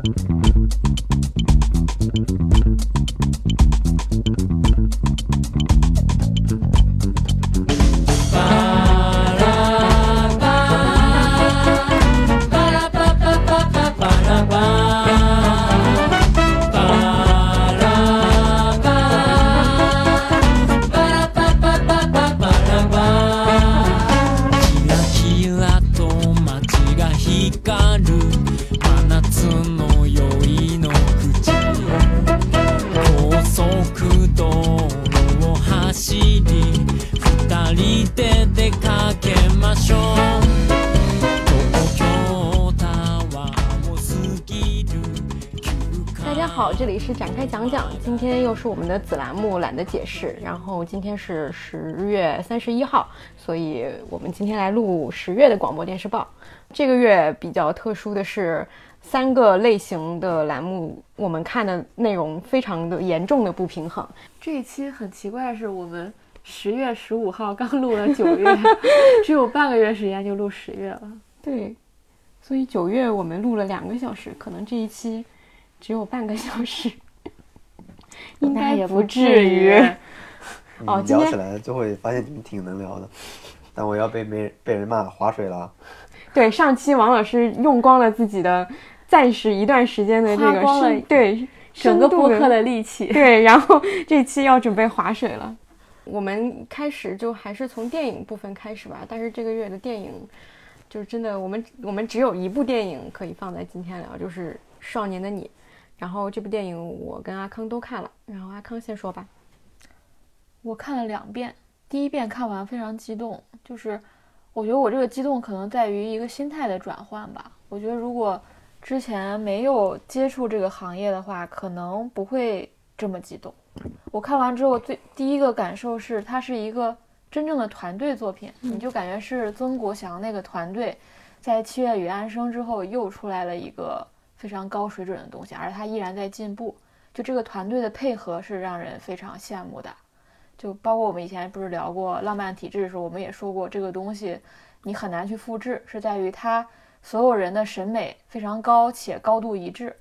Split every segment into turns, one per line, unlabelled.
Thank you. 大家好，这里是展开讲讲，今天又是我们的子栏目，懒得解释。然后今天是十月三十一号，所以我们今天来录十月的广播电视报。这个月比较特殊的是，三个类型的栏目，我们看的内容非常的严重的不平衡。
这一期很奇怪的，是我们十月十五号刚录了九月，只有半个月时间就录十月了。
对，所以九月我们录了两个小时，可能这一期。只有半个小时，应该
也不至于。
哦，聊起来就会发现你们挺能聊的，但我要被没被人骂划水了。
对，上期王老师用光了自己的暂时一段时间的这个对
整个播客的力气。
对，然后这期要准备划水了。我们开始就还是从电影部分开始吧。但是这个月的电影，就是真的，我们我们只有一部电影可以放在今天聊，就是《少年的你》。然后这部电影我跟阿康都看了，然后阿康先说吧。
我看了两遍，第一遍看完非常激动，就是我觉得我这个激动可能在于一个心态的转换吧。我觉得如果之前没有接触这个行业的话，可能不会这么激动。我看完之后最第一个感受是，它是一个真正的团队作品，你就感觉是曾国祥那个团队在《七月与安生》之后又出来了一个。非常高水准的东西，而他依然在进步。就这个团队的配合是让人非常羡慕的。就包括我们以前不是聊过浪漫体质的时候，我们也说过这个东西你很难去复制，是在于它所有人的审美非常高且高度一致。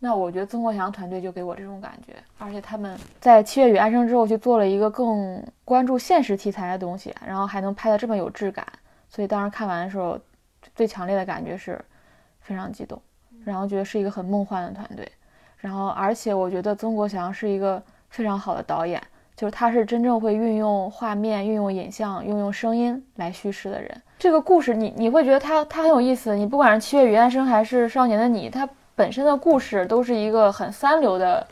那我觉得曾国祥团队就给我这种感觉，而且他们在《七月与安生》之后去做了一个更关注现实题材的东西，然后还能拍得这么有质感，所以当时看完的时候，最强烈的感觉是非常激动。然后觉得是一个很梦幻的团队，然后而且我觉得曾国祥是一个非常好的导演，就是他是真正会运用画面、运用影像、运用声音来叙事的人。这个故事你你会觉得他他很有意思。你不管是《七月与安生》还是《少年的你》，它本身的故事都是一个很三流的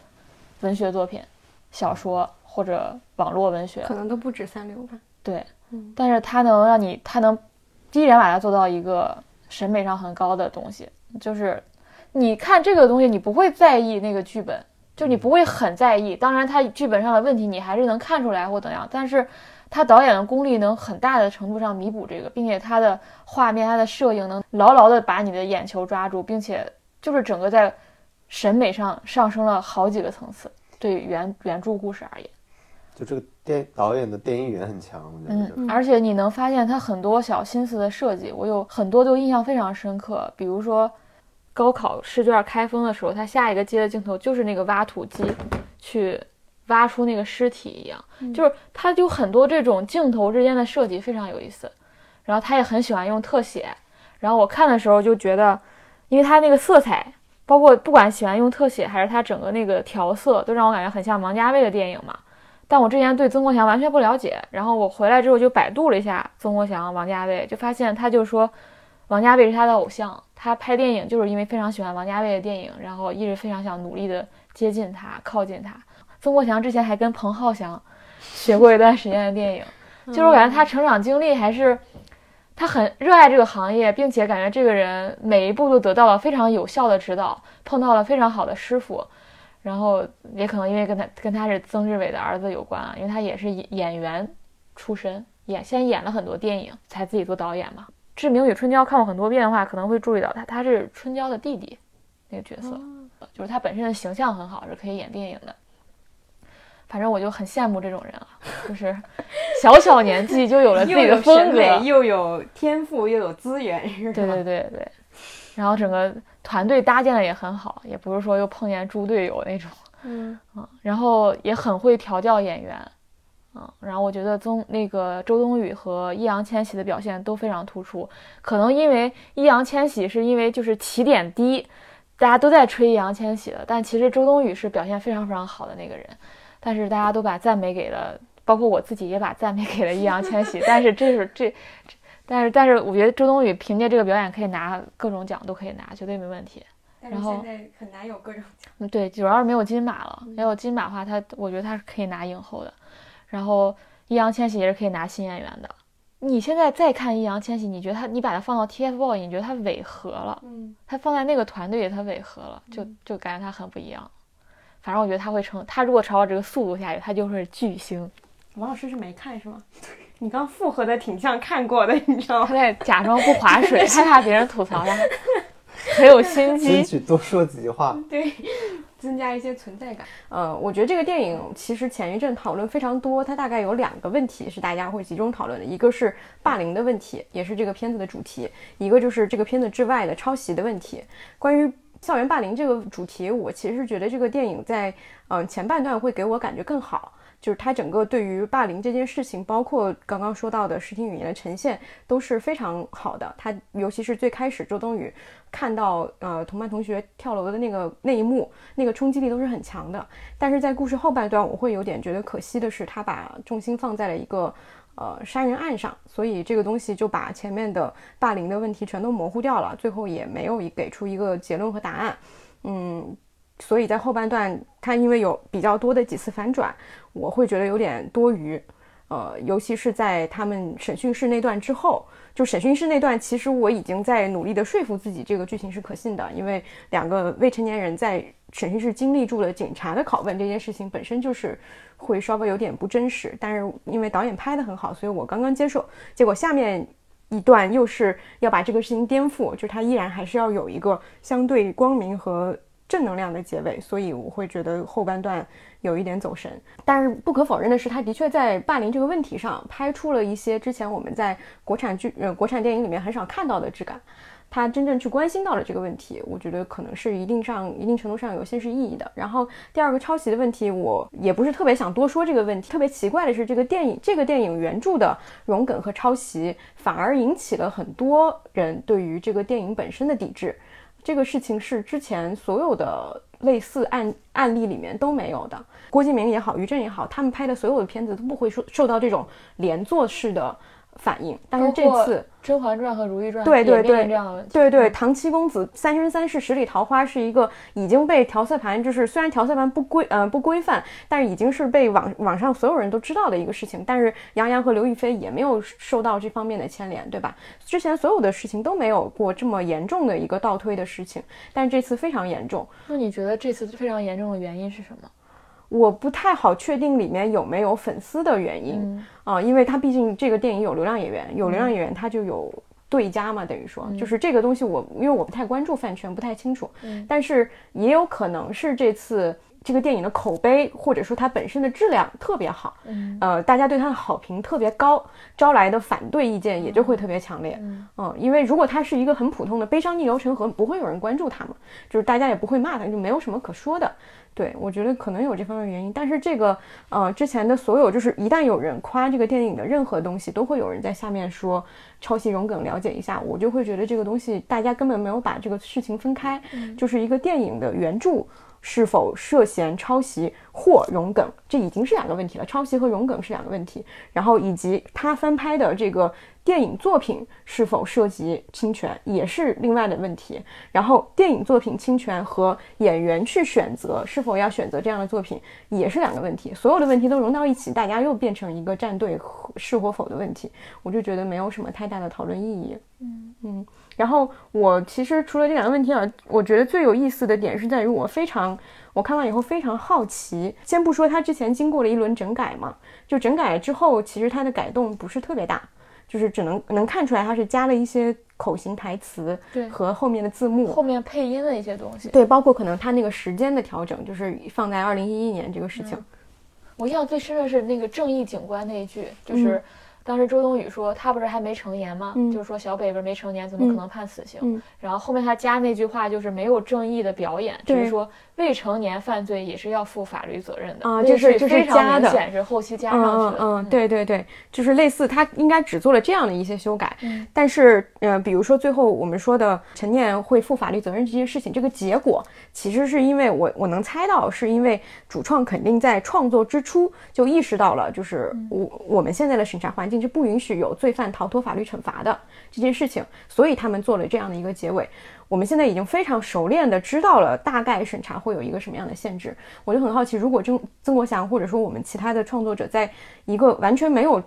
文学作品，小说或者网络文学，
可能都不止三流吧。
对，但是它能让你，它能依然把它做到一个审美上很高的东西，就是。你看这个东西，你不会在意那个剧本，就你不会很在意。当然，它剧本上的问题你还是能看出来或怎样，但是他导演的功力能很大的程度上弥补这个，并且他的画面、他的摄影能牢牢的把你的眼球抓住，并且就是整个在审美上上升了好几个层次。对原原著故事而言，
就这个电导演的电影语言很强，
嗯，而且你能发现他很多小心思的设计，我有很多都印象非常深刻，比如说。高考试卷开封的时候，他下一个接的镜头就是那个挖土机去挖出那个尸体一样，就是他就很多这种镜头之间的设计非常有意思。然后他也很喜欢用特写，然后我看的时候就觉得，因为他那个色彩，包括不管喜欢用特写还是他整个那个调色，都让我感觉很像王家卫的电影嘛。但我之前对曾国祥完全不了解，然后我回来之后就百度了一下曾国祥、王家卫，就发现他就说王家卫是他的偶像。他拍电影就是因为非常喜欢王家卫的电影，然后一直非常想努力的接近他、靠近他。曾国祥之前还跟彭浩翔学过一段时间的电影，就是我感觉他成长经历还是他很热爱这个行业，并且感觉这个人每一步都得到了非常有效的指导，碰到了非常好的师傅。然后也可能因为跟他跟他是曾志伟的儿子有关啊，因为他也是演演员出身，演先演了很多电影，才自己做导演嘛。《志明与春娇》看过很多遍的话，可能会注意到他，他是春娇的弟弟，那个角色，就是他本身的形象很好，是可以演电影的。反正我就很羡慕这种人啊，就是小小年纪就有了自己的风格，
又有天赋，又有资源，
对对对对。然后整个团队搭建的也很好，也不是说又碰见猪队友那种，
嗯
嗯，然后也很会调教演员，嗯，然后我觉得宗那个周冬雨和易烊千玺的表现都非常突出，可能因为易烊千玺是因为就是起点低，大家都在吹易烊千玺了，但其实周冬雨是表现非常非常好的那个人，但是大家都把赞美给了，包括我自己也把赞美给了易烊千玺，但是这是这。但是，但是我觉得周冬雨凭借这个表演可以拿各种奖，都可以拿，绝对没问题。然后
现在很难有各种奖。
嗯，对，主要是没有金马了。没有金马的话，他我觉得他是可以拿影后的。然后易烊千玺也是可以拿新演员的。你现在再看易烊千玺，你觉得他，你把他放到 TFBOYS，你觉得他违和了？
嗯，
他放在那个团队里，他违和了，就就感觉他很不一样。反正我觉得他会成，他如果朝着这个速度下去，他就是巨星。
王老师是没看是吗？你刚附和的挺像看过的，你知道吗？
他在假装不划水，害怕别人吐槽他，很有心机。
争取多说几句话。
对，增加一些存在感。呃，我觉得这个电影其实前一阵讨论非常多，它大概有两个问题是大家会集中讨论的，一个是霸凌的问题，也是这个片子的主题；一个就是这个片子之外的抄袭的问题。关于校园霸凌这个主题，我其实觉得这个电影在嗯、前半段会给我感觉更好。就是它整个对于霸凌这件事情，包括刚刚说到的视听语言的呈现，都是非常好的。它尤其是最开始周冬雨看到呃同班同学跳楼的那个那一幕，那个冲击力都是很强的。但是在故事后半段，我会有点觉得可惜的是，他把重心放在了一个呃杀人案上，所以这个东西就把前面的霸凌的问题全都模糊掉了，最后也没有给出一个结论和答案。嗯。所以在后半段，他因为有比较多的几次反转，我会觉得有点多余。呃，尤其是在他们审讯室那段之后，就审讯室那段，其实我已经在努力的说服自己，这个剧情是可信的，因为两个未成年人在审讯室经历住了警察的拷问，这件事情本身就是会稍微有点不真实。但是因为导演拍的很好，所以我刚刚接受。结果下面一段又是要把这个事情颠覆，就是它依然还是要有一个相对光明和。正能量的结尾，所以我会觉得后半段有一点走神。但是不可否认的是，他的确在霸凌这个问题上拍出了一些之前我们在国产剧呃国产电影里面很少看到的质感。他真正去关心到了这个问题，我觉得可能是一定上一定程度上有现实意义的。然后第二个抄袭的问题，我也不是特别想多说这个问题。特别奇怪的是，这个电影这个电影原著的融梗和抄袭，反而引起了很多人对于这个电影本身的抵制。这个事情是之前所有的类似案案例里面都没有的。郭敬明也好，于正也好，他们拍的所有的片子都不会受受到这种连坐式的反应。但是这次《
甄嬛传》和《如懿传》
对对对
这样的，
对对，唐七公子三生三世十里桃花是一个已经被调色盘，就是虽然调色盘不规呃不规范，但是已经是被网网上所有人都知道的一个事情。但是杨洋和刘亦菲也没有受到这方面的牵连，对吧？之前所有的事情都没有过这么严重的一个倒推的事情，但是这次非常严重。
那你觉得这次非常严重的原因是什么？
我不太好确定里面有没有粉丝的原因啊、因为它毕竟这个电影有流量演员，有流量演员他就有对家嘛，等于说就是这个东西我因为我不太关注饭圈，不太清楚，但是也有可能是这次这个电影的口碑或者说它本身的质量特别好，
嗯。
呃，大家对它的好评特别高，招来的反对意见也就会特别强烈，嗯，因为如果它是一个很普通的悲伤逆流成河，不会有人关注它嘛，就是大家也不会骂它，就没有什么可说的。对，我觉得可能有这方面原因，但是这个呃之前的所有，就是一旦有人夸这个电影的任何东西，都会有人在下面说抄袭融梗，了解一下，我就会觉得这个东西大家根本没有把这个事情分开，就是一个电影的原著是否涉嫌抄袭或融梗，这已经是两个问题了，抄袭和融梗是两个问题，然后以及他翻拍的这个电影作品是否涉及侵权，也是另外的问题。然后电影作品侵权和演员去选择是否要选择这样的作品，也是两个问题。所有的问题都融到一起，大家又变成一个站队是或否的问题，我就觉得没有什么太大的讨论意义。
嗯
嗯，然后我其实除了这两个问题啊，我觉得最有意思的点是在于我非常，我看完以后非常好奇。先不说他之前经过了一轮整改嘛，就整改之后，其实他的改动不是特别大。就是只能能看出来，它是加了一些口型台词，
对
和后面的字幕，
后面配音的一些东西，
对，包括可能它那个时间的调整，就是放在二零一一年这个事情。
我印象最深的是那个正义警官那一句，就是当时周冬雨说他不是还没成年吗？
嗯
就是说小北不是没成年，怎么可能判死刑？
嗯
然后后面他加那句话就是没有正义的表演，
就
是说未成年犯罪也是要负法律责任的
啊这是这是加的
是后期加上
嗯
去的。
嗯嗯，对对对，就是类似，他应该只做了这样的一些修改。
嗯
但是，呃，比如说最后我们说的陈念会负法律责任这件事情，这个结果其实是因为我我能猜到，是因为主创肯定在创作之初就意识到了，就是我我们现在的审查环境是不允许有罪犯逃脱法律惩罚的这件事情，所以他们做了这样的一个结尾。我们现在已经非常熟练的知道了大概审查会有一个什么样的限制，我就很好奇，如果曾曾国祥或者说我们其他的创作者在一个完全没有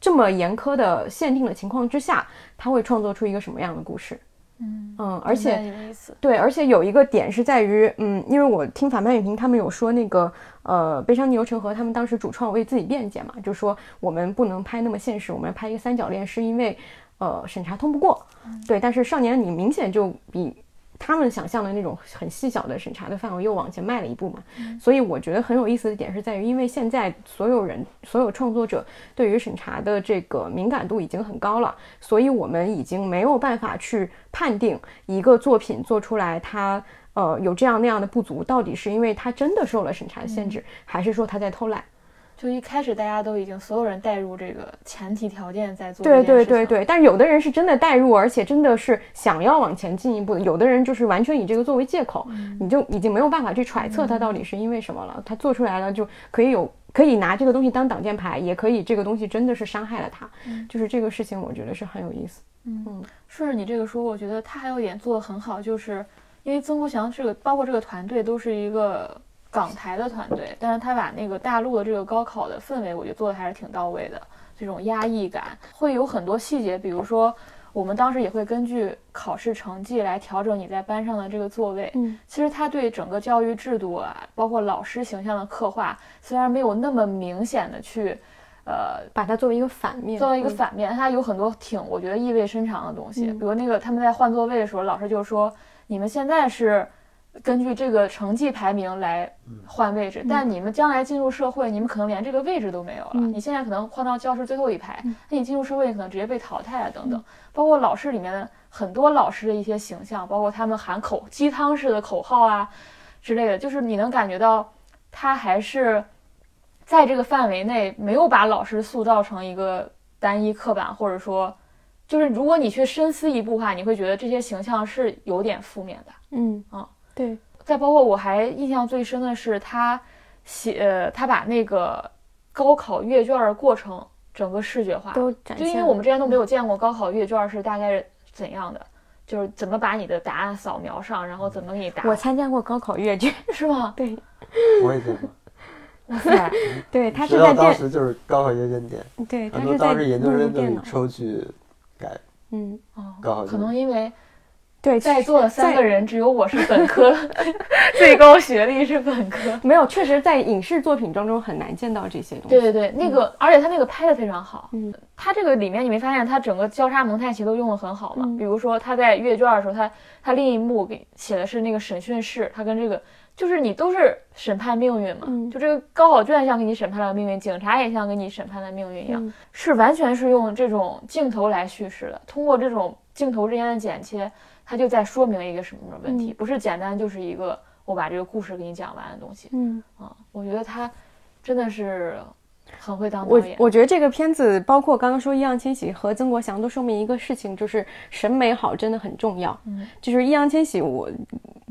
这么严苛的限定的情况之下，他会创作出一个什么样的故事？
嗯
嗯，而且。对，而且有一个点是在于，嗯，因为我听反派影评他们有说那个，呃，悲伤逆流成河他们当时主创为自己辩解嘛，就说我们不能拍那么现实，我们拍一个三角恋是因为，呃，审查通不过。对，但是少年你明显就比他们想象的那种很细小的审查的范围又往前迈了一步嘛。所以我觉得很有意思的点是在于，因为现在所有人、所有创作者对于审查的这个敏感度已经很高了，所以我们已经没有办法去判定一个作品做出来它。呃，有这样那样的不足，到底是因为它真的受了审查的限制，还是说他在偷懒？
就一开始大家都已经所有人带入这个前提条件在做
对对对对，但是有的人是真的带入，而且真的是想要往前进一步的；有的人就是完全以这个作为借口，你就已经没有办法去揣测他到底是因为什么了。他做出来了就可以有可以拿这个东西当挡箭牌，也可以这个东西真的是伤害了他。就是这个事情，我觉得是很有意思。
嗯顺着你这个说，我觉得他还有一点做得很好，就是因为曾国祥这个包括这个团队都是一个港台的团队，但是他把那个大陆的这个高考的氛围，我觉得做的还是挺到位的。这种压抑感会有很多细节，比如说我们当时也会根据考试成绩来调整你在班上的这个座位。
嗯，
其实他对整个教育制度啊，包括老师形象的刻画，虽然没有那么明显的去，呃，
把它作为一个反面，
作为一个
嗯
反面，它有很多挺我觉得意味深长的东西。
嗯
比如那个他们在换座位的时候，老师就说：“你们现在是根据这个成绩排名来换位置，但你们将来进入社会，你们可能连这个位置都没有了。
嗯
你现在可能换到教室最后一排，那你进入社会你可能直接被淘汰啊等
嗯
等。包括老师里面的很多老师的一些形象，包括他们喊口鸡汤式的口号啊之类的，就是你能感觉到他还是。”在这个范围内，没有把老师塑造成一个单一刻板，或者说，就是如果你去深思一步的话，你会觉得这些形象是有点负面的。
嗯
啊，
对，
再包括我还印象最深的是他写，呃，他把那个高考阅卷的过程整个视觉化，
都展
就因为我们之前都没有见过高考阅卷是大概是怎样的，就是怎么把你的答案扫描上，然后怎么给你答，
我参加过高考阅卷，
是吗？
对
我也见过。
哇塞，
对，他是
直到
在电，
当时就是高考阅卷点，
对，他
很多
是在
当时研究生都抽去改
嗯，
哦
高考
可能因为。
对，
在座的三个人，只有我是本科，最高学历是本科。
没有，确实在影视作品当中很难见到这些东西。
对对对，那个，而且他那个拍的非常好。
嗯，
他这个里面你没发现他整个交叉蒙太奇都用的很好吗？
嗯
比如说他在阅卷的时候，他他另一幕给写的是那个审讯室，他跟这个就是你都是审判命运嘛，
嗯
就这个高考卷像给你审判了命运，警察也像给你审判了命运一样，
嗯
是完全是用这种镜头来叙事的，通过这种镜头之间的剪切，它就在说明一个什么什么问题，
嗯。
不是简单就是一个我把这个故事给你讲完的东西。
嗯，
啊、我觉得他真的是很会当导
我
演。
我觉得这个片子，包括刚刚说易烊千玺和曾国祥，都说明一个事情，就是审美好真的很重要。
嗯，
就是易烊千玺，我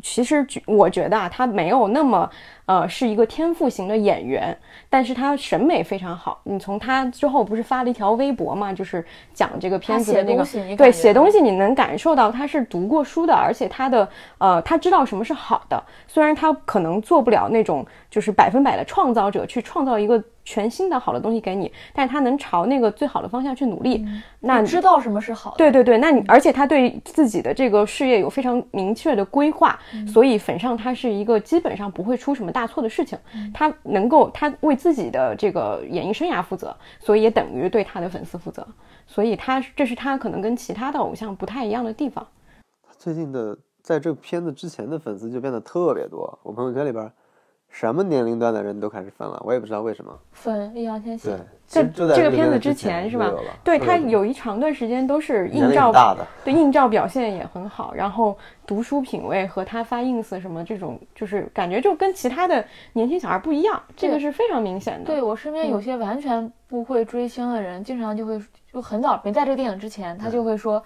其实觉我觉得啊，他没有那么呃是一个天赋型的演员，但是他审美非常好。你从他之后不是发了一条微博嘛，就是讲这个片子的那个
写东西
对写东西，你能感受到他是读过书的，而且他的呃他知道什么是好的。虽然他可能做不了那种就是百分百的创造者去创造一个全新的好的东西给你，但是他能朝那个最好的方向去努力。那
知道什么是好的。
对对对，那你而且他对自己的这个事业有非常明确的规划，所以粉上他是一个基本上不会出什么大错的事情。他能够他为自己的这个演艺生涯负责，所以也等于对他的粉丝负责。所以他这是他可能跟其他的偶像不太一样的地方。
最近的在这个片子之前的粉丝就变得特别多，我朋友圈里边什么年龄段的人都开始分了，我也不知道为什么。
分易烊千玺
对，，
在这个片子
之
之前是吧？对他有一长段时间都是映照
大的，
对映照表现也很好，然后读书品味和他发 ins 什么这种，就是感觉就跟其他的年轻小孩不一样，这个是非常明显的。
对我身边有些完全不会追星的人，经常就会就很早没在这个电影之前，他就会说，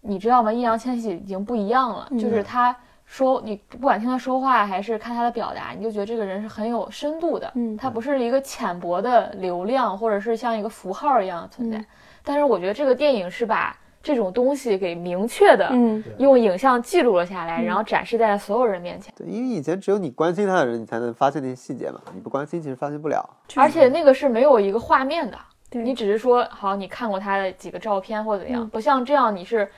你知道吗？易烊千玺已经不一样了，就是他说你不管听他说话还是看他的表达，你就觉得这个人是很有深度的，
嗯
他不是一个浅薄的流量，或者是像一个符号一样的存在。
嗯
但是我觉得这个电影是把这种东西给明确的
嗯，
用影像记录了下来，然后展示在了所有人面前。
对，因为以前只有你关心他的人，你才能发现那些细节嘛，你不关心其实发现不了。
而且那个是没有一个画面的，
对
你只是说好，你看过他的几个照片或怎样，
嗯
不像这样你是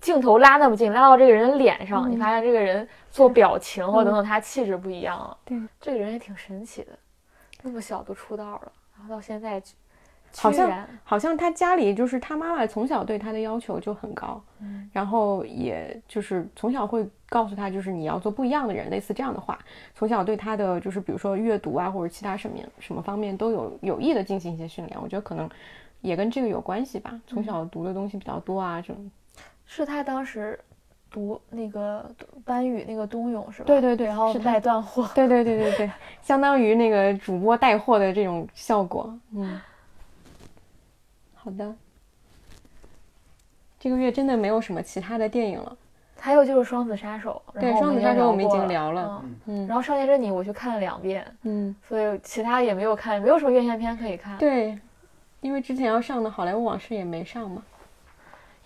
镜头拉那么近，拉到这个人的脸上，
嗯
你发现这个人做表情或等等，他气质不一样了。
对，
这个人也挺神奇的，那么小都出道了，然后到现在
好像好像他家里就是他妈妈从小对他的要求就很高，
嗯
然后也就是从小会告诉他，就是你要做不一样的人，类似这样的话。从小对他的就是比如说阅读啊或者其他什么什么方面都有有意的进行一些训练，我觉得可能也跟这个有关系吧。从小读的东西比较多啊，这种。
是他当时读那个班宇那个冬泳是吧？
对对对
然后
是
带断货。
对对对对对，相当于那个主播带货的这种效果。嗯，好的。这个月真的没有什么其他的电影了。
还有就是《双子杀手》，
对双子杀手我们已经聊了
嗯
嗯
然后《少年真你》我去看了两遍，
嗯，
所以其他也没有看，没有什么院线片可以看。
对，因为之前要上的《好莱坞往事》也没上嘛。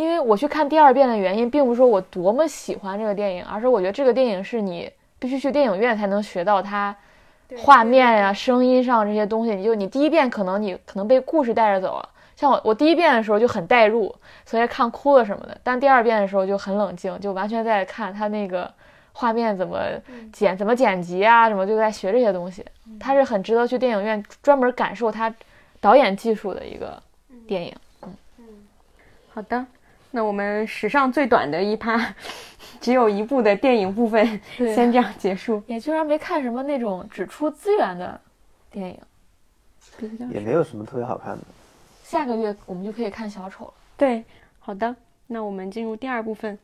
因为我去看第二遍的原因，并不是说我多么喜欢这个电影，而是我觉得这个电影是你必须去电影院才能学到它画面呀、声音上这些东西。你就你第一遍可能你可能被故事带着走了，像我我第一遍的时候就很带入，所以看哭了什么的。但第二遍的时候就很冷静，就完全在看他那个画面怎么剪、怎么剪辑啊，什么就在学这些东西。它是很值得去电影院专门感受它导演技术的一个电影。
嗯好的，那我们史上最短的一趴，只有一部的电影部分，先这样结束。
也居然没看什么那种只出资源的电影。
也没有什么特别好看的。
下个月我们就可以看小丑了。
对，好的，那我们进入第二部分。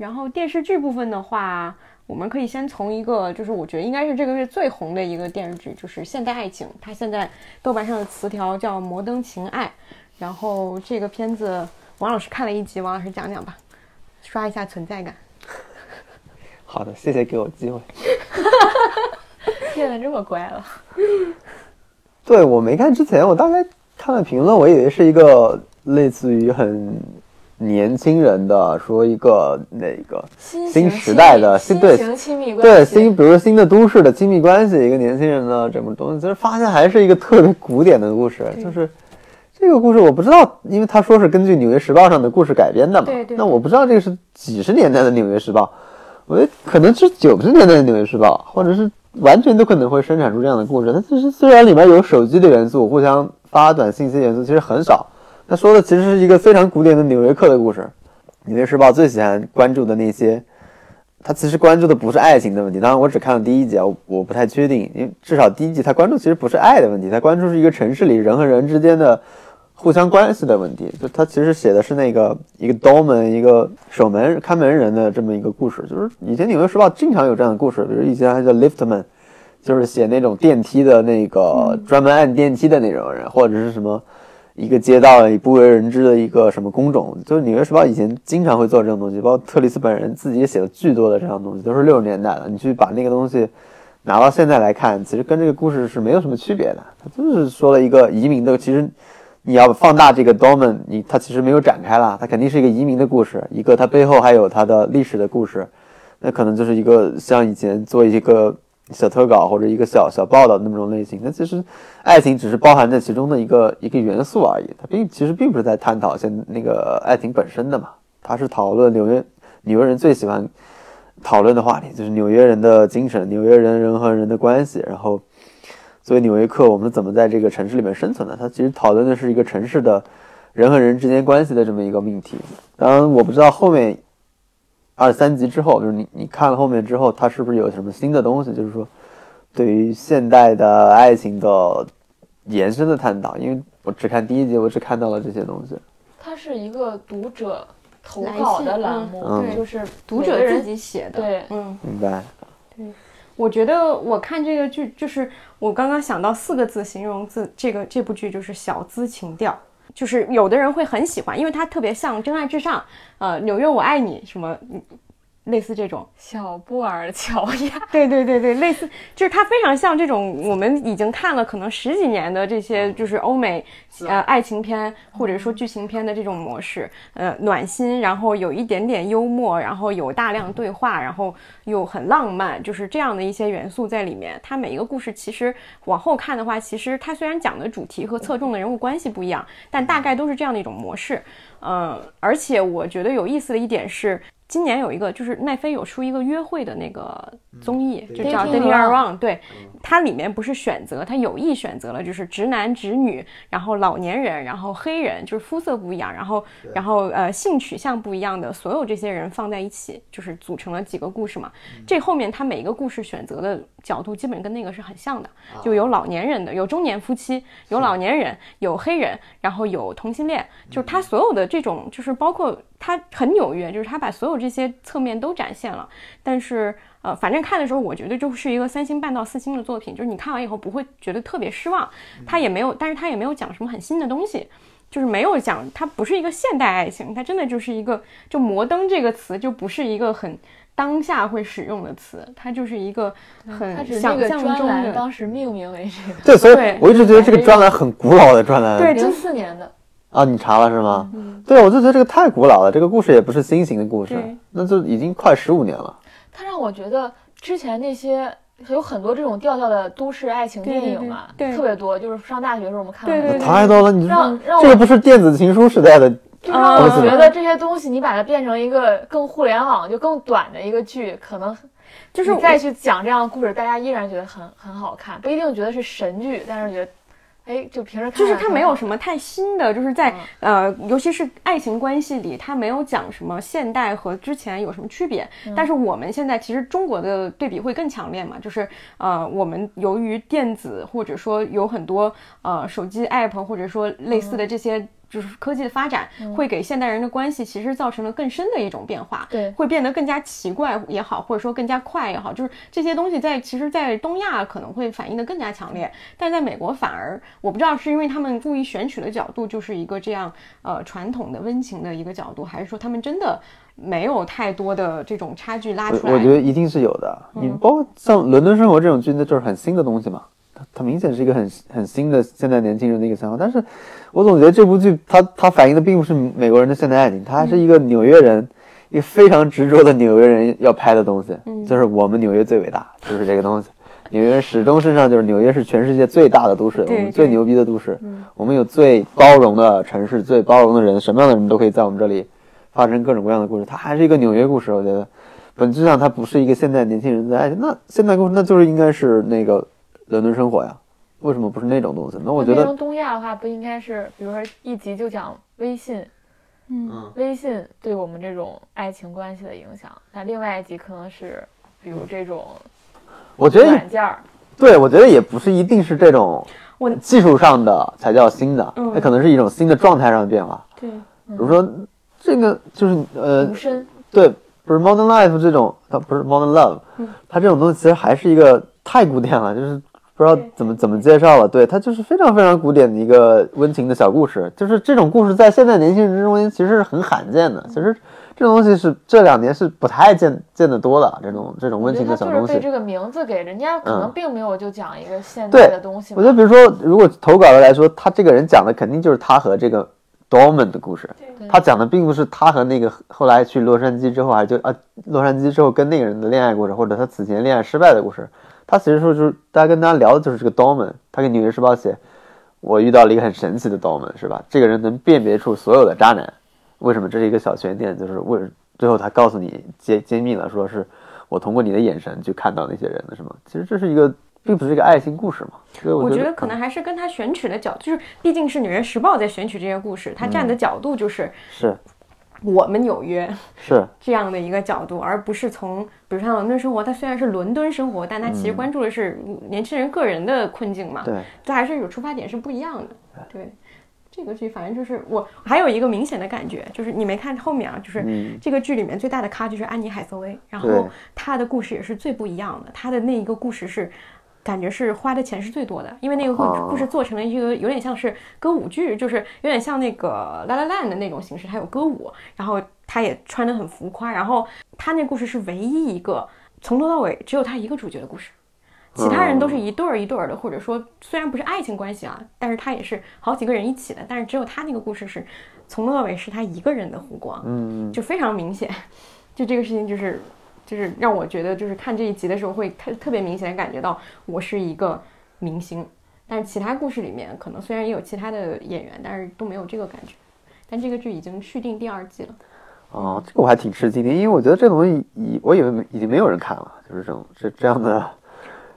然后电视剧部分的话，我们可以先从一个，就是我觉得应该是这个月最红的一个电视剧，就是《现代爱情》，它现在豆瓣上的词条叫《摩登情爱》。然后这个片子，王老师看了一集，王老师讲讲吧，刷一下存在感。
好的，谢谢给我机会。
变得这么乖了，
对我没看之前，我大概看了评论，我以为是一个类似于很年轻人的，说一个那个
新
时代的
新亲密关系，
对新，比如说新的都市的亲密关系，一个年轻人的这么东西，其实发现还是一个特别古典的故事，就是这个故事我不知道，因为他说是根据《纽约时报》上的故事改编的嘛，
对对
那我不知道这个是几十年代的《纽约时报》，我觉得可能是九十年代的《纽约时报》，或者是完全都可能会生产出这样的故事。它其实虽然里面有手机的元素，互相发短信息元素其实很少，他说的其实是一个非常古典的纽约客的故事。《纽约时报》最喜欢关注的那些。他其实关注的不是爱情的问题，当然我只看了第一集啊，我我不太确定，因为至少第一集他关注其实不是爱的问题，他关注是一个城市里人和人之间的互相关系的问题。就他其实写的是那个一个 doorman 一个守门看门人的这么一个故事，就是以前《纽约时报》经常有这样的故事，比如以前还叫 liftman，就是写那种电梯的那个专门按电梯的那种人，或者是什么。一个街道里不为人知的一个什么工种，就是《纽约时报》以前经常会做这种东西，包括特里斯本人自己也写了巨多的这样东西，都是六十年代的。你去把那个东西拿到现在来看，其实跟这个故事是没有什么区别的。他就是说了一个移民的，其实你要放大这个 DOMAN，你它其实没有展开啦，它肯定是一个移民的故事，一个它背后还有它的历史的故事，那可能就是一个像以前做一个小特稿或者一个小小报道的那种类型。那其实爱情只是包含在其中的一个一个元素而已，它并其实并不是在探讨现那个爱情本身的嘛，它是讨论纽约纽约人最喜欢讨论的话题，就是纽约人的精神，纽约人人和人的关系，然后。作为纽约客，我们怎么在这个城市里面生存的？它其实讨论的是一个城市的人和人之间关系的这么一个命题。当然，我不知道后面二三集之后，就是你你看了后面之后，它是不是有什么新的东西？就是说，对于现代的爱情的延伸的探讨。因为我只看第一集，我只看到了这些东西。
它是一个读者投稿的栏目，
嗯
对
就是
读者自己写的，
对
嗯。
明白？
对我觉得我看这个剧，就是我刚刚想到四个字形容字这个这部剧就是小资情调，就是有的人会很喜欢，因为它特别像《真爱至上》呃，《纽约我爱你》什么，类似这种。
小布尔乔亚，
对对对对，类似就是它非常像这种我们已经看了可能十几年的这些就是欧美呃爱情片或者说剧情片的这种模式，呃暖心，然后有一点点幽默，然后有大量对话，然后又很浪漫，就是这样的一些元素在里面。它每一个故事其实往后看的话，其实它虽然讲的主题和侧重的人物关系不一样，但大概都是这样的一种模式。嗯，而且我觉得有意思的一点是。今年有一个，就是奈飞有出一个约会的那个综艺，就叫《
Dating Around》。
对，它里面不是选择，它有意选择了，就是直男直女，然后老年人，然后黑人，就是肤色不一样，然后然后呃性取向不一样的所有这些人放在一起，就是组成了几个故事嘛。这后面它每一个故事选择的角度基本跟那个是很像的，就有老年人的，有中年夫妻，有老年人，有黑人，然后有同性恋，就是它所有的这种，就是包括它很纽约，就是它把所有这些侧面都展现了。但是呃，反正看的时候，我觉得就是一个三星半到四星的作品，就是你看完以后不会觉得特别失望。它也没有，但是它也没有讲什么很新的东西。就是没有讲，它不是一个现代爱情，它真的就是一个，就摩登这个词就不是一个很当下会使用的词，它就是一个很想象中
专栏
的。
当时命名为这个，
对，所以我一直觉得这个专栏很古老的专栏。
对
零四年的，
啊，你查了是吗？
嗯
对，我就觉得这个太古老了，这个故事也不是新型的故事，那就已经快十五年了。
它让我觉得之前那些有很多这种调调的都市爱情电影嘛，
对对对
特别多，就是上大学的时候我们看的
太多了，你说
让让
这个不是电子情书时代的？
就让我
啊
觉得这些东西，你把它变成一个更互联网、就更短的一个剧，可能
就是
你再去讲这样的故事，大家依然觉得很很好看，不一定觉得是神剧，但是觉得，哎，就平时看
就是它没有什么太新的，就是在、呃，尤其是爱情关系里，它没有讲什么现代和之前有什么区别。但是我们现在其实中国的对比会更强烈嘛，就是呃，我们由于电子或者说有很多呃手机 app 或者说类似的这些。就是科技的发展会给现代人的关系其实造成了更深的一种变化，
对
会变得更加奇怪也好，或者说更加快也好，就是这些东西在其实，在东亚可能会反映的更加强烈，但在美国反而我不知道是因为他们故意选取的角度就是一个这样呃传统的温情的一个角度，还是说他们真的没有太多的这种差距拉出来？
我我觉得一定是有的。你包括像《伦敦生活》这种剧，那就是很新的东西嘛。它它明显是一个很很新的现在年轻人的一个想法，但是我总觉得这部剧它它反映的并不是美国人的现代爱情，它还是一个纽约人，一个非常执着的纽约人要拍的东西，就是我们纽约最伟大，就是这个东西。纽约人始终身上就是纽约是全世界最大的都市，我们最牛逼的都市，我们有最包容的城市，最包容的人，什么样的人都可以在我们这里发生各种各样的故事。它还是一个纽约故事，我觉得本质上它不是一个现代年轻人的爱情。那现代故事那就是应该是那个伦敦生活呀，为什么不是那种东西？那我觉得
东亚的话，不应该是比如说一集就讲微信，
嗯，
微信对我们这种爱情关系的影响，那另外一集可能是比如这种
我觉得
软件儿，
对，我觉得也不是一定是这种
我
技术上的才叫新的，
嗯。
它可能是一种新的状态上的变化。
对，
比如说这个就是呃
无，声，
对，不是 Modern Life 这种，它不是 Modern Love，、它
嗯
这种东西其实还是一个太古典了，就是不知道怎么怎么介绍了。对，它就是非常非常古典的一个温情的小故事，就是这种故事在现在年轻人之中其实是很罕见的。其实这种东西是这两年是不太见见得多了，这种这种温情的小东西。
被这个名字给人家可能
嗯
并没有就讲一个现代的东西嘛。
我觉得，比如说，如果投稿的来说，他这个人讲的肯定就是他和这个 Dorman 的故事。他讲的并不是他和那个后来去洛杉矶之后，还就啊洛杉矶之后跟那个人的恋爱故事，或者他此前恋爱失败的故事。他其实说就是大家跟大家聊的就是这个 Dorman。他给《纽约时报》写，我遇到了一个很神奇的 Dorman，是吧？这个人能辨别出所有的渣男。为什么？这是一个小悬念，就是为最后他告诉你揭揭秘了，说是我通过你的眼神去看到那些人的，是吗？其实这是一个并不是一个爱情故事嘛，所以
我
觉
觉得可能还是跟他选取的角，就是毕竟是《纽约时报》在选取这些故事，他站的角度就是
是
我们纽约
是
这样的一个角度，而不是从比如像伦敦生活，它虽然是伦敦生活，但它其实关注的是年轻人个人的困境嘛，
对，
这还是有出发点是不一样的。对，这个剧反正就是我还有一个明显的感觉，就是你没看后面啊，就是
嗯
这个剧里面最大的咖就是安妮海瑟薇，然后她的故事也是最不一样的，她的那一个故事是。感觉是花的钱是最多的，因为那个故
哦。
故事做成了一个有点像是歌舞剧，就是有点像那个《La La Land》的那种形式，它有歌舞，然后他也穿得很浮夸，然后他那故事是唯一一个从头到尾只有他一个主角的故事，其他人都是一对儿一对儿的，或者说虽然不是爱情关系啊，但是他也是好几个人一起的，但是只有他那个故事是从头到尾是他一个人的弧光，
嗯，
就非常明显，就这个事情就是就是让我觉得就是看这一集的时候会特特别明显的感觉到我是一个明星，但是其他故事里面可能虽然也有其他的演员，但是都没有这个感觉。但这个剧已经续订第二季了，
哦，这个我还挺吃惊的，因为我觉得这东西已我以为已经没有人看了，就是这种这这样的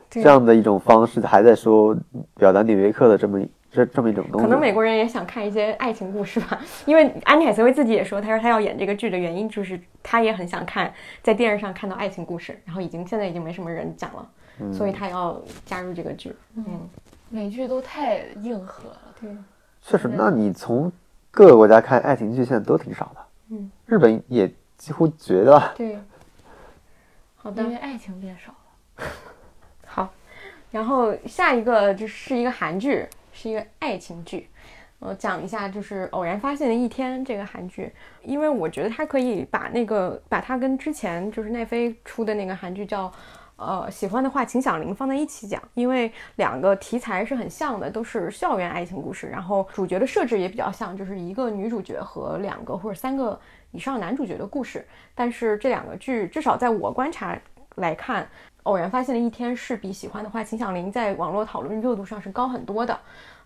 这样的一种方式，还在说表达纽约客的这么一这这么一种东西。
可能美国人也想看一些爱情故事吧，因为安妮海瑟薇自己也说，她说她要演这个剧的原因就是她也很想看在电视上看到爱情故事，然后已经现在已经没什么人讲了，所以她要加入这个剧。嗯，
美剧都太硬核了。
对，
确实，那你从各个国家看爱情剧现在都挺少的，
嗯，
日本也几乎绝了。
对。好的
因，为爱情变少了。
好，然后下一个就是一个韩剧，是一个爱情剧。我讲一下，就是《偶然发现的一天》这个韩剧，因为我觉得它可以把那个把它跟之前就是奈飞出的那个韩剧叫呃喜欢的话请响铃放在一起讲，因为两个题材是很像的，都是校园爱情故事，然后主角的设置也比较像，就是一个女主角和两个或者三个以上男主角的故事。但是这两个剧至少在我观察来看，偶然发现的一天是比喜欢的话秦响铃在网络讨论热度上是高很多的。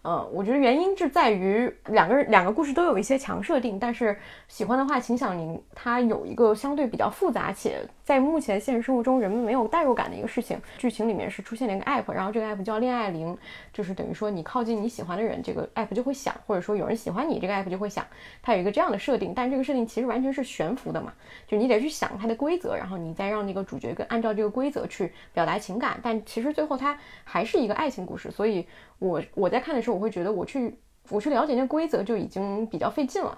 呃，我觉得原因是在于两个人两个故事都有一些强设定，但是喜欢的话，秦响铃它有一个相对比较复杂且在目前现实生活中人们没有代入感的一个事情。剧情里面是出现了一个 app，然后这个 app 叫恋爱铃，就是等于说你靠近你喜欢的人，这个 app 就会响，或者说有人喜欢你，这个 app 就会响。它有一个这样的设定，但是这个设定其实完全是悬浮的嘛，就你得去想它的规则，然后你再让那个主角跟按照这个规则去表达情感，但其实最后它还是一个爱情故事，所以我我在看的时候，我会觉得我去我去了解那规则就已经比较费劲了，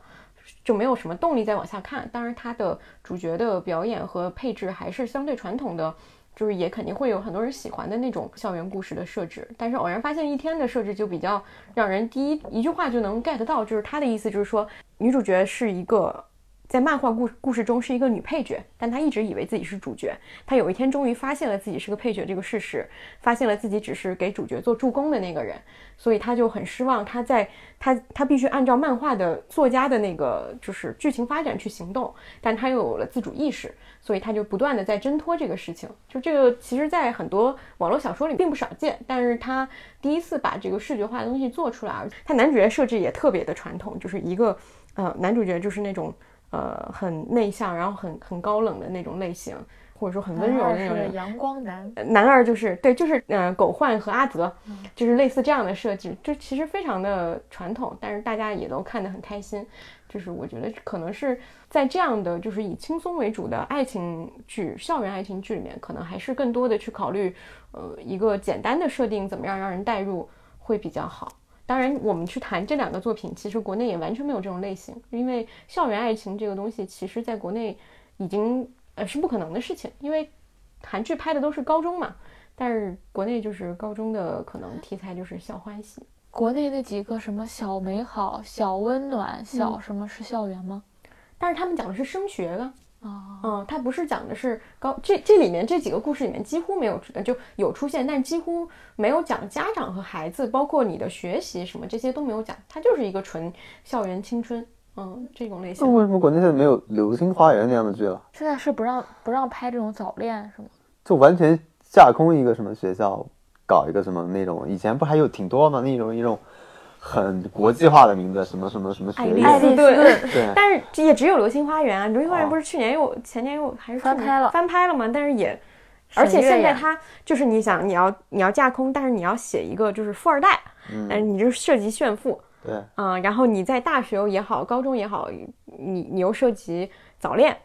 就没有什么动力再往下看。当然，它的主角的表演和配置还是相对传统的，就是也肯定会有很多人喜欢的那种校园故事的设置。但是偶然发现一天的设置就比较让人第一一句话就能 get 到，就是他的意思就是说女主角是一个。在漫画故故事中是一个女配角，但她一直以为自己是主角。她有一天终于发现了自己是个配角这个事实，发现了自己只是给主角做助攻的那个人，所以她就很失望。她在她她必须按照漫画的作家的那个就是剧情发展去行动，但她又有了自主意识，所以他就不断的在挣脱这个事情。就这个其实，在很多网络小说里并不少见，但是他第一次把这个视觉化的东西做出来，而他男主角设置也特别的传统，就是一个呃男主角就是那种。呃，很内向，然后很很高冷的那种类型，或者说很温柔的那种
阳光男，
呃男二就是对，就是呃狗焕和阿泽，就是类似这样的设置，就其实非常的传统，但是大家也都看得很开心。就是我觉得可能是在这样的就是以轻松为主的爱情剧、校园爱情剧里面，可能还是更多的去考虑，呃，一个简单的设定怎么样让人代入会比较好。当然，我们去谈这两个作品，其实国内也完全没有这种类型，因为校园爱情这个东西，其实在国内已经呃是不可能的事情，因为韩剧拍的都是高中嘛，但是国内就是高中的可能题材就是校欢喜，
国内那几个什么小美好、小温暖、小什么是校园吗？
但是他们讲的是升学的，
啊，
嗯，它不是讲的是高，这这里面这几个故事里面几乎没有出就有出现，但几乎没有讲家长和孩子，包括你的学习什么这些都没有讲，它就是一个纯校园青春，嗯，这种类型
那。为什么国内现在没有《流星花园》那样的剧了？
现在是不让不让拍这种早恋是吗？
就完全架空一个什么学校，搞一个什么那种，以前不还有挺多吗？那种一种很国际化的名字，什么什么什么学
爱丽，丝顿，
对，
但是也只有《流星花园》啊，《流星花园》
哦
不是去年又前年又还是
翻拍了。
翻拍了嘛？但是也而且现在它就是你想你要你要架空，但是你要写一个就是富二代，但是你就涉及炫富，
对，
啊、然后你在大学也好，高中也好，你你又涉及早恋，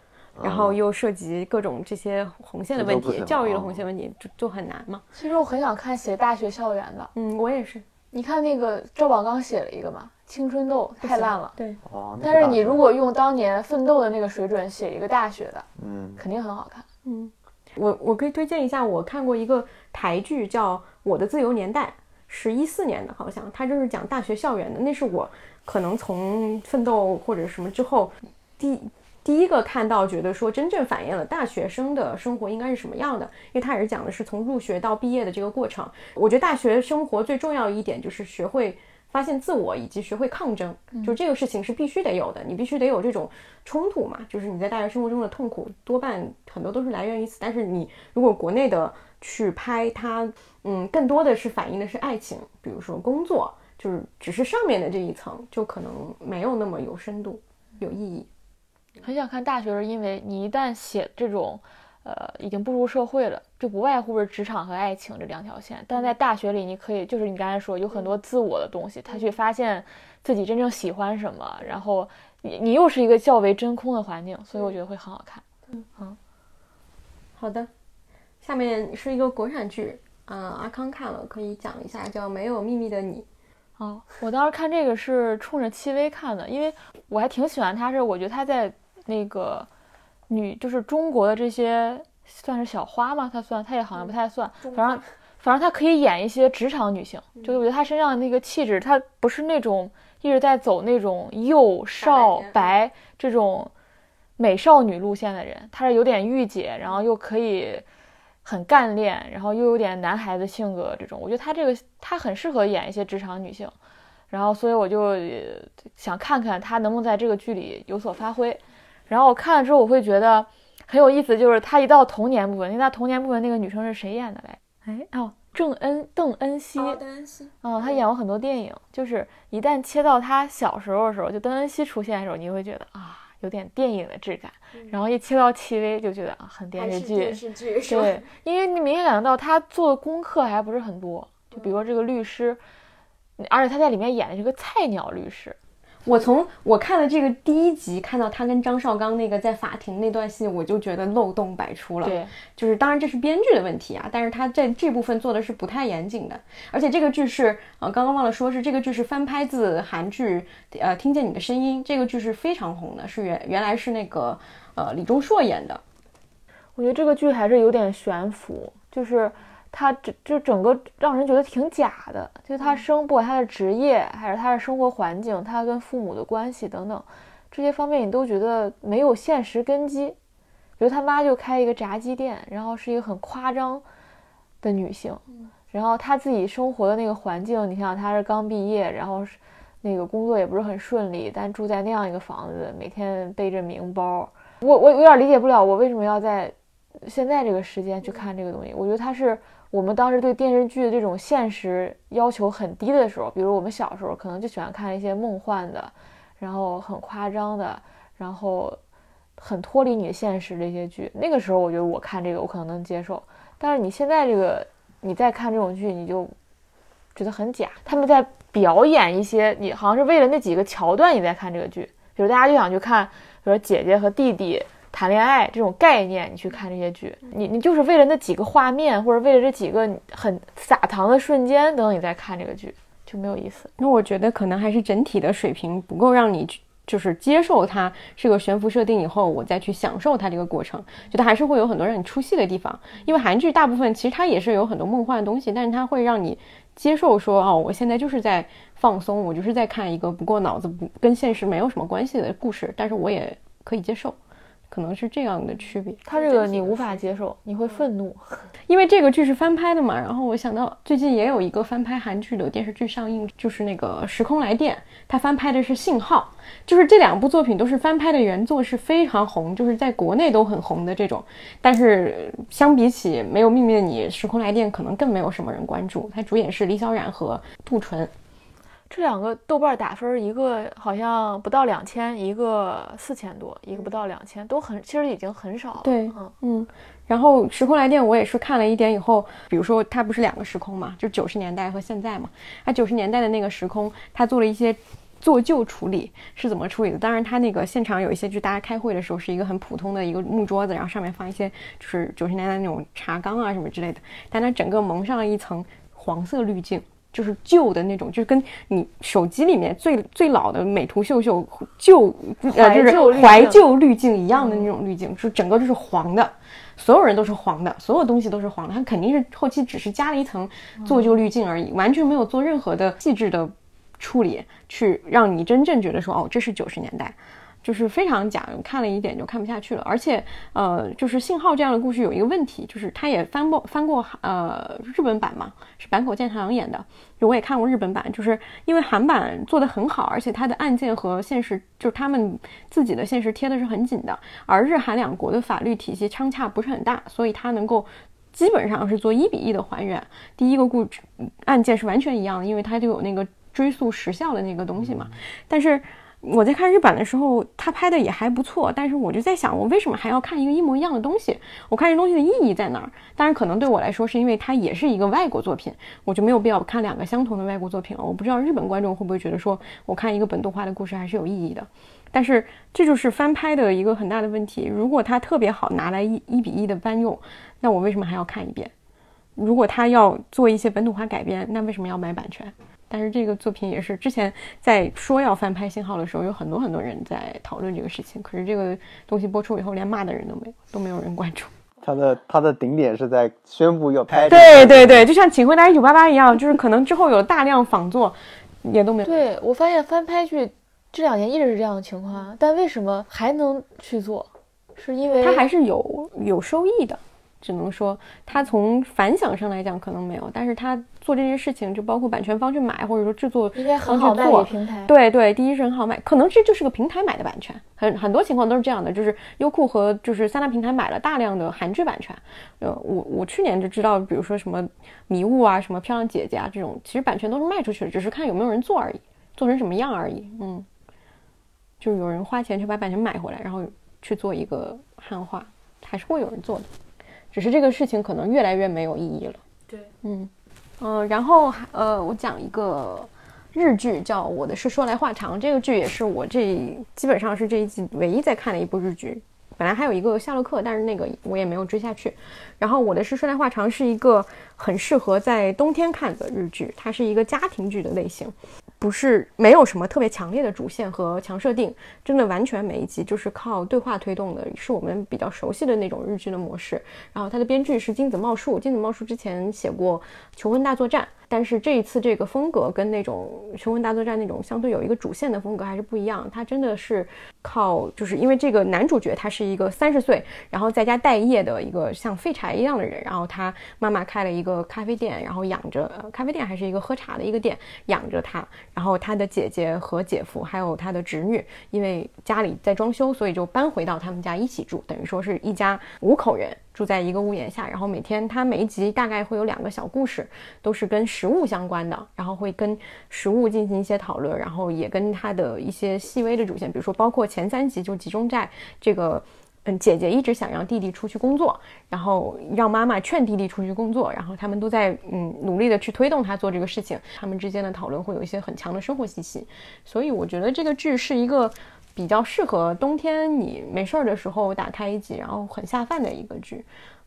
然后又涉及各种这些红线的问题，教育的
啊
红线问题，就就很难嘛。
其实我很想看写大学校园的。
嗯，我也是，
你看那个赵宝刚写了一个嘛，《青春痘》太烂了。
对，
哦，
但是你如果用当年奋斗的那个水准写一个大学的，
嗯
肯定很好看。
嗯，我我可以推荐一下，我看过一个台剧叫《我的自由年代》，是一四年的，好像它就是讲大学校园的，那是我可能从奋斗或者什么之后第。第一个看到，觉得说真正反映了大学生的生活应该是什么样的，因为它也是讲的是从入学到毕业的这个过程。我觉得大学生活最重要一点就是学会发现自我，以及学会抗争。就这个事情是必须得有的，你必须得有这种冲突嘛。就是你在大学生活中的痛苦，多半很多都是来源于此。但是你如果国内的去拍它，嗯，更多的是反映的是爱情，比如说工作，就是只是上面的这一层，就可能没有那么有深度、有意义。
很想看大学是因为你一旦写这种，呃，已经步入社会了，就不外乎是职场和爱情这两条线。但在大学里，你可以就是你刚才说有很多自我的东西，他去发现自己真正喜欢什么，然后你你又是一个较为真空的环境，所以我觉得会很好看。
嗯好的，下面是一个国产剧，嗯、阿康看了，可以讲一下，叫《没有秘密的你》。
哦，我当时看这个是冲着戚薇看的，因为我还挺喜欢她，是我觉得她在那个女就是中国的这些算是小花吗？她算，她也好像不太算，反正反正她可以演一些职场女性，就是我觉得她身上的那个气质，她不是那种一直在走那种幼少
白
白这种美少女路线的人，她是有点御姐，然后又可以。很干练，然后又有点男孩子性格，这种我觉得她这个她很适合演一些职场女性，然后所以我就呃想看看她能不能在这个剧里有所发挥。然后我看了之后，我会觉得很有意思，就是他一到童年部分，因为她童年部分那个女生是谁演的嘞？哎哦，郑恩邓恩熙，
邓恩熙，
嗯，她演过很多电影，就是一旦切到他小时候的时候，就邓恩熙出现的时候，你会觉得啊。有点电影的质感，然后一切到戚薇就觉得啊，很电视剧，电
视剧？
对，因为你明显感觉到他做的功课还不是很多，就比如说这个律师，而且他在里面演的是个菜鸟律师，
我从我看了这个第一集，看到他跟张绍刚那个在法庭那段戏，我就觉得漏洞百出了。
对，
就是当然这是编剧的问题啊，但是他在这部分做的是不太严谨的，而且这个剧是呃刚刚忘了说是这个剧是翻拍自韩剧呃听见你的声音，这个剧是非常红的，是原原来是那个呃李钟硕演的，
我觉得这个剧还是有点悬浮，就是他整就整个让人觉得挺假的，就他生不管他的职业还是他的生活环境，他跟父母的关系等等这些方面，你都觉得没有现实根基。比如他妈就开一个炸鸡店，然后是一个很夸张的女性，然后她自己生活的那个环境，你想想她是刚毕业，然后是那个工作也不是很顺利，但住在那样一个房子，每天背着名包，我我有点理解不了，我为什么要在现在这个时间去看这个东西。我觉得它是我们当时对电视剧的这种现实要求很低的时候，比如我们小时候可能就喜欢看一些梦幻的，然后很夸张的，然后很脱离你的现实的一些剧。那个时候我觉得我看这个我可能能接受，但是你现在这个你再看这种剧，你就觉得很假。他们在表演一些，你好像是为了那几个桥段你在看这个剧，比如大家就想去看，比如姐姐和弟弟谈恋爱这种概念，你去看这些剧，你你就是为了那几个画面，或者为了这几个很撒糖的瞬间，等你再看这个剧就没有意思。
那我觉得可能还是整体的水平不够，让你去就是接受它是个悬浮设定以后，我再去享受它这个过程，觉得还是会有很多让你出戏的地方。因为韩剧大部分其实它也是有很多梦幻的东西，但是它会让你接受说哦，我现在就是在放松，我就是在看一个不过脑子不跟现实没有什么关系的故事，但是我也可以接受。可能是这样的区别，
它这个你无法接受，你会愤怒。
因为这个剧是翻拍的嘛。然后我想到最近也有一个翻拍韩剧的电视剧上映，就是那个《时空来电》，它翻拍的是《信号》，就是这两部作品都是翻拍的原作是非常红，就是在国内都很红的这种。但是相比起《没有秘密的你》，《时空来电》可能更没有什么人关注。它主演是李小冉和杜淳。
这两个豆瓣打分，一个好像不到两千，一个四千多，一个不到两千，都很其实已经很少了。
对
嗯
嗯，然后《时空来电》我也是看了一点以后，比如说它不是两个时空嘛，就九十年代和现在嘛。它九十年代的那个时空，它做了一些做旧处理，是怎么处理的？当然，它那个现场有一些，就大家开会的时候是一个很普通的一个木桌子，然后上面放一些就是九十年代那种茶缸啊什么之类的，但它整个蒙上了一层黄色滤镜。就是旧的那种，就是跟你手机里面最最老的美图秀秀旧呃就是怀旧滤镜一样的那种滤镜，就整个就是黄的，所有人都是黄的，所有东西都是黄的，它肯定是后期只是加了一层做旧滤镜而已，完全没有做任何的细致的处理，去让你真正觉得说哦，这是九十年代。就是非常假，看了一点就看不下去了。而且，呃，就是信号这样的故事有一个问题，就是他也翻过翻过呃日本版嘛，是坂口健太郎演的，就我也看过日本版，就是因为韩版做的很好，而且它的案件和现实就是他们自己的现实贴的是很紧的，而日韩两国的法律体系相差不是很大，所以它能够基本上是做一比一的还原。第一个故案件是完全一样的，因为它就有那个追溯时效的那个东西嘛，但是。我在看日版的时候，他拍的也还不错，但是我就在想，我为什么还要看一个一模一样的东西？我看这东西的意义在哪儿？当然，可能对我来说，是因为它也是一个外国作品，我就没有必要看两个相同的外国作品了。我不知道日本观众会不会觉得说，我看一个本土化的故事还是有意义的。但是这就是翻拍的一个很大的问题。如果它特别好拿来一一比一的搬用，那我为什么还要看一遍？如果他要做一些本土化改编，那为什么要买版权？但是这个作品也是之前在说要翻拍《信号》的时候，有很多很多人在讨论这个事情。可是这个东西播出以后，连骂的人都没有，都没有人关注。
他的他的顶点是在宣布要拍。
对对对，就像《请回答一九八八》一样，就是可能之后有大量仿作，也都没有。
对我发现翻拍剧这两年一直是这样的情况，但为什么还能去做？是因为
它还是有有收益的。只能说，他从反响上来讲可能没有，但是他做这件事情，就包括版权方去买，或者说制作
应该很好卖给平台。
对对，第一是很好卖，可能这就是个平台买的版权，很很多情况都是这样的，就是优酷和就是三大平台买了大量的韩剧版权。呃，我我去年就知道，比如说什么迷雾啊，什么漂亮姐姐啊这种，其实版权都是卖出去的，只是看有没有人做而已，做成什么样而已。嗯，就是有人花钱去把版权买回来，然后去做一个汉化，还是会有人做的。只是这个事情可能越来越没有意义了。
对，
嗯，呃，然后呃，我讲一个日剧，叫《我的事说来话长》。这个剧也是我这基本上是这一季唯一在看的一部日剧。本来还有一个《夏洛克》，但是那个我也没有追下去。然后《我的事说来话长》是一个很适合在冬天看的日剧，它是一个家庭剧的类型。不是没有什么特别强烈的主线和强设定，真的完全每一集就是靠对话推动的，是我们比较熟悉的那种日剧的模式。然后它的编剧是金子茂树，金子茂树之前写过《求婚大作战》。但是这一次这个风格跟那种《求婚大作战》那种相对有一个主线的风格还是不一样。他真的是靠，就是因为这个男主角他是一个三十岁，然后在家待业的一个像废柴一样的人。然后他妈妈开了一个咖啡店，然后养着咖啡店还是一个喝茶的一个店，养着他。然后他的姐姐和姐夫还有他的侄女，因为家里在装修，所以就搬回到他们家一起住，等于说是一家五口人。住在一个屋檐下，然后每天他每一集大概会有两个小故事，都是跟食食物相关的，然后会跟食物进行一些讨论，然后也跟他的一些细微的主线，比如说包括前三集就集中在这个，嗯，姐姐一直想让弟弟出去工作，然后让妈妈劝弟弟出去工作，然后他们都在嗯努力的去推动他做这个事情，他们之间的讨论会有一些很强的生活气息，所以我觉得这个剧是一个。比较适合冬天你没事儿的时候打开一集，然后很下饭的一个剧，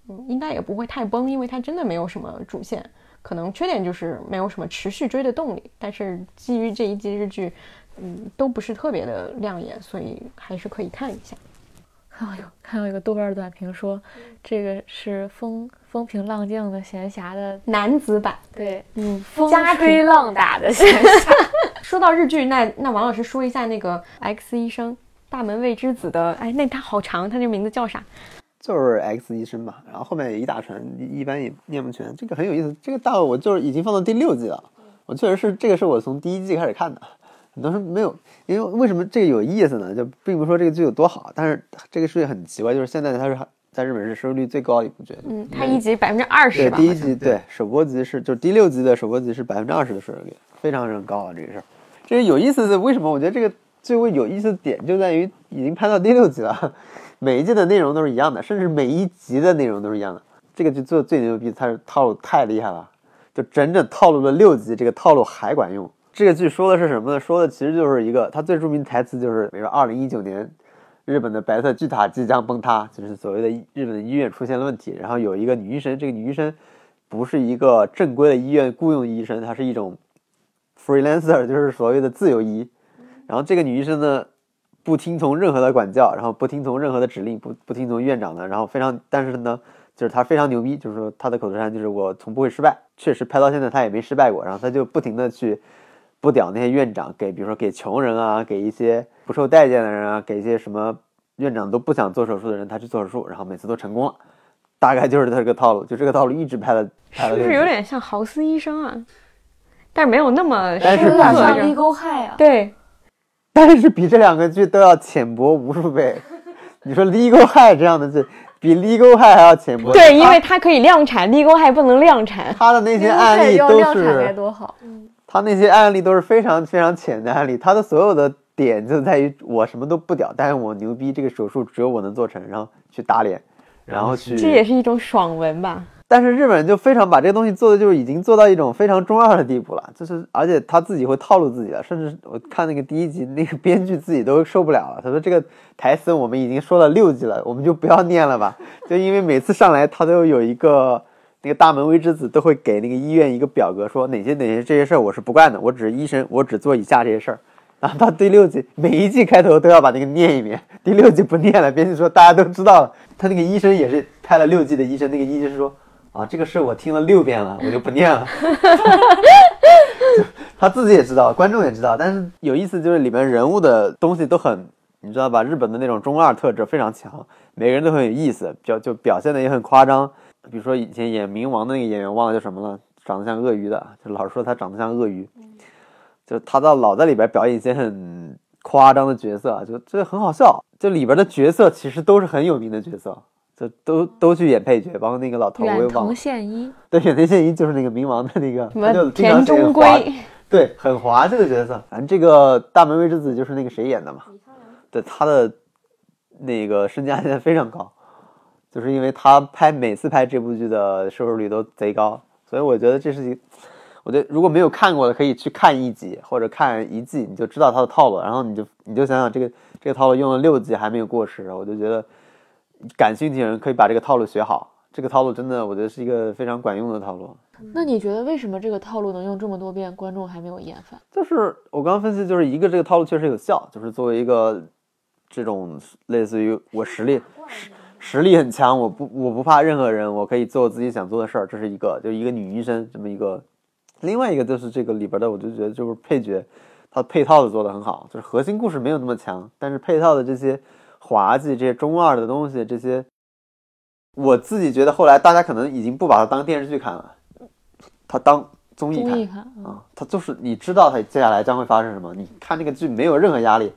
嗯，应该也不会太崩，因为它真的没有什么主线，可能缺点就是没有什么持续追的动力。但是基于这一季日剧，嗯，都不是特别的亮眼，所以还是可以看一下。
看到有看到一个豆瓣短评说，这个是风风平浪静的闲暇的
男子版，
对，
嗯，
风吹浪打的闲暇。
说到日剧，那那王老师说一下那个《X 医生大门未知子》的，哎，那他好长，他这名字叫啥？
就是 X 医生嘛，然后后面一大串，一般也念不全。这个很有意思，这个大我就是已经放到第六季了，我确实是这个是我从第一季开始看的。很多人没有，因为为什么这个有意思呢？就并不是说这个剧有多好，但是这个剧很奇怪，就是现在它是在日本是收视率最高的一部剧。
嗯，它一集百分之二十
吧。对，第一集对首播集是就是第六集的首播集是百分之二十的收视率，非常非常高啊！这个事儿，这个有意思的为什么？我觉得这个最为有意思的点就在于已经拍到第六集了，每一季的内容都是一样的，甚至每一集的内容都是一样的。这个剧做的最牛逼，它是套路太厉害了，就整整套路了六集，这个套路还管用。这个剧说的是什么呢？说的其实就是一个，它最著名台词就是，比如说二零一九年，日本的白色巨塔即将崩塌，就是所谓的日本的医院出现了问题，然后有一个女医生，这个女医生不是一个正规的医院雇佣医生，她是一种 freelancer，就是所谓的自由医。然后这个女医生呢，不听从任何的管教，然后不听从任何的指令，不不听从院长的，然后非常，但是呢，就是他非常牛逼，就是说他的口头禅就是我从不会失败，确实拍到现在他也没失败过，然后他就不停的去不屌那些院长，给比如说给穷人啊，给一些不受待见的人啊，给一些什么院长都不想做手术的人，他去做手术，然后每次都成功了，大概就是他这个套路，就这个套路一直拍了拍了
是不是有点像豪斯医生啊？但是没有那么
但是
有点像
深刻是
legal high 啊。
对，
但是比这两个剧都要浅薄无数倍。你说《Legal High》这样的剧，比《Legal High》还要浅薄。
对，因为它可以量产，立沟还不能量产。
他的那些
legal
案
high
例都
要量产该
是
多好。
他那些案例都是非常非常浅的案例，他的所有的点就在于我什么都不屌，但是我牛逼，这个手术只有我能做成，然后去打脸，然后去。
这也是一种爽文吧？
但是日本人就非常把这个东西做的就是已经做到一种非常中二的地步了，就是而且他自己会套路自己了，甚至我看那个第一集，那个编剧自己都受不了了，他说这个台词我们已经说了六集了，我们就不要念了吧，就因为每次上来他都有一个那个大门未知子都会给那个医院一个表格，说哪些哪些这些事儿我是不干的，我只是医生，我只做以下这些事儿。然后到第六集，每一季开头都要把那个念一遍。第六季不念了，编剧说大家都知道了。他那个医生也是拍了六季的医生，那个医生说啊，这个事我听了六遍了，我就不念了。就 他自己也知道，观众也知道，但是有意思就是里面人物的东西都很，你知道吧？日本的那种中二特质非常强，每个人都很有意思，表就表现的也很夸张。比如说以前演冥王的那个演员忘了叫什么了，长得像鳄鱼的，就老是说他长得像鳄鱼，就他到老在里边表演一些很夸张的角色，就这很好笑。就里边的角色其实都是很有名的角色，就都都去演配角，包括那个老头我也
远藤
忘了。
宪一，
对，远藤宪一就是那个冥王的那个，
什
他就
么田中圭，
对，很滑这个角色。反正这个大门未之子就是那个谁演的嘛，对，他的那个身价现在非常高，就是因为他拍每次拍这部剧的收视率都贼高，所以我觉得这是一，我觉得如果没有看过的可以去看一集或者看一季，你就知道他的套路，然后你就你就想想这个这个套路用了六集还没有过时，我就觉得感兴趣的人可以把这个套路学好。这个套路真的，我觉得是一个非常管用的套路。
那你觉得为什么这个套路能用这么多遍，观众还没有厌烦？
就是我刚刚分析，就是一个这个套路确实有效，就是作为一个这种类似于我实力实实力很强，我不我不怕任何人，我可以做自己想做的事儿，这是一个，就是一个女医生这么一个。另外一个就是这个里边的，我就觉得就是配角，他配套的做得很好，就是核心故事没有那么强，但是配套的这些滑稽、这些中二的东西，这些我自己觉得后来大家可能已经不把它当电视剧看了，它当综艺看。啊，它就是你知道它接下来将会发生什么，你看这个剧没有任何压力，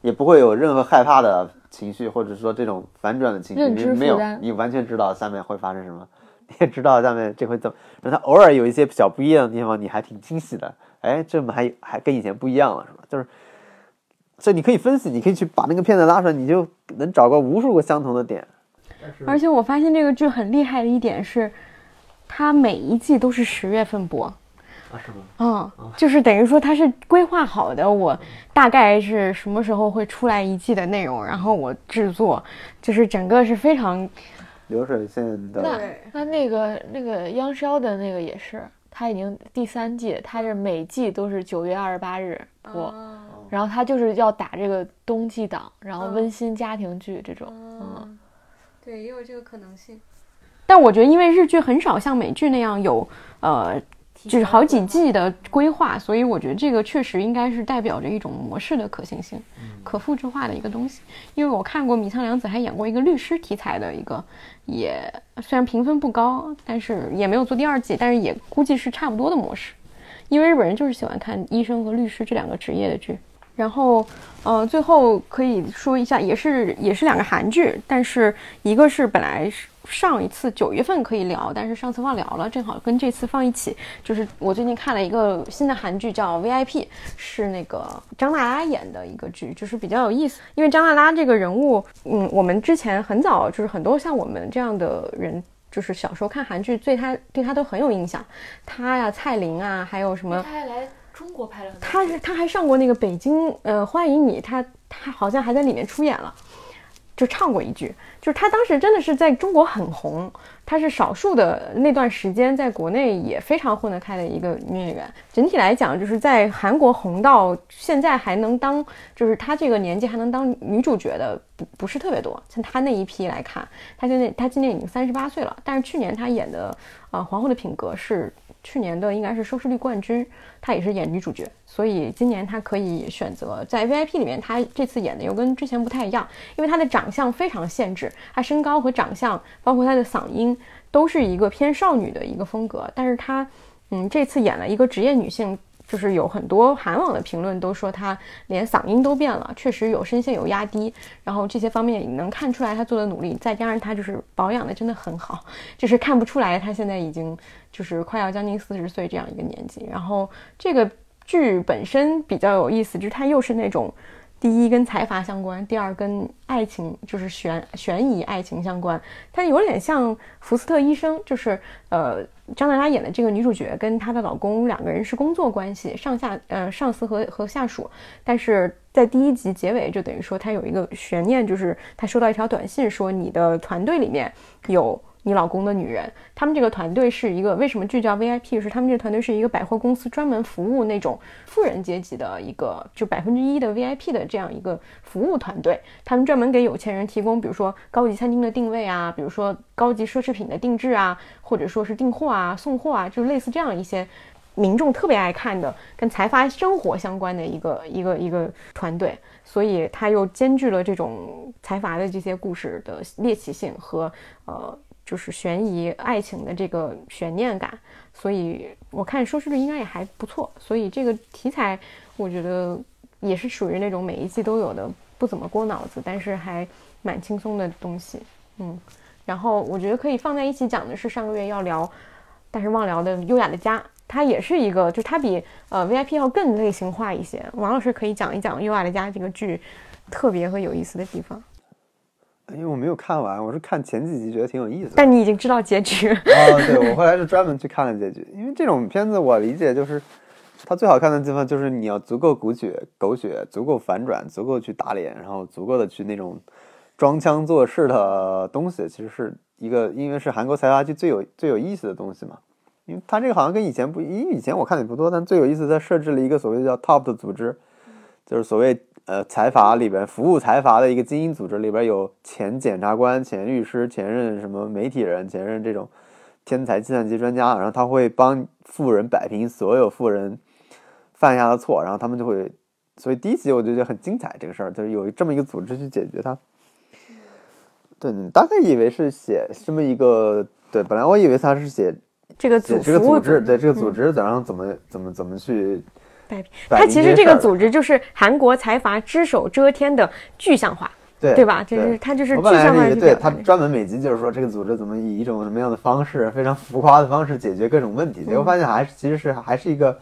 也不会有任何害怕的情绪，或者说这种反转的情绪，你没有你完全知道下面会发生什么，你也知道下面这回怎么，然后它偶尔有一些小不一样的地方，你还挺惊喜的，哎，这么还还跟以前不一样了，是吧？就是，所以你可以分析，你可以去把那个片子拉出来，你就能找个无数个相同的点。
而且我发现这个剧很厉害的一点是，它每一季都是十月份播。
啊，是吗？
嗯，就是等于说它是规划好的，我大概是什么时候会出来一季的内容，然后我制作，就是整个是非常
流水线的，
那那那个那个央视的那个也是，它已经第三季，它是每季都是九月二十八日播，然后他就是要打这个冬季档，然后温馨家庭剧这种，嗯，
对，也有这个可能性。但我觉得，因为日剧很少像美剧那样有呃，就是好几季的规划，所以我觉得这个确实应该是代表着一种模式的可行性、可复制化的一个东西。因为我看过米仓凉子还演过一个律师题材的一个，也虽然评分不高，但是也没有做第二季，但是也估计是差不多的模式。因为日本人就是喜欢看医生和律师这两个职业的剧。然后，呃，最后可以说一下，也是也是两个韩剧，但是一个是本来上一次九月份可以聊，但是上次忘聊了，正好跟这次放一起。就是我最近看了一个新的韩剧，叫《VIP》，是那个张娜拉演的一个剧，就是比较有意思。因为张娜拉这个人物，嗯，我们之前很早就是很多像我们这样的人，就是小时候看韩剧，对他对他都很有印象。他呀，蔡琳啊，还有什么？
中国拍了很多
他是他还上过那个北京呃欢迎你，他他好像还在里面出演了。就唱过一句，就是他当时真的是在中国很红，他是少数的那段时间在国内也非常混得开的一个女演员。整体来讲，就是在韩国红到现在还能当，就是她这个年纪还能当女主角的不不是特别多。像她那一批来看，她现在她今年已经三十八岁了，但是去年她演的啊《皇后的品格》是去年的应该是收视率冠军，她也是演女主角。所以今年她可以选择在 VIP 里面，她这次演的又跟之前不太一样，因为她的长相非常限制，她身高和长相，包括她的嗓音，都是一个偏少女的一个风格。但是她，嗯，这次演了一个职业女性，就是有很多韩网的评论都说他连嗓音都变了，确实有声线有压低，然后这些方面也能看出来他做的努力，再加上他就是保养的真的很好，就是看不出来他现在已经就是快要将近四十岁这样一个年纪，然后这个。剧本身比较有意思，就是它又是那种，第一跟财阀相关，第二跟爱情就是悬悬疑爱情相关。它有点像福斯特医生，就是呃张娜拉演的这个女主角跟她的老公两个人是工作关系，上下呃上司和和下属。但是在第一集结尾就等于说他有一个悬念，就是他收到一条短信说你的团队里面有。你老公的女人，他们这个团队是一个为什么剧叫 VIP？是他们这个团队是一个百货公司，专门服务那种富人阶级的一个，就百分之一的 VIP 的这样一个服务团队。他们专门给有钱人提供，比如说高级餐厅的定位啊，比如说高级奢侈品的定制啊，或者说是订货啊、送货啊，就类似这样一些民众特别爱看的跟财阀生活相关的一个一个一个团队。所以他又兼具了这种财阀的这些故事的猎奇性和呃。就是悬疑爱情的这个悬念感，所以我看收视率应该也还不错。所以这个题材，我觉得也是属于那种每一季都有的，不怎么过脑子，但是还蛮轻松的东西。嗯，然后我觉得可以放在一起讲的是上个月要聊，但是忘聊的《优雅的家》，它也是一个，就它比呃 VIP 要更类型化一些。王老师可以讲一讲《优雅的家》这个剧特别和有意思的地方。
因为我没有看完，我是看前几集觉得挺有意思的。
但你已经知道结局
啊？对，我后来是专门去看了结局。因为这种片子，我理解就是，它最好看的地方就是你要足够狗血、狗血，足够反转，足够去打脸，然后足够的去那种装腔作势的东西，其实是一个，因为是韩国财阀剧最有最有意思的东西嘛。因为它这个好像跟以前不，因为以前我看的不多，但最有意思，它设置了一个所谓叫 top 的组织，就是所谓。呃，财阀里边服务财阀的一个精英组织里边有前检察官、前律师、前任什么媒体人、前任这种天才计算机专家，然后他会帮富人摆平所有富人犯下的错，然后他们就会，所以第一集我就觉得很精彩，这个事儿就是有这么一个组织去解决它。对，你大概以为是写这么一个，对，本来我以为他是写
这个组
这个组织，对这个组织然后怎么怎么怎么去。
它其实这个组织就是韩国财阀只手遮天的具象化，
对
对吧？就是它就是具
象
化。
对，他专门每集就是说这个组织怎么以一种什么样的方式，非常浮夸的方式解决各种问题。结果发现还是其实是还是一个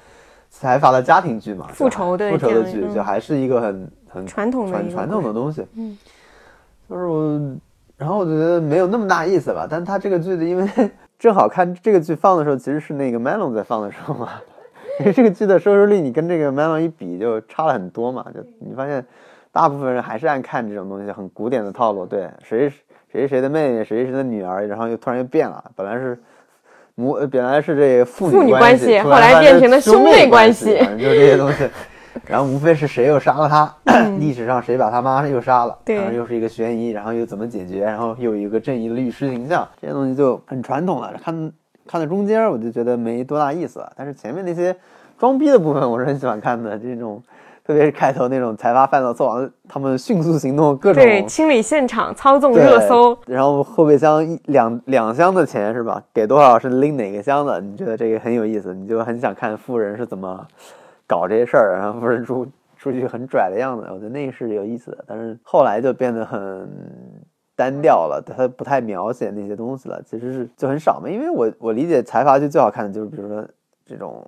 财阀的家庭剧嘛，
复仇
的复仇的剧，就还是一个很很
传统
的传统
的
东西。嗯，就是我，然后我觉得没有那么大意思吧。但他这个剧的，因为 正好看这个剧放的时候，其实是那个 Melon 在放的时候嘛。因 为这个剧的收视率，你跟这个《Melon》一比，就差了很多嘛。就你发现，大部分人还是爱看这种东西，很古典的套路。对，谁谁谁的妹妹，谁谁的女儿，然后又突然又变了。本来是母，本来是这个父
女
关系，
后来变成了
兄
妹关
系，就这些东西。然后无非是谁又杀了他，历史上谁把他妈又杀了，然后又是一个悬疑，然后又怎么解决，然后又有一个正义的律师形象，这些东西就很传统了。看。看到中间我就觉得没多大意思，但是前面那些装逼的部分我是很喜欢看的，这种特别是开头那种财阀犯到错完，他们迅速行动，各种
对清理现场、操纵热搜，
然后后备箱一两两箱的钱是吧？给多少是拎哪个箱子？你觉得这个很有意思，你就很想看富人是怎么搞这些事儿，然后富人出出去很拽的样子，我觉得那是有意思的，但是后来就变得很。单调了，他不太描写那些东西了，其实是就很少嘛。因为我我理解财阀剧最好看的就是，比如说这种，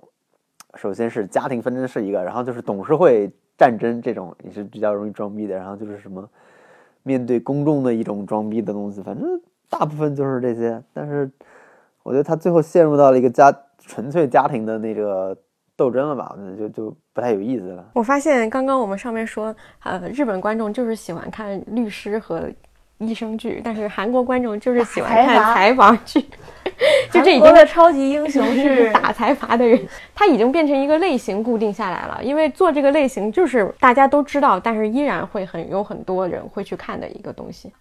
首先是家庭纷争是一个，然后就是董事会战争这种也是比较容易装逼的，然后就是什么面对公众的一种装逼的东西，反正大部分就是这些。但是我觉得他最后陷入到了一个家纯粹家庭的那个。斗争了吧？那就就不太有意思了。
我发现刚刚我们上面说，呃，日本观众就是喜欢看律师和医生剧，但是韩国观众就是喜欢看财阀剧。就这已经
的超级英雄是
打财阀的人，他已经变成一个类型固定下来了。因为做这个类型就是大家都知道，但是依然会很有很多人会去看的一个东西。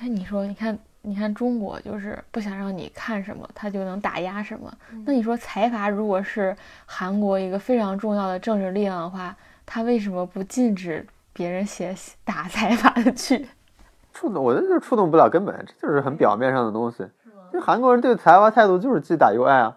哎，你说，你看。你看中国就是不想让你看什么，他就能打压什么。那你说财阀如果是韩国一个非常重要的政治力量的话，他为什么不禁止别人写 打财阀的剧？
触动，我觉得就触动不了根本，这就是很表面上的东西。就韩国人对财阀态度就是既打又爱啊。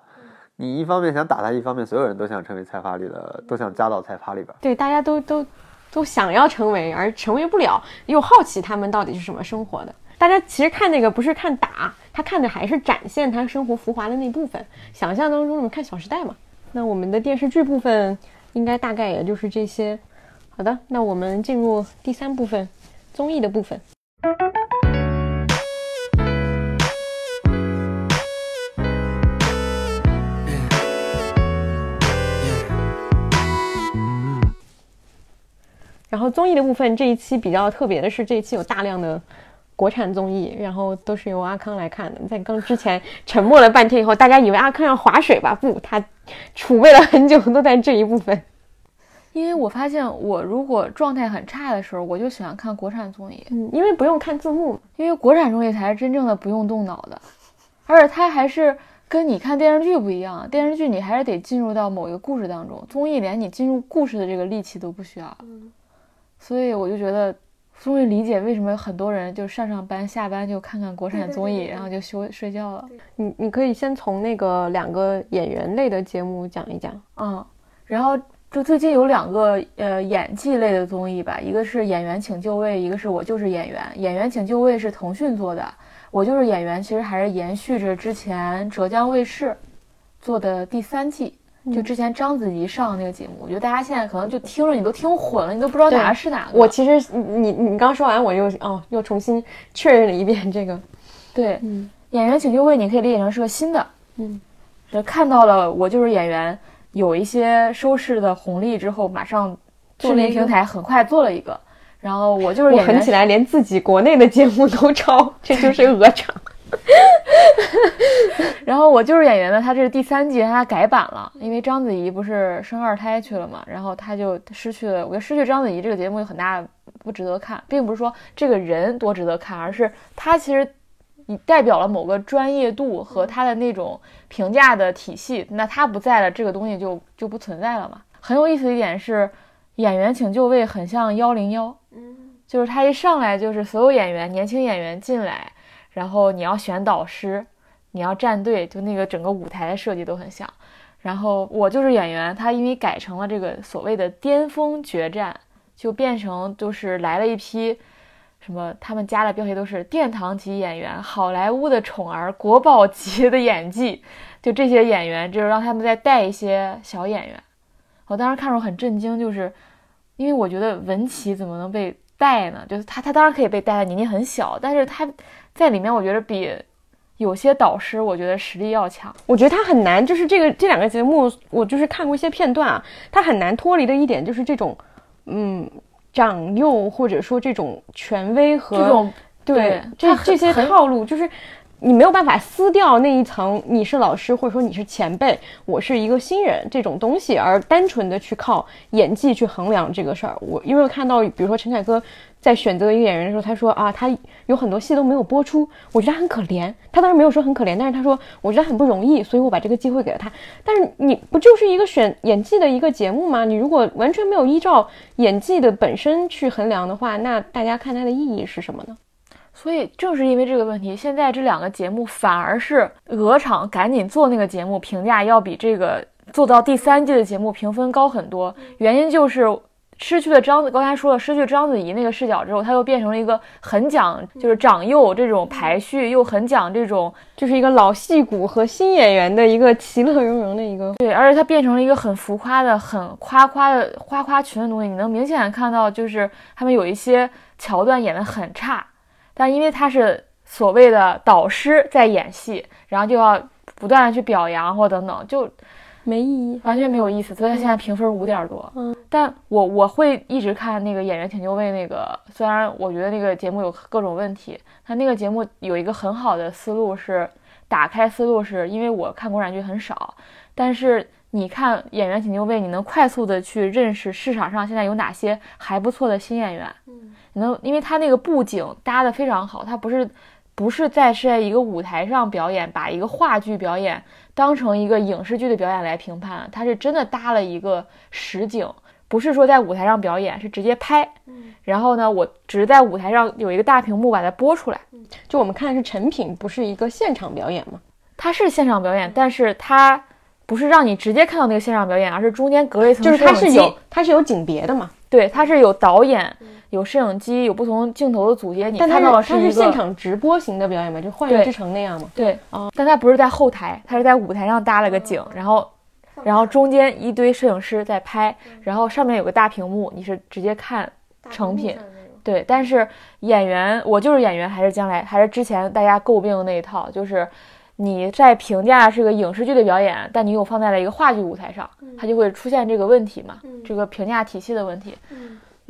你一方面想打他，一方面所有人都想成为财阀里的，都想加到财阀里边。
对，大家都都都想要成为，而成为不了，又好奇他们到底是什么生活的。大家其实看那个不是看打，他看的还是展现他生活浮华的那部分。想象当中，你们看《小时代》嘛？那我们的电视剧部分应该大概也就是这些。好的，那我们进入第三部分，综艺的部分。然后综艺的部分这一期比较特别的是，这一期有大量的。国产综艺，然后都是由阿康来看的。在刚之前沉默了半天以后，大家以为阿康要划水吧？不，他储备了很久，都在这一部分。
因为我发现，我如果状态很差的时候，我就喜欢看国产综艺，
嗯，因为不用看字幕，
因为国产综艺才是真正的不用动脑的，而且它还是跟你看电视剧不一样。电视剧你还是得进入到某一个故事当中，综艺连你进入故事的这个力气都不需要。所以我就觉得。终于理解为什么很多人就上上班下班就看看国产综艺，然后就休睡觉了。
你你可以先从那个两个演员类的节目讲一讲，
嗯，然后就最近有两个呃演技类的综艺吧，一个是《演员请就位》，一个是我就是演员。《演员请就位》是腾讯做的，我就是演员，其实还是延续着之前浙江卫视做的第三季。就之前章子怡上的那个节目，我觉得大家现在可能就听着你都听混了，你都不知道哪个是哪个。
我其实你你刚说完，我又哦又重新确认了一遍这个。
对，嗯，演员请就位，你可以理解成是个新的，
嗯，
看到了我就是演员有一些收视的红利之后，马上视频平台很快做了一个，然后我就是演
狠起来，连自己国内的节目都抄，这就是鹅厂。
然后我就是演员呢，他这是第三季，他改版了，因为章子怡不是生二胎去了嘛，然后他就失去了。我觉得失去章子怡这个节目有很大不值得看，并不是说这个人多值得看，而是他其实你代表了某个专业度和他的那种评价的体系，那他不在了，这个东西就就不存在了嘛。很有意思的一点是，演员请就位很像幺零幺，嗯，就是他一上来就是所有演员年轻演员进来。然后你要选导师，你要站队，就那个整个舞台的设计都很像。然后我就是演员，他因为改成了这个所谓的巅峰决战，就变成就是来了一批什么，他们加的标题都是殿堂级演员、好莱坞的宠儿、国宝级的演技，就这些演员，就是让他们再带一些小演员。我当时看着很震惊，就是因为我觉得文琪怎么能被带呢？就是他，他当然可以被带，年纪很小，但是他。在里面，我觉得比有些导师，我觉得实力要强。
我觉得他很难，就是这个这两个节目，我就是看过一些片段啊，他很难脱离的一点就是这种，嗯，长幼或者说这种权威和
这种
对这这些套路，就是。你没有办法撕掉那一层，你是老师或者说你是前辈，我是一个新人这种东西，而单纯的去靠演技去衡量这个事儿。我因为我看到，比如说陈凯歌在选择一个演员的时候，他说啊，他有很多戏都没有播出，我觉得他很可怜。他当时没有说很可怜，但是他说我觉得很不容易，所以我把这个机会给了他。但是你不就是一个选演技的一个节目吗？你如果完全没有依照演技的本身去衡量的话，那大家看它的意义是什么呢？
所以正是因为这个问题，现在这两个节目反而是鹅厂赶紧做那个节目，评价要比这个做到第三季的节目评分高很多。原因就是失去了章子，刚才说了失去章子怡那个视角之后，他又变成了一个很讲就是长幼这种排序，又很讲这种
就是一个老戏骨和新演员的一个其乐融融的一个。
对，而且它变成了一个很浮夸的、很夸夸的花花群的东西。你能明显看到，就是他们有一些桥段演得很差，但因为他是所谓的导师在演戏，然后就要不断的去表扬或等等，就。
没意义，
完全没有意思。所以他现在评分五点多。嗯，但我我会一直看那个演员请就位那个，虽然我觉得那个节目有各种问题，他那个节目有一个很好的思路是打开思路，是因为我看国产剧很少，但是你看演员请就位，你能快速的去认识市场上现在有哪些还不错的新演员。嗯，你能，因为他那个布景搭的非常好，他不是不是在是在一个舞台上表演，把一个话剧表演。当成一个影视剧的表演来评判，他是真的搭了一个实景，不是说在舞台上表演，是直接拍。嗯，然后呢，我只是在舞台上有一个大屏幕把它播出来，
就我们看的是成品，不是一个现场表演嘛？
它是现场表演，但是它不是让你直接看到那个现场表演，而是中间隔了一层
就是它是有它是有景别的嘛？
对，它是有导演。有摄影机，有不同镜头的组接，你看到的
是一个现场直播型的表演吗？就《幻乐之城》那样吗？
对，啊，但它不是在后台，它是在舞台上搭了个景，然后，然后中间一堆摄影师在拍，然后上面有个大屏幕，你是直接看成品。对，但是演员，我就是演员，还是将来，还是之前大家诟病的那一套，就是你在评价是个影视剧的表演，但你又放在了一个话剧舞台上，它就会出现这个问题嘛，这个评价体系的问题。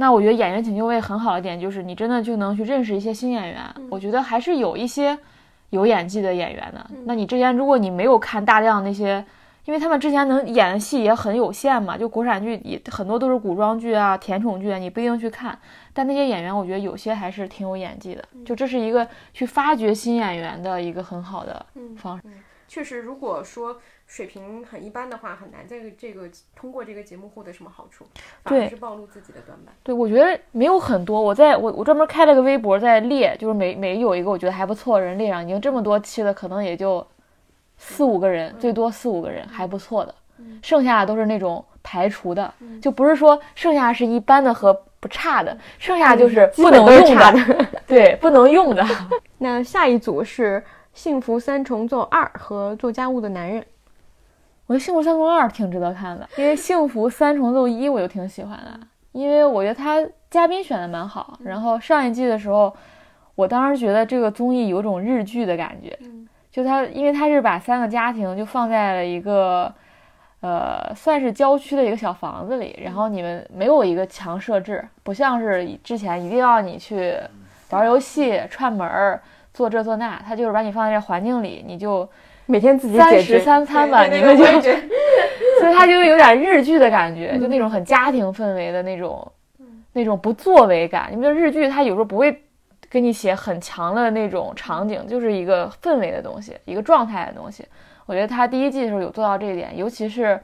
那我觉得演员请就位很好的点就是，你真的就能去认识一些新演员。我觉得还是有一些有演技的演员的。那你之前如果你没有看大量那些，因为他们之前能演的戏也很有限嘛，就国产剧也很多都是古装剧啊、甜宠剧啊，你不一定去看。但那些演员，我觉得有些还是挺有演技的。就这是一个去发掘新演员的一个很好的方式。
确实，如果说。水平很一般的话，很难在这个通过这个节目获得什么好处，反而是暴露自己的短板。
对，我觉得没有很多。我在我我专门开了个微博在列，就是每每有一个我觉得还不错的人列上，已经这么多期了，可能也就四五个人，最多四五个人还不错的，剩下的都是那种排除的，就不是说剩下是一般的和不差的，剩下就是不能用的，对，不能用的。
那下一组是《幸福三重奏二》和《做家务的男人》。
我觉得《幸福三重奏二》挺值得看的，因为《幸福三重奏一》我就挺喜欢的，因为我觉得他嘉宾选的蛮好。然后上一季的时候，我当时觉得这个综艺有种日剧的感觉，就他，因为他是把三个家庭就放在了一个，呃，算是郊区的一个小房子里，然后你们没有一个强设置，不像是之前一定要你去玩游戏、串门儿、做这做那，他就是把你放在这环境里，你就。
每天自己
三食三餐吧，你们就，所以他就有点日剧的感觉，就那种很家庭氛围的那种，那种不作为感。你们日剧，他有时候不会给你写很强的那种场景，就是一个氛围的东西，一个状态的东西。我觉得他第一季的时候有做到这一点，尤其是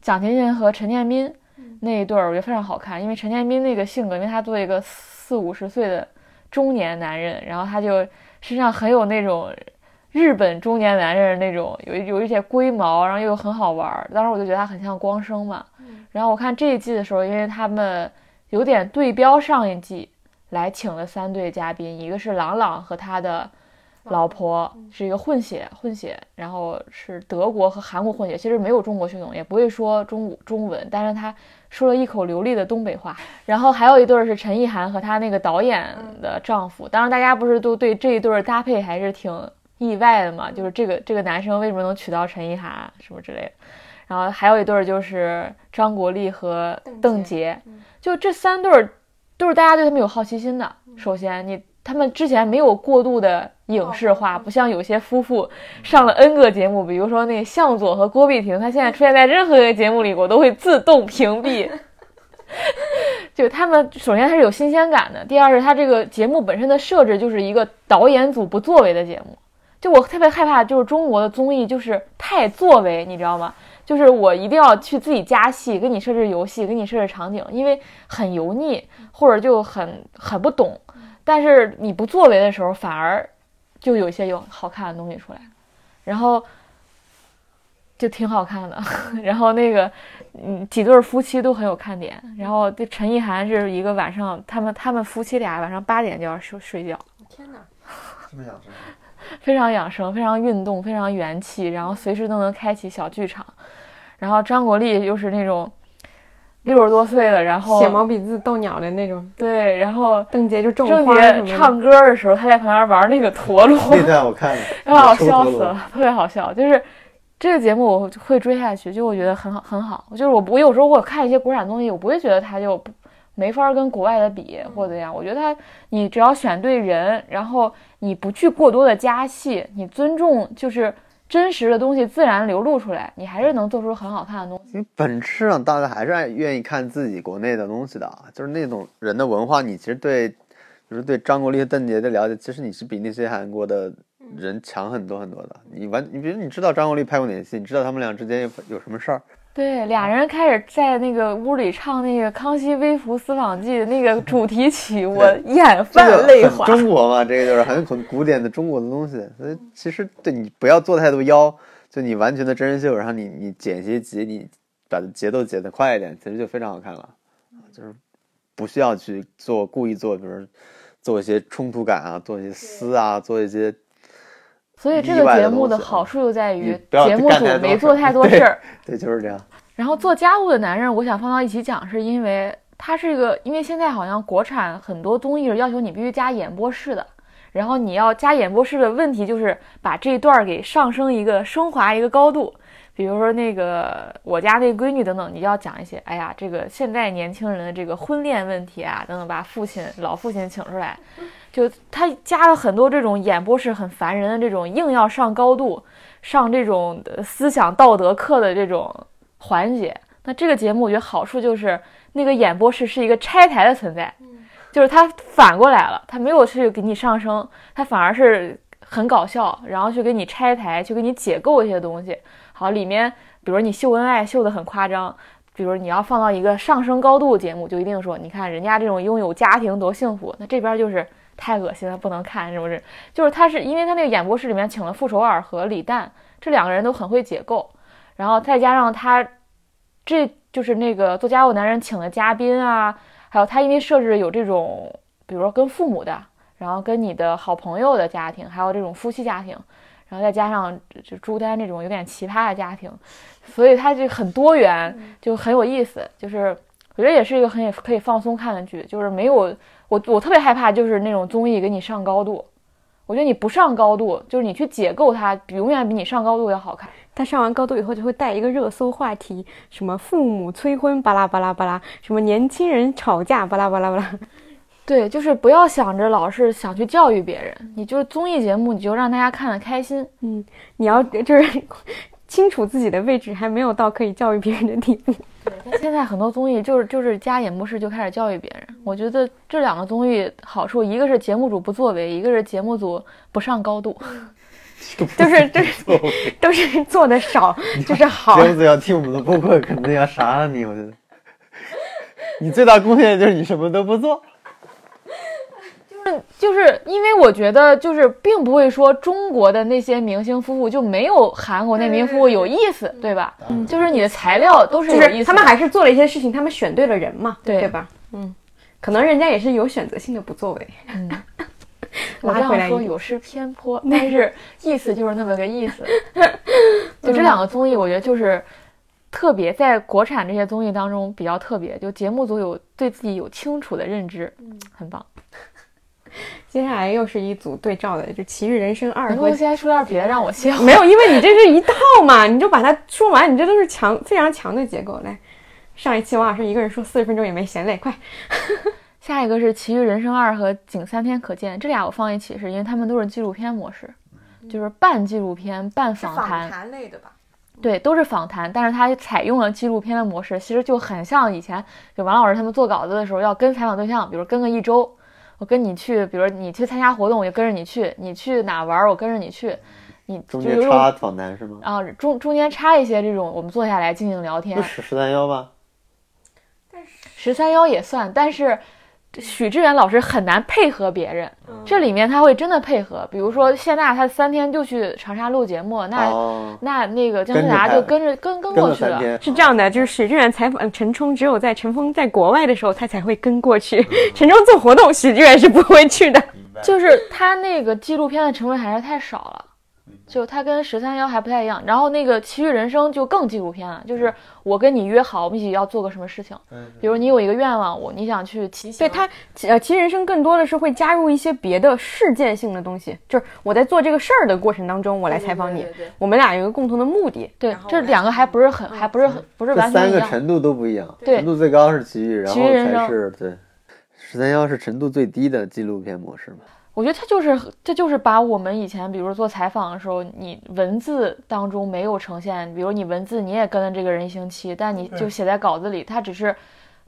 蒋勤勤和陈建斌那一对儿，我觉得非常好看。因为陈建斌那个性格，因为他做一个四五十岁的中年男人，然后他就身上很有那种。日本中年男人那种有有一些龟毛，然后又很好玩儿。当时我就觉得他很像光生嘛。然后我看这一季的时候，因为他们有点对标上一季，来请了三对嘉宾，一个是朗朗和他的老婆，是一个混血混血，然后是德国和韩国混血，其实没有中国血统，也不会说中中文，但是他说了一口流利的东北话。然后还有一对是陈意涵和她那个导演的丈夫。当然大家不是都对这一对搭配还是挺。意外的嘛，就是这个这个男生为什么能娶到陈意涵什么之类的，然后还有一对儿就是张国立和邓婕，就这三对儿都是大家对他们有好奇心的。首先，你他们之前没有过度的影视化，不像有些夫妇上了 N 个节目，比如说那个向佐和郭碧婷，他现在出现在任何一个节目里，我都会自动屏蔽。就他们首先他是有新鲜感的，第二是他这个节目本身的设置就是一个导演组不作为的节目。就我特别害怕，就是中国的综艺就是太作为，你知道吗？就是我一定要去自己加戏，给你设置游戏，给你设置场景，因为很油腻或者就很很不懂。但是你不作为的时候，反而就有一些有好看的东西出来。然后，就挺好看的。然后那个嗯几对夫妻都很有看点。然后这陈意涵是一个晚上，他们他们夫妻俩晚上八点就要睡睡觉，
天哪！
这么养生？
非常养生，非常运动，非常元气，然后随时都能开启小剧场。然后张国立又是那种六十多岁了，然后
写毛笔字逗鸟的那种。
对，然后
邓婕就种
郑
花什么的
洁唱歌的时候，他在旁边玩那个陀螺，
那段我看了，
然后
抽陀螺
笑死了，特别好笑。就是这个节目我会追下去，就我觉得很好很好。就是我我有时候我看一些国产综艺，我不会觉得它就不没法跟国外的比或者怎样。我觉得它你只要选对人，然后你不去过多的加戏，你尊重就是真实的东西自然流露出来，你还是能做出很好看的东西。
你本质上大家还是爱愿意看自己国内的东西的，就是那种人的文化，你其实对，就是对张国立邓婕的了解，其实你是比那些韩国的人强很多很多的。你完，你比如你知道张国立拍过哪些戏，你知道他们俩之间有有什么事儿，
对，俩人开始在那个屋里唱那个《康熙微服私访记》的那个主题曲，我眼泛泪花。
中国嘛，这个就是很很古典的中国的东西。所以其实对你不要做太多妖，就你完全的真人秀，然后你你剪些辑，你把节奏剪得快一点，其实就非常好看了。就是不需要去做故意做，比如做一些冲突感啊，做一些撕啊，做一些
所以这个节目的好处就在于节目组没做太 多事儿。
对，就是这样。
然后做家务的男人，我想放到一起讲，是因为他是一个，因为现在好像国产很多综艺是要求你必须加演播室的，然后你要加演播室的问题就是把这一段儿给上升一个升华一个高度，比如说那个我家那闺女等等，你要讲一些，哎呀，这个现在年轻人的这个婚恋问题啊等等，把父亲老父亲请出来，就他加了很多这种演播室很烦人的这种硬要上高度，上这种呃思想道德课的这种环节。那这个节目我觉得好处就是那个演播室是一个拆台的存在，就是它反过来了，它没有去给你上升，它反而是很搞笑，然后去给你拆台，去给你解构一些东西。好，里面比如你秀恩爱秀得很夸张。比如你要放到一个上升高度的节目，就一定说，你看人家这种拥有家庭多幸福，那这边就是太恶心了，不能看，是不是？就是他是因为他那个演播室里面请了傅首尔和李诞，这两个人都很会解构，然后再加上他，这就是那个做家务男人请的嘉宾啊，还有他因为设置有这种，比如说跟父母的，然后跟你的好朋友的家庭，还有这种夫妻家庭，然后再加上就朱丹这种有点奇葩的家庭，所以它就很多元，就很有意思，就是。我觉得也是一个很可以放松看的剧，就是没有我我特别害怕就是那种综艺给你上高度，我觉得你不上高度，就是你去解构它，永远比你上高度要好看。
他上完高度以后就会带一个热搜话题，什么父母催婚巴拉巴拉巴拉，什么年轻人吵架巴拉巴拉巴拉。
对，就是不要想着老是想去教育别人，你就是综艺节目，你就让大家看得开心。
嗯，你要就是清楚自己的位置，还没有到可以教育别人的地步。
对现在很多综艺就是就是加演播室就开始教育别人，我觉得这两个综艺好处，一个是节目组不作为，一个是节目组不上高度。
就是就是都是做的少，就是好。
节目组要听我们的播客，肯定要杀了你。我觉得，你最大贡献就是你什么都不做。
就是因为我觉得，就是并不会说中国的那些明星夫妇就没有韩国那名夫妇有意思，对吧？嗯，就是你的材料都是有意思
他们还是做了一些事情，他们选对了人嘛，
对
对吧？嗯，可能人家也是有选择性的不作为。
嗯，我这样说有失偏颇，但是意思就是那么个意思。就这两个综艺，我觉得就是特别在国产这些综艺当中比较特别，就节目组有对自己有清楚的认知，很棒。
接下来又是一组对照的，就《奇遇人生二和
能先说点别的让我笑？
没有，因为你这是一套嘛，你就把它说完，你这都是强非常强的结构。来，上一期王老师一个人说四十分钟也没嫌累，快。
下一个是《奇遇人生二》和《仅三天可见》，这俩我放一起是因为他们都是纪录片模式，就是半纪录片半访谈，
类的吧？
对，都是访谈，但是它采用了纪录片的模式，其实就很像以前就王老师他们做稿子的时候要跟采访对象，比如跟个一周，我跟你去，比如你去参加活动，我就跟着你去；你去哪玩，我跟着你去。你
中
就是用
间插访谈是吗？
啊，中中间插一些这种，我们坐下来静静聊天
不。是十三幺吗？
十三幺也算，但是许志远老师很难配合别人，这里面他会真的配合。比如说谢娜，她三天就去长沙录节目，那、
哦
那那个姜思达就跟着跟跟
跟
过去了。
了，
是这样的，就是许志远采访陈冲，只有在陈峰在国外的时候，他才会跟过去。陈冲做活动，许志远是不会去的。
就是他那个纪录片的成分还是太少了，就它跟十三幺还不太一样。然后那个《奇遇人生》就更纪录片了，就是我跟你约好，我们一起要做个什么事情，比如你有一个愿望，我你想去骑行，
对它，呃，奇遇人生更多的是会加入一些别的事件性的东西，就是我在做这个事儿的过程当中，我来采访你，我们俩有一个共同的目的。
对，这两个还不是很，还不是很，不是完全一样。
三个程度都不一样，
对
程度最高是奇遇，然后才是对十三幺是程度最低的纪录片模式嘛。
我觉得他就是，这就是把我们以前，比如做采访的时候，你文字当中没有呈现，比如你文字你也跟了这个人一星期，但你就写在稿子里，他只是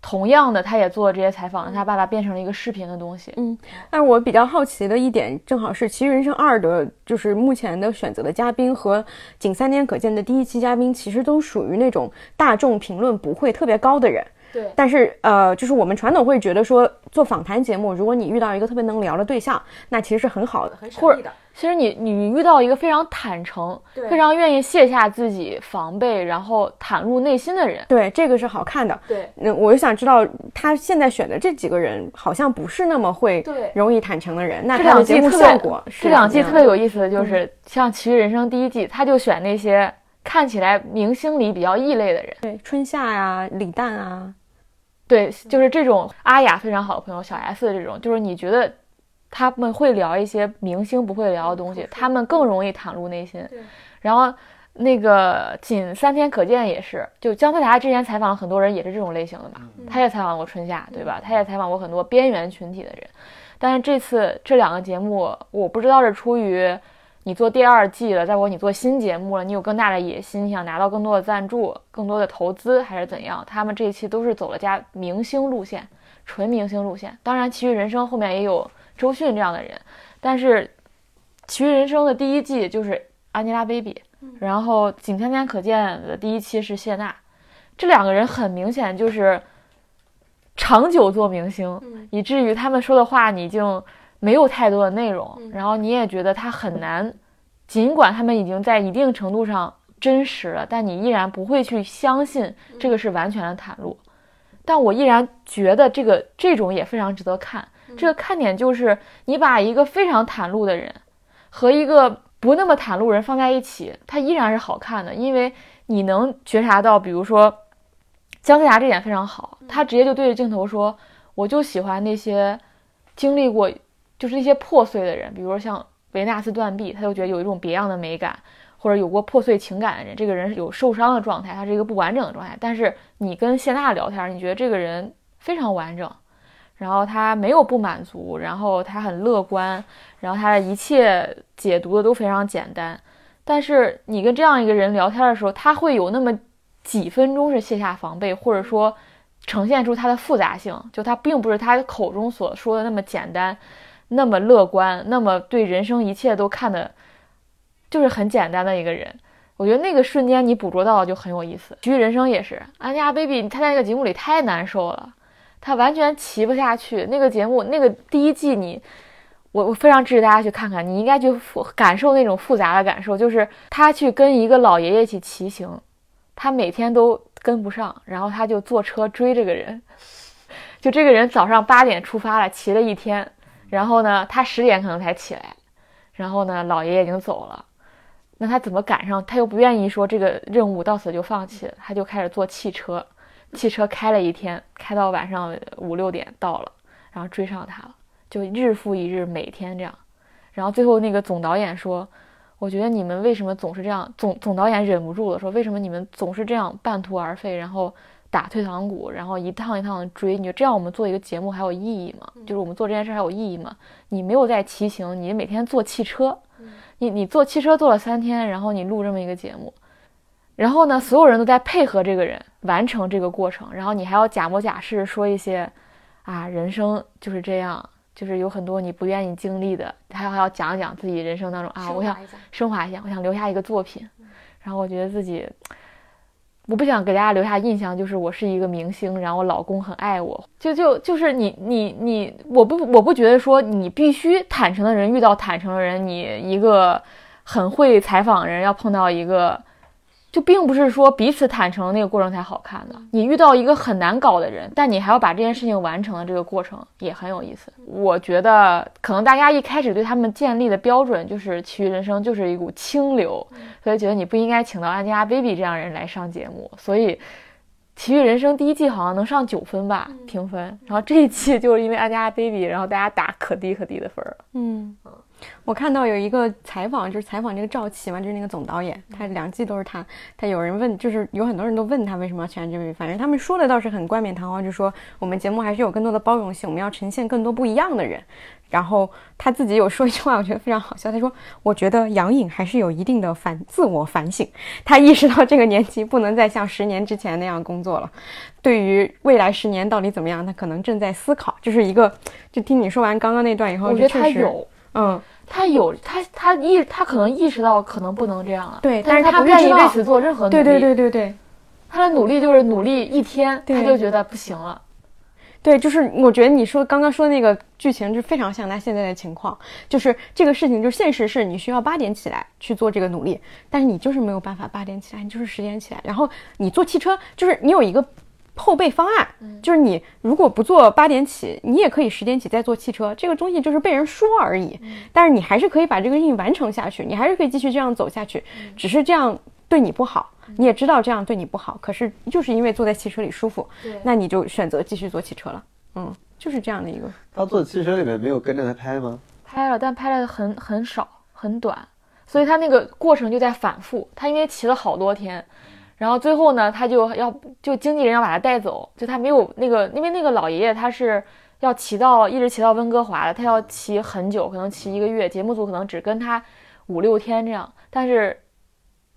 同样的，他也做了这些采访，他把它变成了一个视频的东西。
嗯但是我比较好奇的一点，正好是《其实人生二》的，就是目前的选择的嘉宾和《仅三天可见》的第一期嘉宾，其实都属于那种大众评论不会特别高的人。
对
但是呃，就是我们传统会觉得说，做访谈节目，如果你遇到一个特别能聊的对象，那其实是很好的，很
或者其实你你遇到一个非常坦诚、非常愿意卸下自己防备，然后袒露内心的人，
对，这个是好看的。
对
那我就想知道，他现在选的这几个人，好像不是那么会容易坦诚的人。那
这两季特别
效果，
这两季特别
有。
有意思的就是，像《奇遇人生》第一季，他就选那些看起来明星里比较异类的人。
对，春夏呀、李诞啊，
对，就是这种阿雅非常好的朋友，小 S 的这种，就是你觉得他们会聊一些明星不会聊的东西，他们更容易袒露内心。然后那个仅三天可见也是，就姜思达之前采访了很多人，也是这种类型的嘛，他也采访过春夏，对吧？他也采访过很多边缘群体的人。但是这次这两个节目，我不知道是出于你做第二季了，再或你做新节目了，你有更大的野心，你想拿到更多的赞助、更多的投资，还是怎样？他们这一期都是走了家明星路线，纯明星路线。当然，《奇遇人生》后面也有周迅这样的人，但是《奇遇人生》的第一季就是 Angelababy，然后《仅三天可见》的第一期是谢娜，这两个人很明显就是长久做明星，以至于他们说的话你已经没有太多的内容，然后你也觉得他很难，尽管他们已经在一定程度上真实了，但你依然不会去相信这个是完全的袒露。但我依然觉得这个这种也非常值得看。这个看点就是你把一个非常袒露的人和一个不那么袒露人放在一起，它依然是好看的，因为你能觉察到，比如说姜思达这点非常好，他直接就对着镜头说：“我就喜欢那些经历过就是那些破碎的人，比如说像维纳斯断臂，他就觉得有一种别样的美感。”或者有过破碎情感的人，这个人是有受伤的状态，他是一个不完整的状态。但是你跟谢娜聊天，你觉得这个人非常完整，然后他没有不满足，然后他很乐观，然后他的一切解读的都非常简单。但是你跟这样一个人聊天的时候，他会有那么几分钟是卸下防备，或者说呈现出他的复杂性，就他并不是他口中所说的那么简单，那么乐观，那么对人生一切都看的。就是很简单的一个人，我觉得那个瞬间你捕捉到就很有意思。《其实人生》也是，Angelababy 她在那个节目里太难受了，她完全骑不下去。那个节目那个第一季你，我我非常支持大家去看看，你应该去感受那种复杂的感受，就是她去跟一个老爷爷一起骑行，她每天都跟不上，然后她就坐车追这个人，就这个人早上八点出发了，骑了一天，然后呢，他十点可能才起来，然后呢，老爷已经走了。那他怎么赶上？他又不愿意说这个任务到此就放弃，他就开始坐汽车，汽车开了一天，开到晚上五六点到了，然后追上他了，就日复一日，每天这样。然后最后那个总导演说：“我觉得你们为什么总是这样？”总总导演忍不住了，说：“为什么你们总是这样半途而废，然后打退堂鼓，然后一趟一趟的追？你觉得这样我们做一个节目还有意义吗？就是我们做这件事还有意义吗？你没有在骑行，你每天坐汽车。”你你坐汽车坐了三天，然后你录这么一个节目，然后呢，所有人都在配合这个人完成这个过程，然后你还要假模假式说一些，啊，人生就是这样，就是有很多你不愿意经历的，还还要讲一讲自己人生当中啊，我想升华一下，我想留下一个作品，然后我觉得自己我不想给大家留下印象，就是我是一个明星，然后我老公很爱我，就就就是你你你，我不我不觉得说你必须坦诚的人遇到坦诚的人，你一个很会采访人要碰到一个。就并不是说彼此坦诚那个过程才好看的。你遇到一个很难搞的人，但你还要把这件事情完成的这个过程也很有意思。我觉得可能大家一开始对他们建立的标准就是《奇遇人生》就是一股清流，所以觉得你不应该请到 Angelababy 这样人来上节目。所以《奇遇人生》第一季好像能上九分吧评分，然后这一季就是因为 Angelababy，然后大家打可低可低的分儿。
嗯。我看到有一个采访，就是采访这个赵琦嘛，就是那个总导演，他两季都是他。他有人问，就是有很多人都问他为什么要选这位，反正他们说的倒是很冠冕堂皇，就说我们节目还是有更多的包容性，我们要呈现更多不一样的人。然后他自己有说一句话，我觉得非常好笑，他说：“我觉得杨颖还是有一定的反自我反省，他意识到这个年纪不能再像十年之前那样工作了。对于未来十年到底怎么样，他可能正在思考。就是一个，就听你说完刚刚那段以后，
我觉得他有。”
嗯，
他有他他意他可能意识到可能不能这样了，
对，
但
是
他不愿意为此做任何努
力，对对对对对，
他的努力就是努力一天，他就觉得不行了，
对，就是我觉得你说刚刚说那个剧情就非常像他现在的情况，就是这个事情就现实是你需要八点起来去做这个努力，但是你就是没有办法八点起来，你就是十点起来，然后你坐汽车就是你有一个。后备方案就是你如果不做八点起，你也可以十点起再坐汽车。这个东西就是被人说而已，但是你还是可以把这个事情完成下去，你还是可以继续这样走下去。只是这样对你不好，你也知道这样对你不好。可是就是因为坐在汽车里舒服，那你就选择继续坐汽车了。嗯，就是这样的一个。
他坐汽车里面没有跟着他拍吗？
拍了，但拍了很很少很短，所以他那个过程就在反复。他因为骑了好多天。然后最后呢，他就要就经纪人要把他带走，就他没有那个，因为那个老爷爷他是要骑到一直骑到温哥华的，他要骑很久，可能骑一个月，节目组可能只跟他五六天这样。但是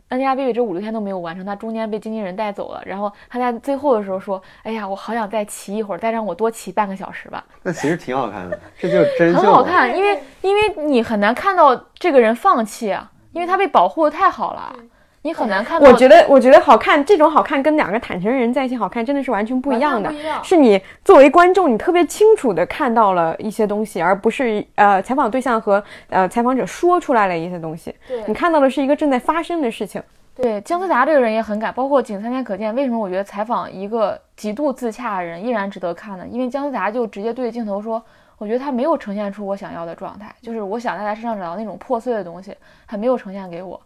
安吉拉·贝贝这五六天都没有完成，他中间被经纪人带走了。然后他在最后的时候说：“哎呀，我好想再骑一会儿，再让我多骑半个小时吧。”
那其实挺好看的，这就是真
很好看，因为因为你很难看到这个人放弃啊，因为他被保护的太好了。你很难看。
我觉得，我觉得好看，这种好看跟两个坦诚的人在一起好看，真的是完全不一样的。是你作为观众，你特别清楚的看到了一些东西，而不是呃采访对象和呃采访者说出来了一些东西。
对，
你看到的是一个正在发生的事情。
对，姜思达这个人也很敢，包括《仅三天可见》。为什么我觉得采访一个极度自洽的人依然值得看呢？因为姜思达就直接对着镜头说：“我觉得他没有呈现出我想要的状态，就是我想在他身上找到那种破碎的东西，还没有呈现给我。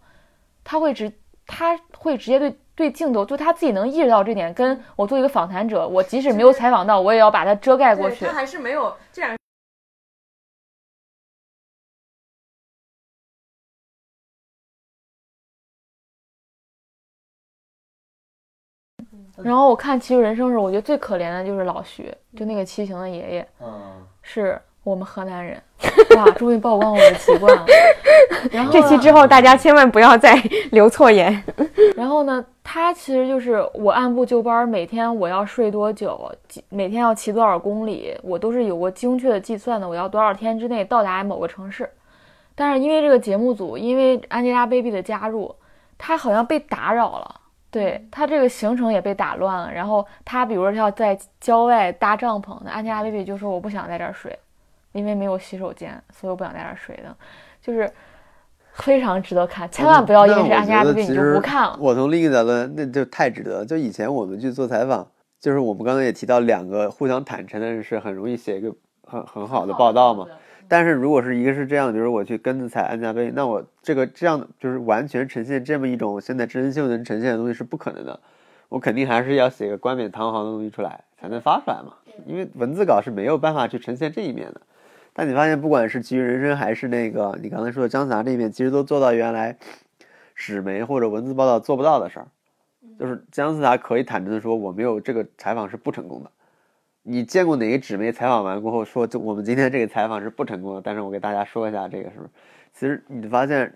他会直。”他会直接对对镜头，就他自己能意识到这点。跟我做一个访谈者，我即使没有采访到，我也要把它遮盖过去。
他还是没有这样。
然后我看《其实人生》时候，我觉得最可怜的就是老徐，就那个骑行的爷爷。
嗯，
是。我们河南人，哇，终于曝光我的习惯了。然后
这期之后，大家千万不要再留错言。
然后呢，他其实就是我按部就班，每天我要睡多久，每天要骑多少公里，我都是有过精确的计算的。我要多少天之内到达某个城市。但是因为这个节目组，因为 Angelababy 的加入，他好像被打扰了，对他这个行程也被打乱了。然后他比如说要在郊外搭帐篷，那 Angelababy 就说我不想在这儿睡。因为没有洗手间，所以我不想在这儿睡的，就是非常值得看，千万不要因为是安家贝贝你就不看了。
我从另一个角度，那就太值得。就以前我们去做采访，就是我们刚才也提到，两个互相坦诚的人是很容易写一个很很好的报道嘛。但是如果是一个是这样，就是我去跟着采安家贝，那我这个这样就是完全呈现这么一种现在真人秀能呈现的东西是不可能的。我肯定还是要写个冠冕堂皇的东西出来才能发出来嘛，因为文字稿是没有办法去呈现这一面的。但你发现，不管是《奇遇人生》还是那个你刚才说的姜思达这面，其实都做到原来纸媒或者文字报道做不到的事儿。就是姜思达可以坦诚的说，我没有这个采访是不成功的。你见过哪个纸媒采访完过后说，就我们今天这个采访是不成功的？但是我给大家说一下，这个是不是？其实你发现，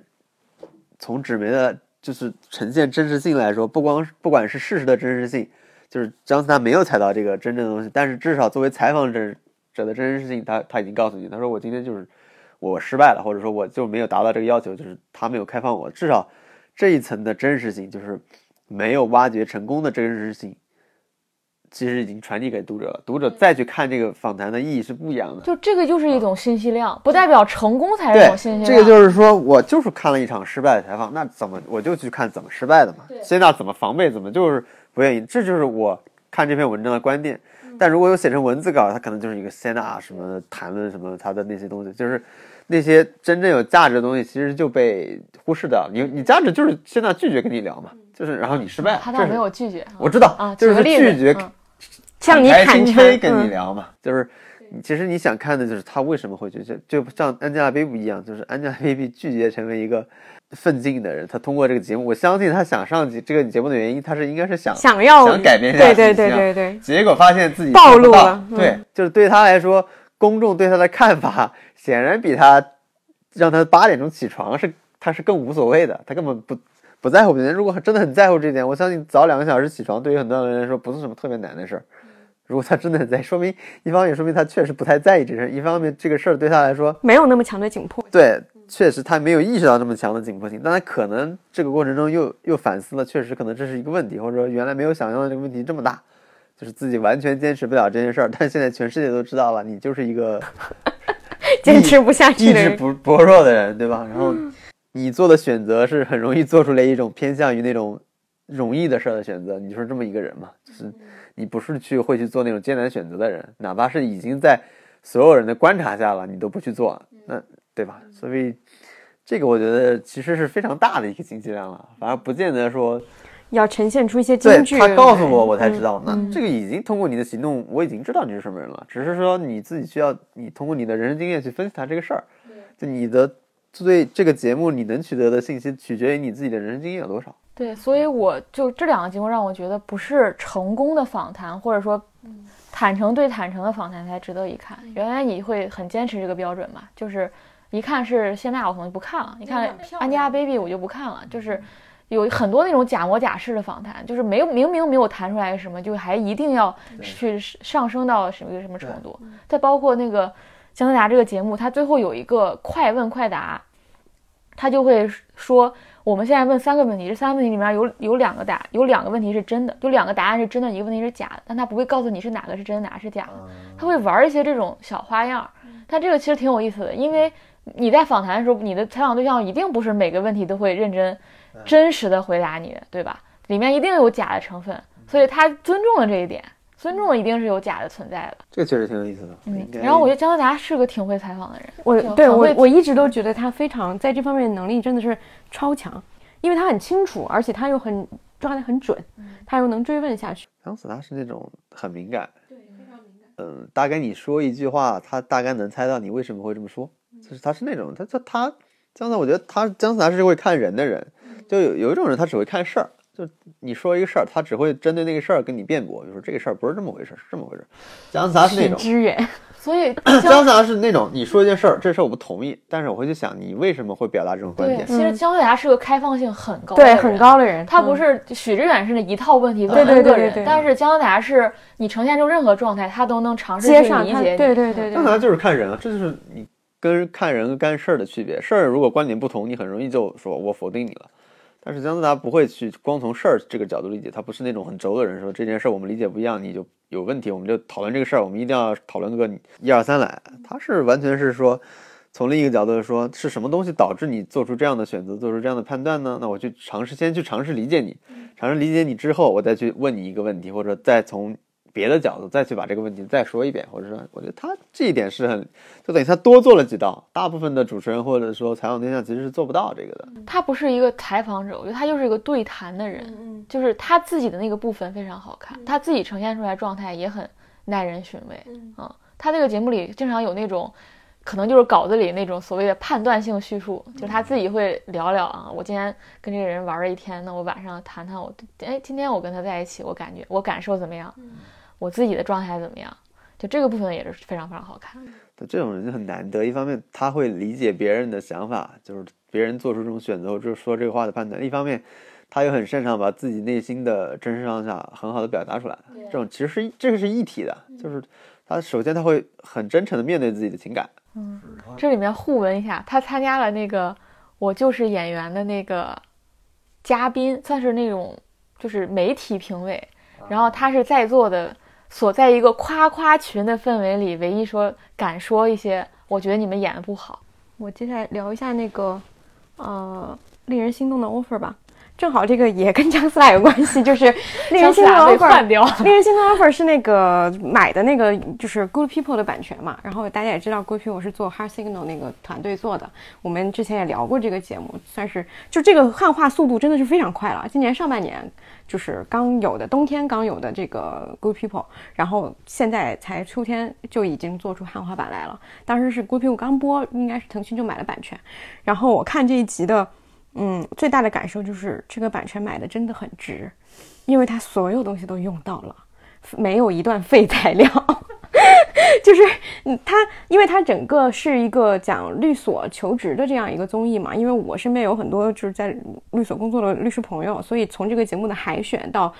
从纸媒的就是呈现真实性来说，不光不管是事实的真实性，就是姜思达没有采到这个真正的东西，但是至少作为采访者。者的真实性，他他已经告诉你，他说我今天就是我失败了，或者说我就没有达到这个要求，就是他没有开放我。至少这一层的真实性，就是没有挖掘成功的真实性，其实已经传递给读者了。读者再去看这个访谈的意义是不一样的。
就这个就是一种信息量，不代表成功才是一
对
种信息，量。
这个就是说我就是看了一场失败的采访，那怎么我就去看怎么失败的嘛？现在怎么防备，怎么就是不愿意，这就是我看这篇文章的观点。但如果有写成文字稿，它可能就是一个塞纳什么谈论什么他的那些东西，就是那些真正有价值的东西，其实就被忽视掉。你你价值就是现在拒绝跟你聊嘛，就是然后你失败了，
他倒没有拒绝，
我知道
啊，
就是拒绝
嗯
向你坦诚
跟你
嗯
聊嘛，就是你其实你想看的就是他为什么会去，就就像 Angelababy 一样，就是 Angelababy 拒绝成为一个奋进的人，他通过这个节目，我相信他想上这个节目的原因，他是应该是想
想要
想改变一下
对对
形象
对对对，
结果发现自己
暴露了嗯
对，就是对他来说，公众对他的看法显然比他让他八点钟起床是他是更无所谓的，他根本不不在乎别人。如果真的很在乎这点，我相信早两个小时起床对于很多人来说不是什么特别难的事儿。如果他真的在，说明一方面说明他确实不太在意这事儿，一方面这个事儿对他来说，
没有那么强的紧迫。
对，确实他没有意识到那么强的紧迫性，但他可能这个过程中又又反思了，确实可能这是一个问题，或者说原来没有想象的这个问题这么大，就是自己完全坚持不了这件事儿，但现在全世界都知道了，你就是一个
坚持不下去
意志
的人，
不薄弱的人，对吧？然后你做的选择是很容易做出来一种偏向于那种容易的事儿的选择，你就是这么一个人嘛，就是你不是去会去做那种艰难选择的人，哪怕是已经在所有人的观察下了，你都不去做，那对吧？所以这个我觉得其实是非常大的一个信息量了，反而不见得说
要呈现出一些
对
京剧。
他告诉我，我才知
嗯
道。那这个已经通过你的行动，我已经知道你是什么人了。只是说你自己需要你通过你的人生经验去分析他这个事儿。就你的对这个节目你能取得的信息，取决于你自己的人生经验有多少。
对，所以我就这两个节目让我觉得不是成功的访谈，或者说坦诚对坦诚的访谈才值得一看。原来你会很坚持这个标准嘛？就是一看是谢娜，我可能就不看了；一看安吉拉 baby，我就不看了。就是有很多那种假模假式的访谈，就是没有明明没有谈出来什么，就还一定要去上升到什么一个什么程度。再包括那个姜思达这个节目，他最后有一个快问快答，他就会说。我们现在问三个问题，这三个问题里面有有两个答，有两个问题是真的，有两个答案是真的，一个问题是假的，但他不会告诉你是哪个是真的，哪个是假的，他会玩一些这种小花样。但这个其实挺有意思的，因为你在访谈的时候，你的采访对象一定不是每个问题都会认真、真实的回答你，对吧？里面一定有假的成分，所以他尊重了这一点，尊重了一定是有假的存在的。
这个确实挺有意思的。
嗯然后我觉得姜思达是个挺会采访的人，
我对我我一直都觉得他非常在这方面的能力真的是超强，因为他很清楚，而且他又很抓得很准，他又能追问下去。
姜思达是那种很敏感，对，非常敏感。嗯，大概你说一句话，他大概能猜到你为什么会这么说，就是他是那种，他他他姜思达，我觉得他姜思达是会看人的人，就有有一种人他只会看事儿，就你说一个事儿，他只会针对那个事儿跟你辩驳，就说这个事儿不是这么回事儿，是这么回事儿。姜思达是那
许
种，
知远，
所以
姜
姜
思达是那种，你说一件事儿，这事儿我不同意，但是我会去想你为什么会表达这种观，点。
其实姜思达是个开放性很高的
对，很高的人，
他不
嗯
是许知远是那一套问题问
对对
N 个人，
对对对
但是姜思达是你呈现出任何状态，他都能尝试
接上他，
去理解你。
对对对对，
姜思达就是看人啊，这就是你跟看人跟干事儿的区别。事儿如果观点不同，你很容易就说我否定你了。但是姜思达不会去光从事儿这个角度理解，他不是那种很轴的人，说这件事儿我们理解不一样，你就有问题，我们就讨论这个事儿，我们一定要讨论个一二三来。他是完全是说，从另一个角度说，是什么东西导致你做出这样的选择，做出这样的判断呢？那我去尝试，先去尝试理解你，尝试理解你之后，我再去问你一个问题，或者再从别的角度再去把这个问题再说一遍，或者说，我觉得他这一点是很，就等于他多做了几道，大部分的主持人或者说采访对象其实是做不到这个的。
他不是一个采访者，我觉得他就是一个对谈的人，
嗯
就是他自己的那个部分非常好看，他自己呈现出来状态也很耐人寻味。嗯，他这个节目里经常有那种。可能就是稿子里那种所谓的判断性叙述，就是他自己会聊聊啊，我今天跟这个人玩了一天，那我晚上谈谈我，哎，今天我跟他在一起，我感觉我感受怎么样，我自己的状态怎么样，就这个部分也是非常非常好看。
对这种人就很难得，一方面他会理解别人的想法，就是别人做出这种选择或者说这个话的判断；一方面，他又很擅长把自己内心的真实上下很好的表达出来。这种其实是这个是一体的，就是他首先他会很真诚的面对自己的情感。
嗯这里面互文一下，他参加了那个《我就是演员》的那个嘉宾，算是那种就是媒体评委，然后他是在座的所在一个夸夸群的氛围里，唯一说敢说一些，我觉得你们演的不好。
我接下来聊一下那个，呃，令人心动的 offer 吧。正好这个也跟姜思达有关系，就是令人心动的 offer。令人心动的 offer 是那个买的那个就是 Good People 的版权嘛。然后大家也知道，Good People 是做 Heart Signal 那个团队做的。我们之前也聊过这个节目，算是就这个汉化速度真的是非常快了。今年上半年就是刚有的冬天刚有的这个 Good People，然后现在才秋天就已经做出汉化版来了。当时是 Good People 刚播，应该是腾讯就买了版权。然后我看这一集的。嗯，最大的感受就是这个版权买的真的很值，因为它所有东西都用到了，没有一段废材料。就是嗯，它因为它整个是一个讲律所求职的这样一个综艺嘛，因为我身边有很多就是在律所工作的律师朋友，所以从这个节目的海选到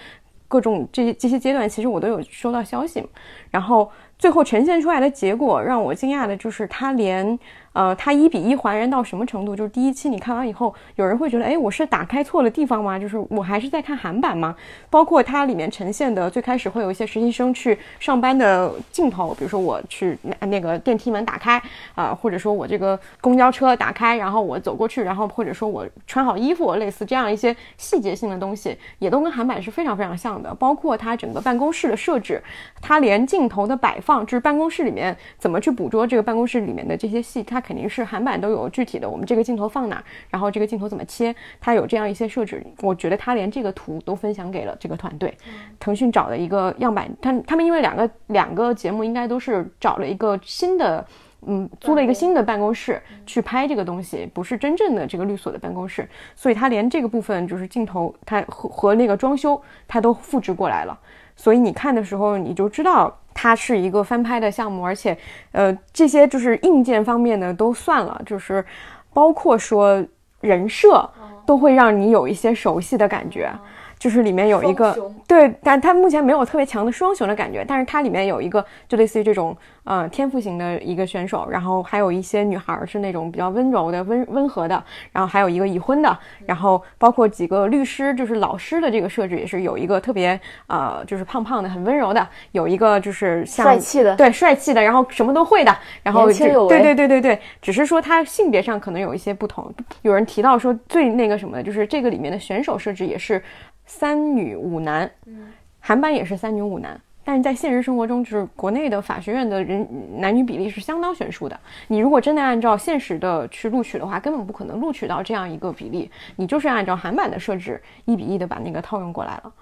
各种这些这些阶段，其实我都有收到消息，然后最后呈现出来的结果让我惊讶的就是它连。呃，它一比一还原到什么程度？就是第一期你看完以后，有人会觉得，哎，我是打开错了地方吗？就是我还是在看韩版吗？包括它里面呈现的，最开始会有一些实习生去上班的镜头，比如说我去那那个电梯门打开啊，或者说我这个公交车打开，然后我走过去，然后或者说我穿好衣服，类似这样一些细节性的东西，也都跟韩版是非常非常像的。包括它整个办公室的设置，它连镜头的摆放，就是办公室里面怎么去捕捉这个办公室里面的这些戏，它。肯定是韩版都有具体的，我们这个镜头放哪，然后这个镜头怎么切，它有这样一些设置。我觉得他连这个图都分享给了这个团队。腾讯找了一个样板，他他们因为两个两个节目应该都是找了一个新的，嗯，租了一个新的办公室去拍这个东西，不是真正的这个律所的办公室，所以他连这个部分就是镜头，他和和那个装修，他都复制过来了。所以你看的时候，你就知道。它是一个翻拍的项目，而且，呃，这些就是硬件方面的都算了，就是包括说人设都会让你有一些熟悉的感觉。就是里面有一个对，但它目前没有特别强的双雄的感觉，但是它里面有一个就类似于这种呃天赋型的一个选手，然后还有一些女孩是那种比较温柔的温温和的，然后还有一个已婚的，然后包括几个律师，就是老师的这个设置也是有一个特别呃就是胖胖的很温柔的，有一个就是像
帅气的
对帅气的，然后什么都会的，然后
对
对对对对，只是说他性别上可能有一些不同。有人提到说最那个什么的就是这个里面的选手设置也是。三女五男，嗯，韩版也是三女五男，但是在现实生活中，就是国内的法学院的人男女比例是相当悬殊的。你如果真的按照现实的去录取的话，根本不可能录取到这样一个比例。你就是按照韩版的设置，一比一的把那个套用过来了。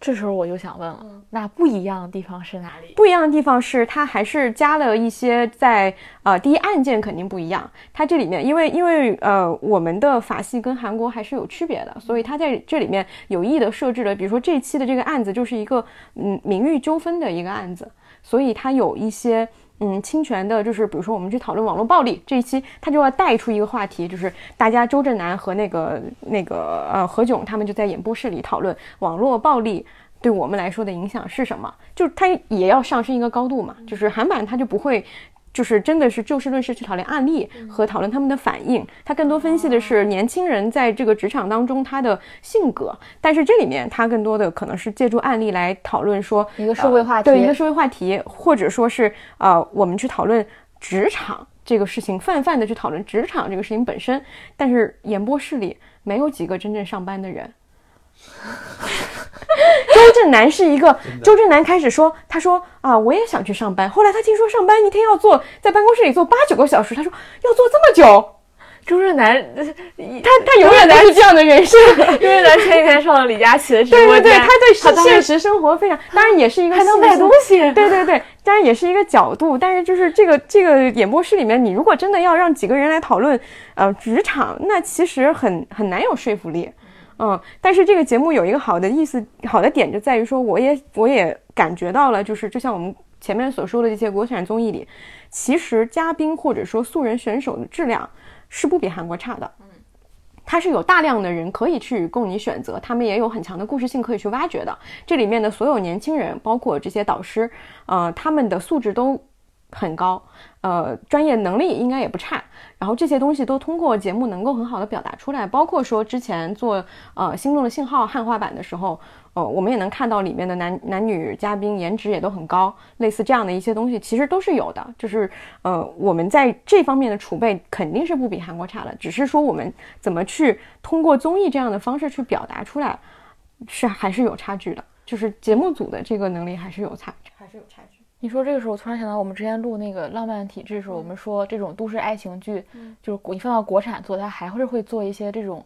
这时候我就想问了，那不一样的地方是哪里？
不一样的地方是它还是加了一些在呃，第一案件肯定不一样。它这里面因为因为呃，我们的法系跟韩国还是有区别的，所以它在这里面有意的设置了，比如说这一期的这个案子就是一个嗯名誉纠纷的一个案子，所以它有一些。嗯，侵权的，就是比如说我们去讨论网络暴力这一期，他就要带出一个话题，就是大家周震南和那个那个呃何炅他们就在演播室里讨论网络暴力对我们来说的影响是什么，就是他也要上升一个高度嘛，就是韩版他就不会。就是真的是就事论事去讨论案例和讨论他们的反应，他更多分析的是年轻人在这个职场当中他的性格，但是这里面他更多的可能是借助案例来讨论说
一个社会话题，
对一个社会话题，或者说是呃我们去讨论职场这个事情，泛泛的去讨论职场这个事情本身，但是演播室里没有几个真正上班的人。周震南是一个，周震南开始说，他说啊，我也想去上班。后来他听说上班一天要坐在办公室里坐八九个小时，他说要坐这么久。
周震南，
他他永远都是这样的人设。
周震南前几天上了李佳琦的直播
间，对对对，他对现实生活非常，当然也是一个
还能卖东西，
对对对，当然也是一个角度。但是就是这个这个演播室里面，你如果真的要让几个人来讨论呃职场，那其实很很难有说服力。嗯，但是这个节目有一个好的意思，好的点就在于说，我也我也感觉到了，就是就像我们前面所说的这些国产综艺里，其实嘉宾或者说素人选手的质量是不比韩国差的。嗯，它是有大量的人可以去供你选择，他们也有很强的故事性可以去挖掘的。这里面的所有年轻人，包括这些导师，呃，他们的素质都很高，呃，专业能力应该也不差。然后这些东西都通过节目能够很好的表达出来，包括说之前做呃《心动的信号》汉化版的时候，呃，我们也能看到里面的男男女嘉宾颜值也都很高，类似这样的一些东西其实都是有的。就是呃，我们在这方面的储备肯定是不比韩国差的，只是说我们怎么去通过综艺这样的方式去表达出来，是还是有差距的。就是节目组的这个能力还是有差，还是有差距。
你说这个时候，我突然想到，我们之前录那个《浪漫体质》的时候，我们说这种都市爱情剧，就是你放到国产做，它还是会做一些这种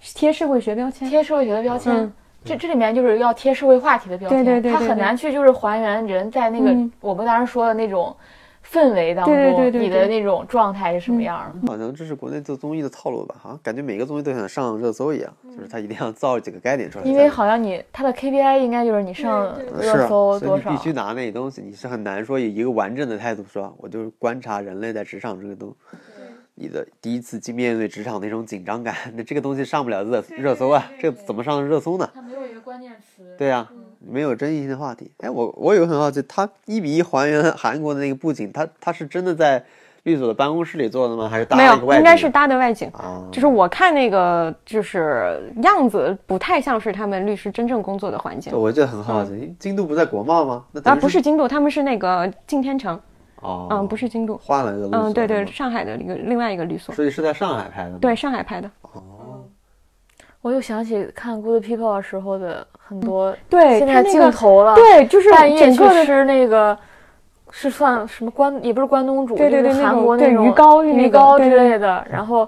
贴社会学标签，
贴社会学的标签。这这里面就是要贴社会话题的标签，
对对对，
它很难去就是还原人在那个我们当时说的那种。氛围当
中，
你的那种状态是什么样
的？好像这是国内做综艺的套路吧？好像感觉每个综艺都想上热搜一样，就是他一定要造几个概念出来。
因为好像你他的 KPI 应该就是你上热搜多少，
必须拿那些东西，你是很难说以一个完整的态度说，我就是观察人类在职场这个东，你的第一次去面对职场那种紧张感，那这个东西上不了热热搜啊，这怎么上热搜呢？
它没有一个关键词。
对呀。没有争议性的话题，哎，我我有个很好奇，他一比一还原韩国的那个布景，他他是真的在律所的办公室里做的吗？还是搭
没有？应该是搭的外景啊。就是我看那个就是样子不太像是他们律师真正工作的环境。
我就很好奇，京都不在国贸吗？
啊，不是京都，他们是那个敬天城。
哦，
嗯，不是京都，
换了一个律所。
嗯，对对，上海的一个另外一个律所。
所以是在上海拍的。
对，上海拍的。
哦，
我又想起看《Good People》的时候的。很多
对，
现在镜头了，
对，就是
半夜去吃那个，是算什么关？也不是关东煮，
对对对，
韩国
那
种
鱼糕、
鱼糕之类的，然后。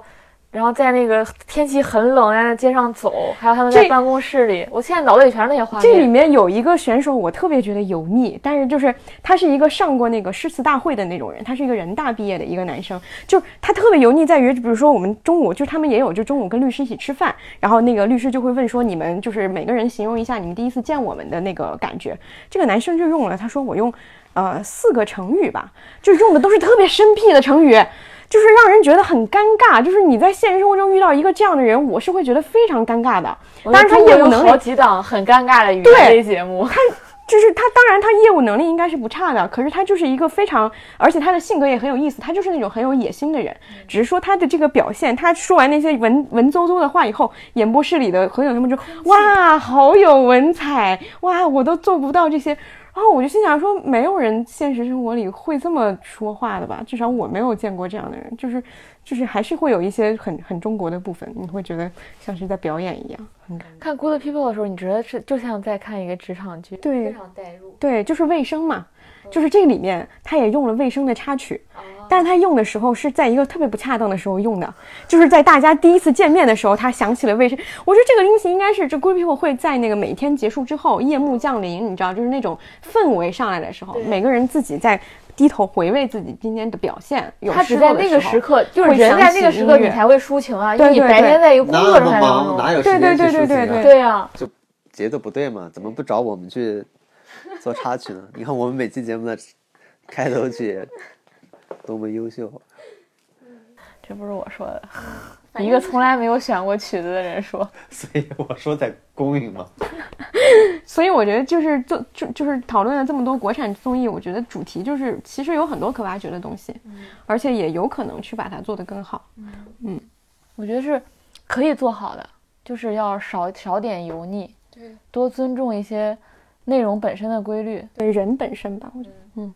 然后在那个天气很冷，在街上走，还有他们在办公室里，我现在脑子里全是那些画面。
这里面有一个选手，我特别觉得油腻，但是就是他是一个上过那个诗词大会的那种人，他是一个人大毕业的一个男生，就他特别油腻在于，比如说我们中午就他们也有，就中午跟律师一起吃饭，然后那个律师就会问说，你们就是每个人形容一下你们第一次见我们的那个感觉。这个男生就用了，他说我用，呃，四个成语吧，就用的都是特别生僻的成语。就是让人觉得很尴尬，就是你在现实生活中遇到一个这样的人，我是会觉得非常尴尬的。但是他业务能力，
好几档很尴尬的语言节目。
他就是他，当然他业务能力应该是不差的，可是他就是一个非常，而且他的性格也很有意思，他就是那种很有野心的人。只是说他的这个表现，他说完那些文文绉绉的话以后，演播室里的何炅他们就哇，好有文采，哇，我都做不到这些。然后我就心想说，没有人现实生活里会这么说话的吧？至少我没有见过这样的人，就是，就是还是会有一些很很中国的部分，你会觉得像是在表演一样。
看《Good People》的时候，你觉得是就像在看一个职场剧，
对，
非常代入。
对，就是卫生嘛，就是这个里面他也用了卫生的插曲。但是他用的时候是在一个特别不恰当的时候用的，就是在大家第一次见面的时候，他想起了卫生。我觉得这个东西应该是这 Good People 会在那个每天结束之后，夜幕降临，你知道，就是那种氛围上来的时候，每个人自己在低头回味自己今天的表现。
他只在那个时刻，就是人在那个时刻你才会抒情啊，因为你白天在一个工作状态当中，
哪有时间去抒情
啊？
对呀，
就节奏不对嘛，怎么不找我们去 做插曲呢？你看我们每期节目的开头曲多么优秀。
这不是我说的，一个从来没有选过曲子的人说。
所以我说在公允嘛。
所以我觉得就是就就就是讨论了这么多国产综艺，我觉得主题就是其实有很多可挖掘的东西，而且也有可能去把它做得更好。嗯，
我觉得是可以做好的，就是要少少点油腻，
对，
多尊重一些内容本身的规律，
对人本身吧，我觉得，嗯。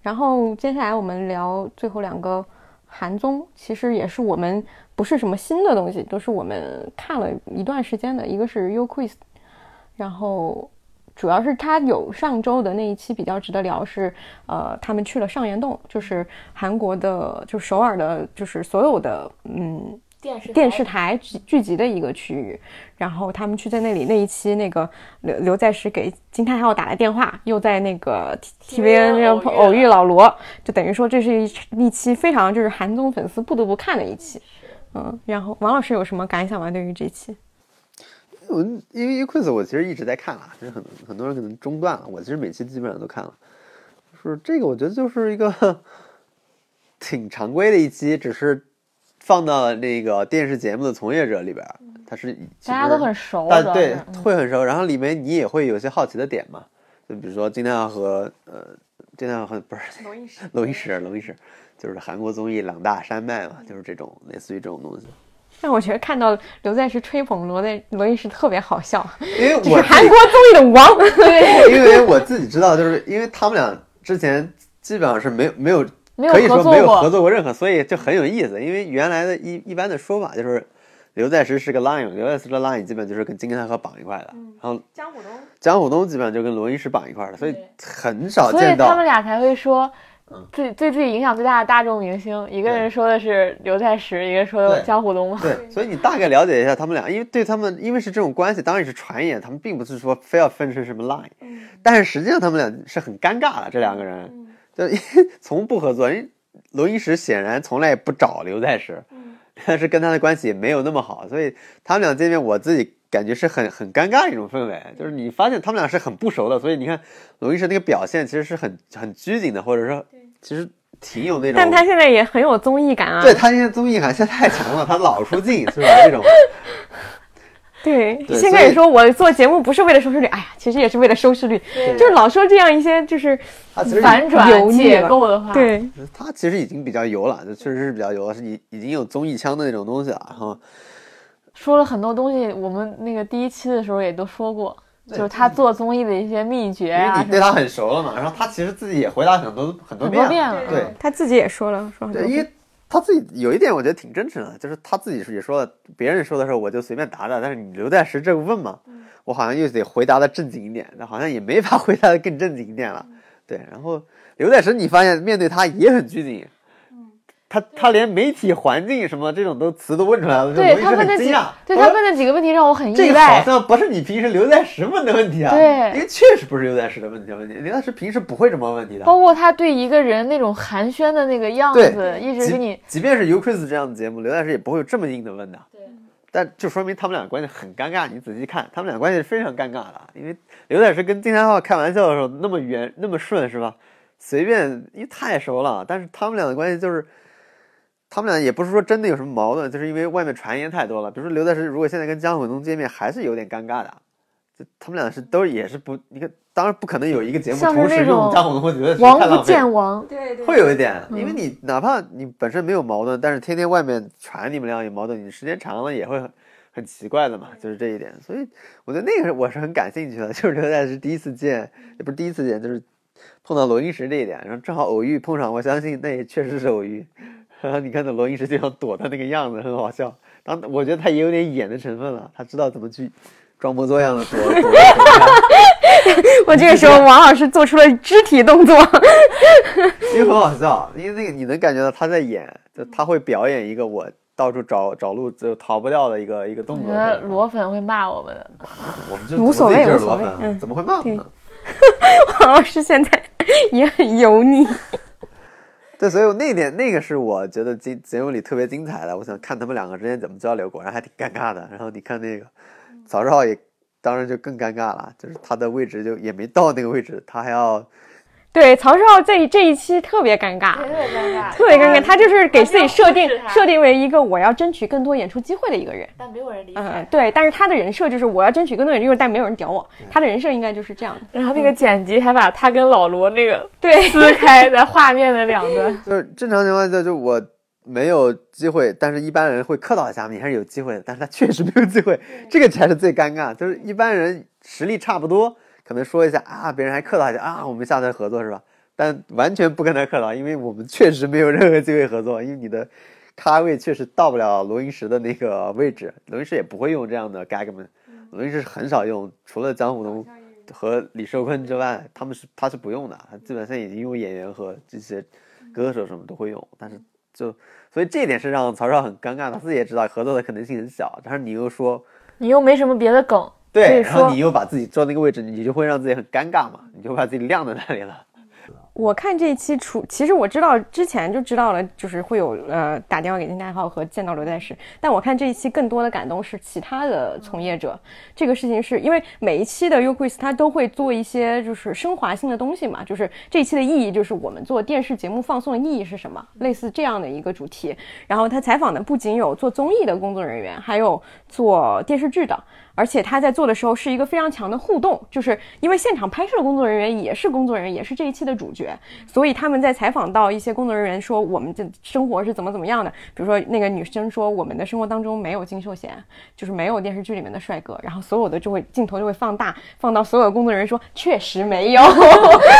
然后接下来我们聊最后两个。韩综其实也是我们不是什么新的东西，都是我们看了一段时间的。一个是 U Quiz，然后主要是他有上周的那一期比较值得聊，是呃他们去了上岩洞，就是韩国的，就首尔的，就是所有的嗯。
电视
电视台聚聚集的一个区域，然后他们去在那里那一期，那个刘刘在石给金泰浩打了电话，又在那个 T V N 偶遇老罗，就等于说这是一一期非常就是韩综粉丝不得不看的一期，嗯，然后王老师有什么感想吗？对于这期？
我因为 Quiz 我其实一直在看了，就是很很多人可能中断了，我其实每期基本上都看了，是这个我觉得就是一个 挺常规的一期，只是。放到了那个电视节目的从业者里边，他是
大家都很熟，
但对会很熟。然后里面你也会有些好奇的点嘛，就比如说今天要和呃金泰和不是
龙一石，
龙一石，龙一石就是韩国综艺两大山脉嘛，就是这种类似于这种东西。
但我觉得看到刘在石吹捧罗在罗应石特别好笑，
因为
我是
我
韩国综艺的王。
对，因为我自己知道，就是因为他们俩之前基本上是没有没有
没有
可以说没有
合作过。
合作过任何，所以就很有意思。因为原来的一一般的说法就是，刘在石是个 line，刘在石的 line 基本就是跟金泰赫绑一块的，然后
江虎东。
江虎东基本上就跟罗英石绑一块的，所以很少
所以
见到。
他们俩才会说
嗯，
对对自己影响最大的大众明星，一个人说的是刘在石，一个说的
对
江虎东。嘛。
对，所以你大概了解一下他们俩，因为对他们，因为是这种关系，当然也是传言，他们并不是说非要分成什么 line，、但是实际上他们俩是很尴尬的，这两个人，就因 从不合作，因为罗伊石显然从来也不找刘在石，但是跟他的关系也没有那么好，所以他们俩见面，我自己感觉是很很尴尬的一种氛围，就是你发现他们俩是很不熟的，所以你看罗伊石那个表现其实是很很拘谨的，或者说其实挺有那种，
但他现在也很有综艺感啊。
对他现在综艺感现在太强了，他老出镜 是吧？这种。
对，先开始说我做节目不是为了收视率，哎呀，其实也是为了收视率，就是老说这样一些就是
反转
油腻
解
了
构的话，，
对，
他其实已经比较油了，就确实是比较油了，是已已经有综艺腔的那种东西了。然后
说了很多东西。我们那个第一期的时候也都说过，
对
就是他做综艺的一些秘诀
因为
啊
你对他很熟了嘛，然后他其实自己也回答很多很多
很
遍了，
多遍了。
对
他自己也说了，说很多
对，因为他自己有一点我觉得挺真诚的，就是他自己也说了，别人说的时候我就随便答答，但是你刘在石这个问嘛，我好像又得回答的正经一点，那好像也没法回答的更正经一点了。对，然后刘在石你发现面对他也很拘谨。他他连媒体环境什么这种都词都问出来了，
对他问的几
很惊讶。，
对他问的几个问题让我很意
这个好。像不是你平时刘在石问的问题啊，
对
因为确实不是刘在石的问题问题，刘在石平时不会这么问问题的。
包括他对一个人那种寒暄的那个样子，一直给你
即便是 U Quiz 这样的节目，刘在石也不会有这么硬的问的。
对，
但就说明他们俩关系很尴尬。你仔细看，他们俩关系是非常尴尬的，因为刘在石跟金泰浩开玩笑的时候那么圆那么顺是吧？随便，因为太熟了。但是他们俩的关系就是，他们俩也不是说真的有什么矛盾，就是因为外面传言太多了。比如说刘在石如果现在跟姜虎东见面，还是有点尴尬的。就他们俩是都也是不，你看，当然不可能有一个节目同时用江虎东和刘在石，
王不
太浪费了
见王。
对对
会有一点，因为
嗯
你哪怕你本身没有矛盾，但是天天外面传你们俩有矛盾，你时间长了也会很很奇怪的嘛，就是这一点。所以我觉得那个我是很感兴趣的，就是刘在石第一次见，也不是第一次见，就是碰到罗英石这一点，然后正好偶遇碰上，我相信那也确实是偶遇。然后你看到罗英石就想躲他那个样子，很好笑。当我觉得他也有点演的成分了，他知道怎么去装模作样的躲躲躲开。
我这个时候王老师做出了肢体动作，
因为很好笑，因为那个你能感觉到他在演，就他会表演一个我到处找找路就逃不掉的一个一个动作。
我觉得罗粉会骂我们的。
我们就
无所谓
就是
无所谓
罗粉
嗯
怎么会骂我们呢？
王老师现在也很油腻。
对，所以那点那个是我觉得节节目里特别精彩的，我想看他们两个之间怎么交流，果然还挺尴尬的。然后你看那个曹少也，当然就更尴尬了，就是他的位置就也没到那个位置，他还要
对，曹少这这一期特别尴尬，
特别尴尬，
特别尴尬。他就是给自己设定设定为一个我要争取更多演出机会的一个人。
但没有人理解
嗯，
解。
对，但是他的人设就是我要争取更多演出机会，但没有人屌我。他的人设应该就是这样的。
然后那个剪辑还把他跟老罗那个
对，
撕开在画面的两端。
就是正常情况下，就我没有机会，但是一般人会客套一下，你还是有机会的。但是他确实没有机会，这个才是最尴尬。就是一般人实力差不多，可能说一下啊，别人还客套一下啊，我们下次合作是吧？但完全不跟他客套，因为我们确实没有任何机会合作，因为你的咖位确实到不了罗云石的那个位置，罗云石也不会用这样的 gagman，罗云石是很少用，除了江虎东和李寿坤之外，他们是他是不用的，他基本上已经用演员和这些歌手什么都会用，但是就所以这一点是让曹少很尴尬，他自己也知道合作的可能性很小，但是你又说
你又没什么别的梗，可
对，
说
然后你又把自己坐那个位置，你就会让自己很尴尬嘛，你就把自己晾在那里了。
我看这一期除，其实我知道之前就知道了，就是会有呃打电话给金泰浩和见到刘在石，但我看这一期更多的感动是其他的从业者。这个事情是因为每一期的 U Quiz 它都会做一些就是升华性的东西嘛，就是这一期的意义就是我们做电视节目放送的意义是什么，类似这样的一个主题。然后他采访的不仅有做综艺的工作人员，还有做电视剧的。而且他在做的时候是一个非常强的互动，就是因为现场拍摄的工作人员也是工作人员，也是这一期的主角，所以他们在采访到一些工作人员说我们的生活是怎么怎么样的，比如说那个女生说我们的生活当中没有金秀贤，就是没有电视剧里面的帅哥，然后所有的就会镜头就会放大，放到所有的工作人员说确实没有，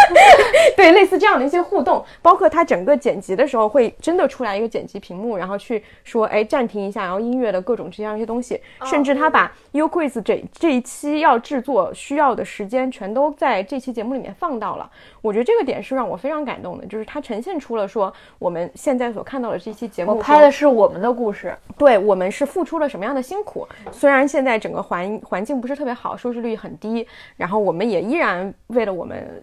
对，类似这样的一些互动，包括他整个剪辑的时候会真的出来一个剪辑屏幕，然后去说哎暂停一下，然后音乐的各种这样一些东西，甚至他把 U Quiz 这这一期要制作需要的时间全都在这期节目里面放到了。我觉得这个点是让我非常感动的，就是它呈现出了说我们现在所看到的这期节目
我拍的是我们的故事，
对我们是付出了什么样的辛苦。虽然现在整个环环境不是特别好，收视率很低，然后我们也依然为了我们。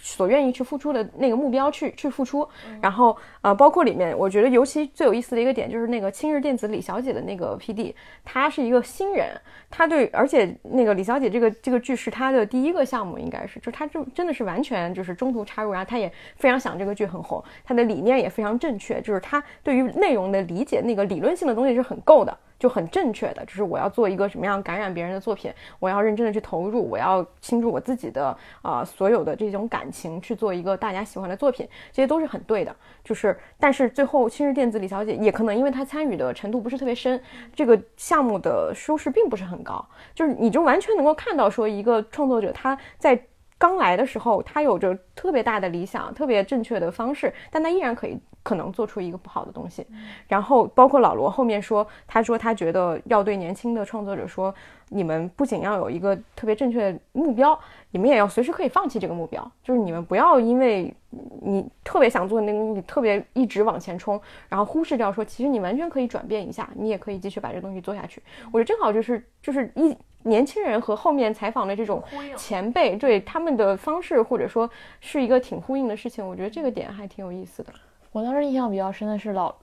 所愿意去付出的那个目标去去付出，然后呃，包括里面，我觉得尤其最有意思的一个点就是那个青日电子李小姐的那个 PD，她是一个新人，她对，而且那个李小姐这个这个剧是她的第一个项目，应该是，就她就真的是完全就是中途插入，然后她也非常想这个剧很红，她的理念也非常正确，就是她对于内容的理解，那个理论性的东西是很够的。就很正确的，就是我要做一个什么样感染别人的作品，我要认真的去投入，我要倾注我自己的啊所有的这种感情去做一个大家喜欢的作品，这些都是很对的。就是，但是最后新日电子李小姐也可能因为她参与的程度不是特别深，这个项目的收视并不是很高，就是你就完全能够看到说一个创作者他在。刚来的时候，他有着特别大的理想，特别正确的方式，但他依然可以可能做出一个不好的东西。然后包括老罗后面说，他说他觉得要对年轻的创作者说，你们不仅要有一个特别正确的目标，你们也要随时可以放弃这个目标，就是你们不要因为你特别想做那个东西，特别一直往前冲，然后忽视掉说，其实你完全可以转变一下，你也可以继续把这个东西做下去。我觉得正好就是就是一。年轻人和后面采访的这种前辈，对他们的方式或者说是一个挺呼应的事情，我觉得这个点还挺有意思的。
我当时印象比较深的是老，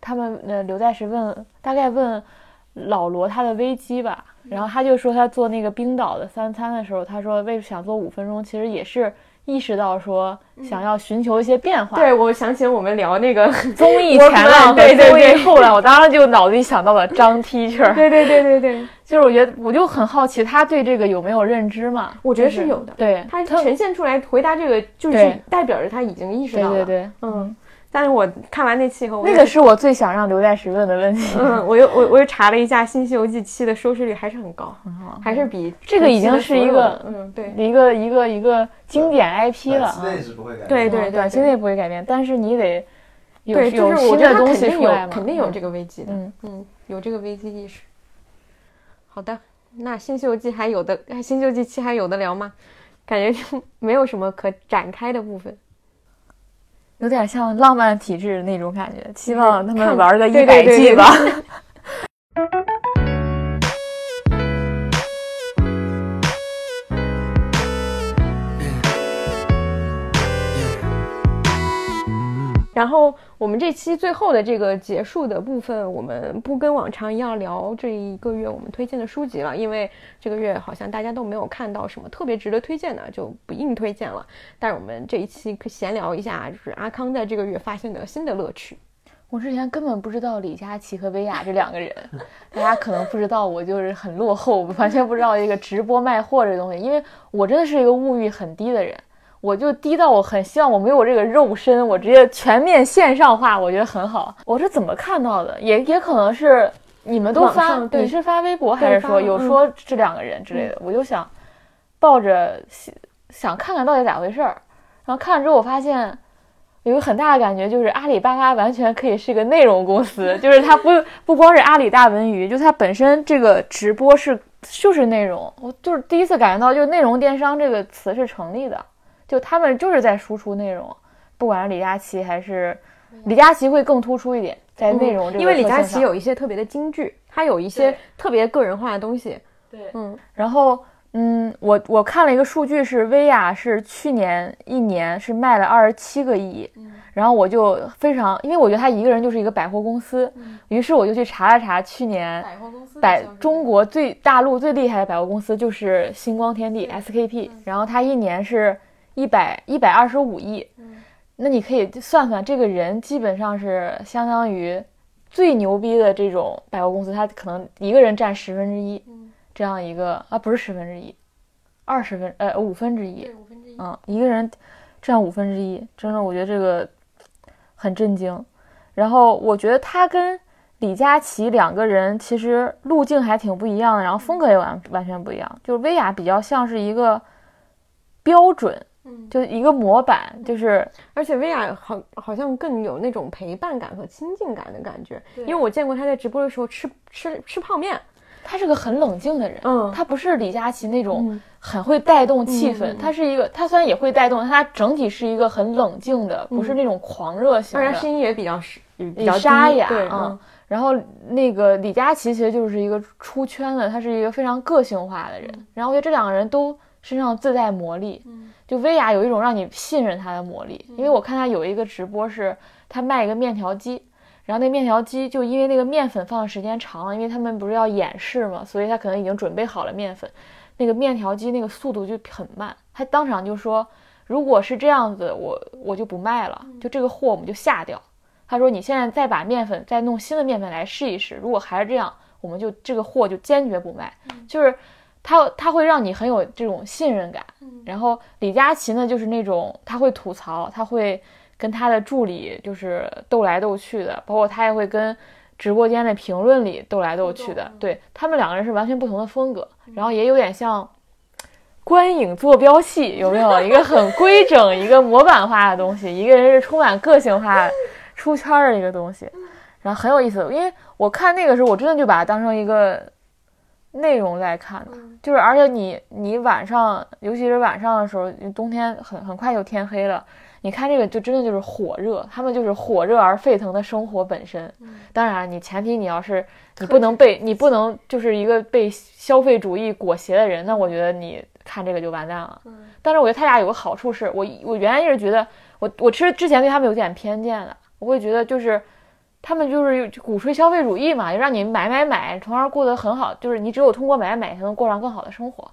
他们呃刘在石问大概问老罗他的危机吧，然后他就说他做那个冰岛的三餐的时候，他说为想做五分钟，其实也是。意识到说想要寻求一些变化，
对我想起我们聊那个
综艺前浪
和
综艺后浪，我当时就脑子里想到了张 teacher，
对对对对对，
就是我觉得我就很好奇他对这个有没有认知嘛？
我觉得是有的，
对
他呈现出来回答这个就是代表着他已经意识到
了，对对对，
嗯。但是我看完那期以后，
那个是我最想让刘在石问的问题。
嗯，我又我我又查了一下《新西游记七》的收视率还是很高，
很好，
还是比
这个已经是一个
嗯对
一个一个一个经典 IP 了。
对对，
短期内不会改变，但是你得有
有
新的东西出来
嘛，肯定有这个危机的。
嗯
嗯，有这个危机意识。好的，那《新西游记》还有的，《新西游记七》还有的聊吗？感觉就没有什么可展开的部分。
有点像浪漫体质那种感觉，希望他们玩个一百季吧。
然后我们这期最后的这个结束的部分，我们不跟往常一样聊这一个月我们推荐的书籍了，因为这个月好像大家都没有看到什么特别值得推荐的，就不硬推荐了。但是我们这一期可闲聊一下，就是阿康在这个月发现的新的乐趣。
我之前根本不知道李佳琦和薇娅这两个人，大家可能不知道，我就是很落后，完全不知道一个直播卖货这东西，因为我真的是一个物欲很低的人。我就低到我很希望我没有这个肉身，我直接全面线上化，我觉得很好。我是怎么看到的？也也可能是你们都发，你是发微博还是说有说这两个人之类的？我就想抱着想看看到底咋回事儿，然后看了之后我发现有个很大的感觉，就是阿里巴巴完全可以是一个内容公司，就是它不不光是阿里大文娱，就它本身这个直播是就是内容。我就是第一次感觉到，就内容电商这个词是成立的。就他们就是在输出内容，不管是李佳琦还是李佳琦会更突出一点在内容这个。
因为李佳琦有一些特别的金句，他有一些特别个人化的东西。
对，嗯，然后嗯，我我看了一个数据是薇娅是去年一年是卖了二十七个亿，然后我就非常，因为我觉得他一个人就是一个百货公司，于是我就去查了查去年
百货公司
百中国最大陆最厉害的百货公司就是星光天地 SKP，然后他一年是。一百一百二十五亿，那你可以算算，这个人基本上是相当于最牛逼的这种百货公司，他可能一个人占十分之一，这样一个啊，不是十分之一，二十分呃五分之一，
五分之一
嗯，一个人占五分之一，真的我觉得这个很震惊。然后我觉得他跟李佳琦两个人其实路径还挺不一样的，然后风格也完完全不一样。就是薇娅比较像是一个标准，
嗯，
就一个模板，就是
而且薇娅好好像更有那种陪伴感和亲近感的感觉，因为我见过她在直播的时候吃吃吃泡面，
她是个很冷静的人。
嗯。
他不是李佳琦那种
嗯。
很会带动气氛，
嗯
他是一个，他虽然也会带动，但他整体是一个很冷静的，不是那种狂热型的。
当然声音也比较比较
沙哑
对，
嗯。然后那个李佳琦其实就是一个出圈的，他是一个非常个性化的人。然后我觉得这两个人都身上自带魔力，
嗯
就薇娅有一种让你信任她的魔力。因为我看她有一个直播是她卖一个面条机，然后那面条机就因为那个面粉放的时间长了，因为他们不是要演示嘛，所以他可能已经准备好了面粉，那个面条机那个速度就很慢，他当场就说，如果是这样子，我我就不卖了，就这个货我们就下掉。他说你现在再把面粉再弄新的面粉来试一试，如果还是这样，我们就这个货就坚决不卖。就是他他会让你很有这种信任感。然后李佳琦呢，就是那种他会吐槽，他会跟他的助理就是斗来斗去的，包括他也会跟直播间的评论里斗来斗去的。对他们两个人是完全不同的风格，然后也有点像。观影坐标系有没有一个很规整、一个模板化的东西？一个人是充满个性化、出圈儿的一个东西，然后很有意思。因为我看那个时候，我真的就把它当成一个内容在看的，就是而且你你晚上，尤其是晚上的时候，冬天很很快就天黑了，你看这个就真的就是火热，他们就是火热而沸腾的生活本身。当然，你前提你要是你不能被你不能就是一个被消费主义裹挟的人，那我觉得你看这个就完蛋了。但是我觉得他俩有个好处是，我我原来一直觉得我我其实之前对他们有点偏见的，我会觉得就是他们就是鼓吹消费主义嘛，就让你买买买，从而过得很好，就是你只有通过买买才能过上更好的生活。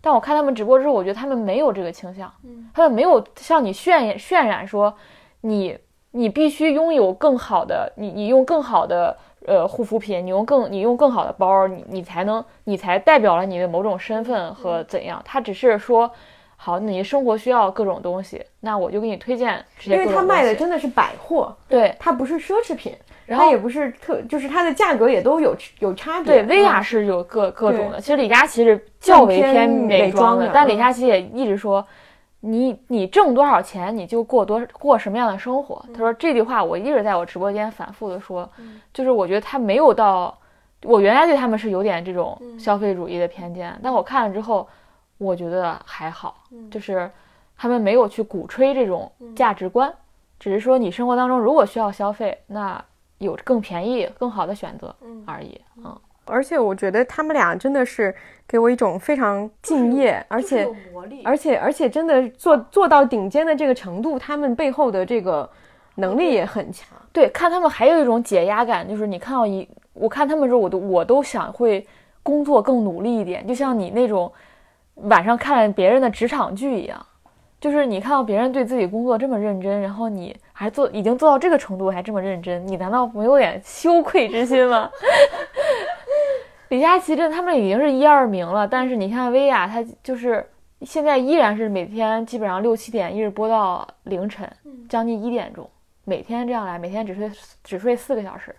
但我看他们直播之后，我觉得他们没有这个倾向，他们没有向你渲渲染说你你必须拥有更好的，你你用更好的呃护肤品，你用更你用更好的包，你你才能你才代表了你的某种身份和怎样。他只是说，好，你生活需要各种东西，那我就给你推荐这些
因为他卖的真的是百货，
对
它不是奢侈品，
然后
也不是特，就是它的价格也都有有差别。
对，薇娅
嗯
是有各各种的。其实李佳琦是较为
偏
偏
美
美妆的但李佳琦也一直说，你你挣多少钱你就过多过什么样的生活。他说这句话我一直在我直播间反复的说，就是我觉得他没有到，我原来对他们是有点这种消费主义的偏见，但我看了之后，我觉得还好，就是他们没有去鼓吹这种价值观，只是说你生活当中如果需要消费，那有更便宜、更好的选择而已。嗯，
而且我觉得他们俩真的是给我一种非常敬业，而且
魔力
而且而且真的做做到顶尖的这个程度，他们背后的这个能力也很强。
对，看他们还有一种解压感，就是你看到一，我看他们的时候，我都我都想会工作更努力一点，就像你那种晚上看别人的职场剧一样，就是你看到别人对自己工作这么认真，然后你还做已经做到这个程度还这么认真，你难道没有点羞愧之心吗？李佳琦这他们已经是一二名了，但是你看薇娅，她就是现在依然是每天基本上六七点一直播到凌晨，将近一点钟，每天这样来，每天只睡只睡四个小时。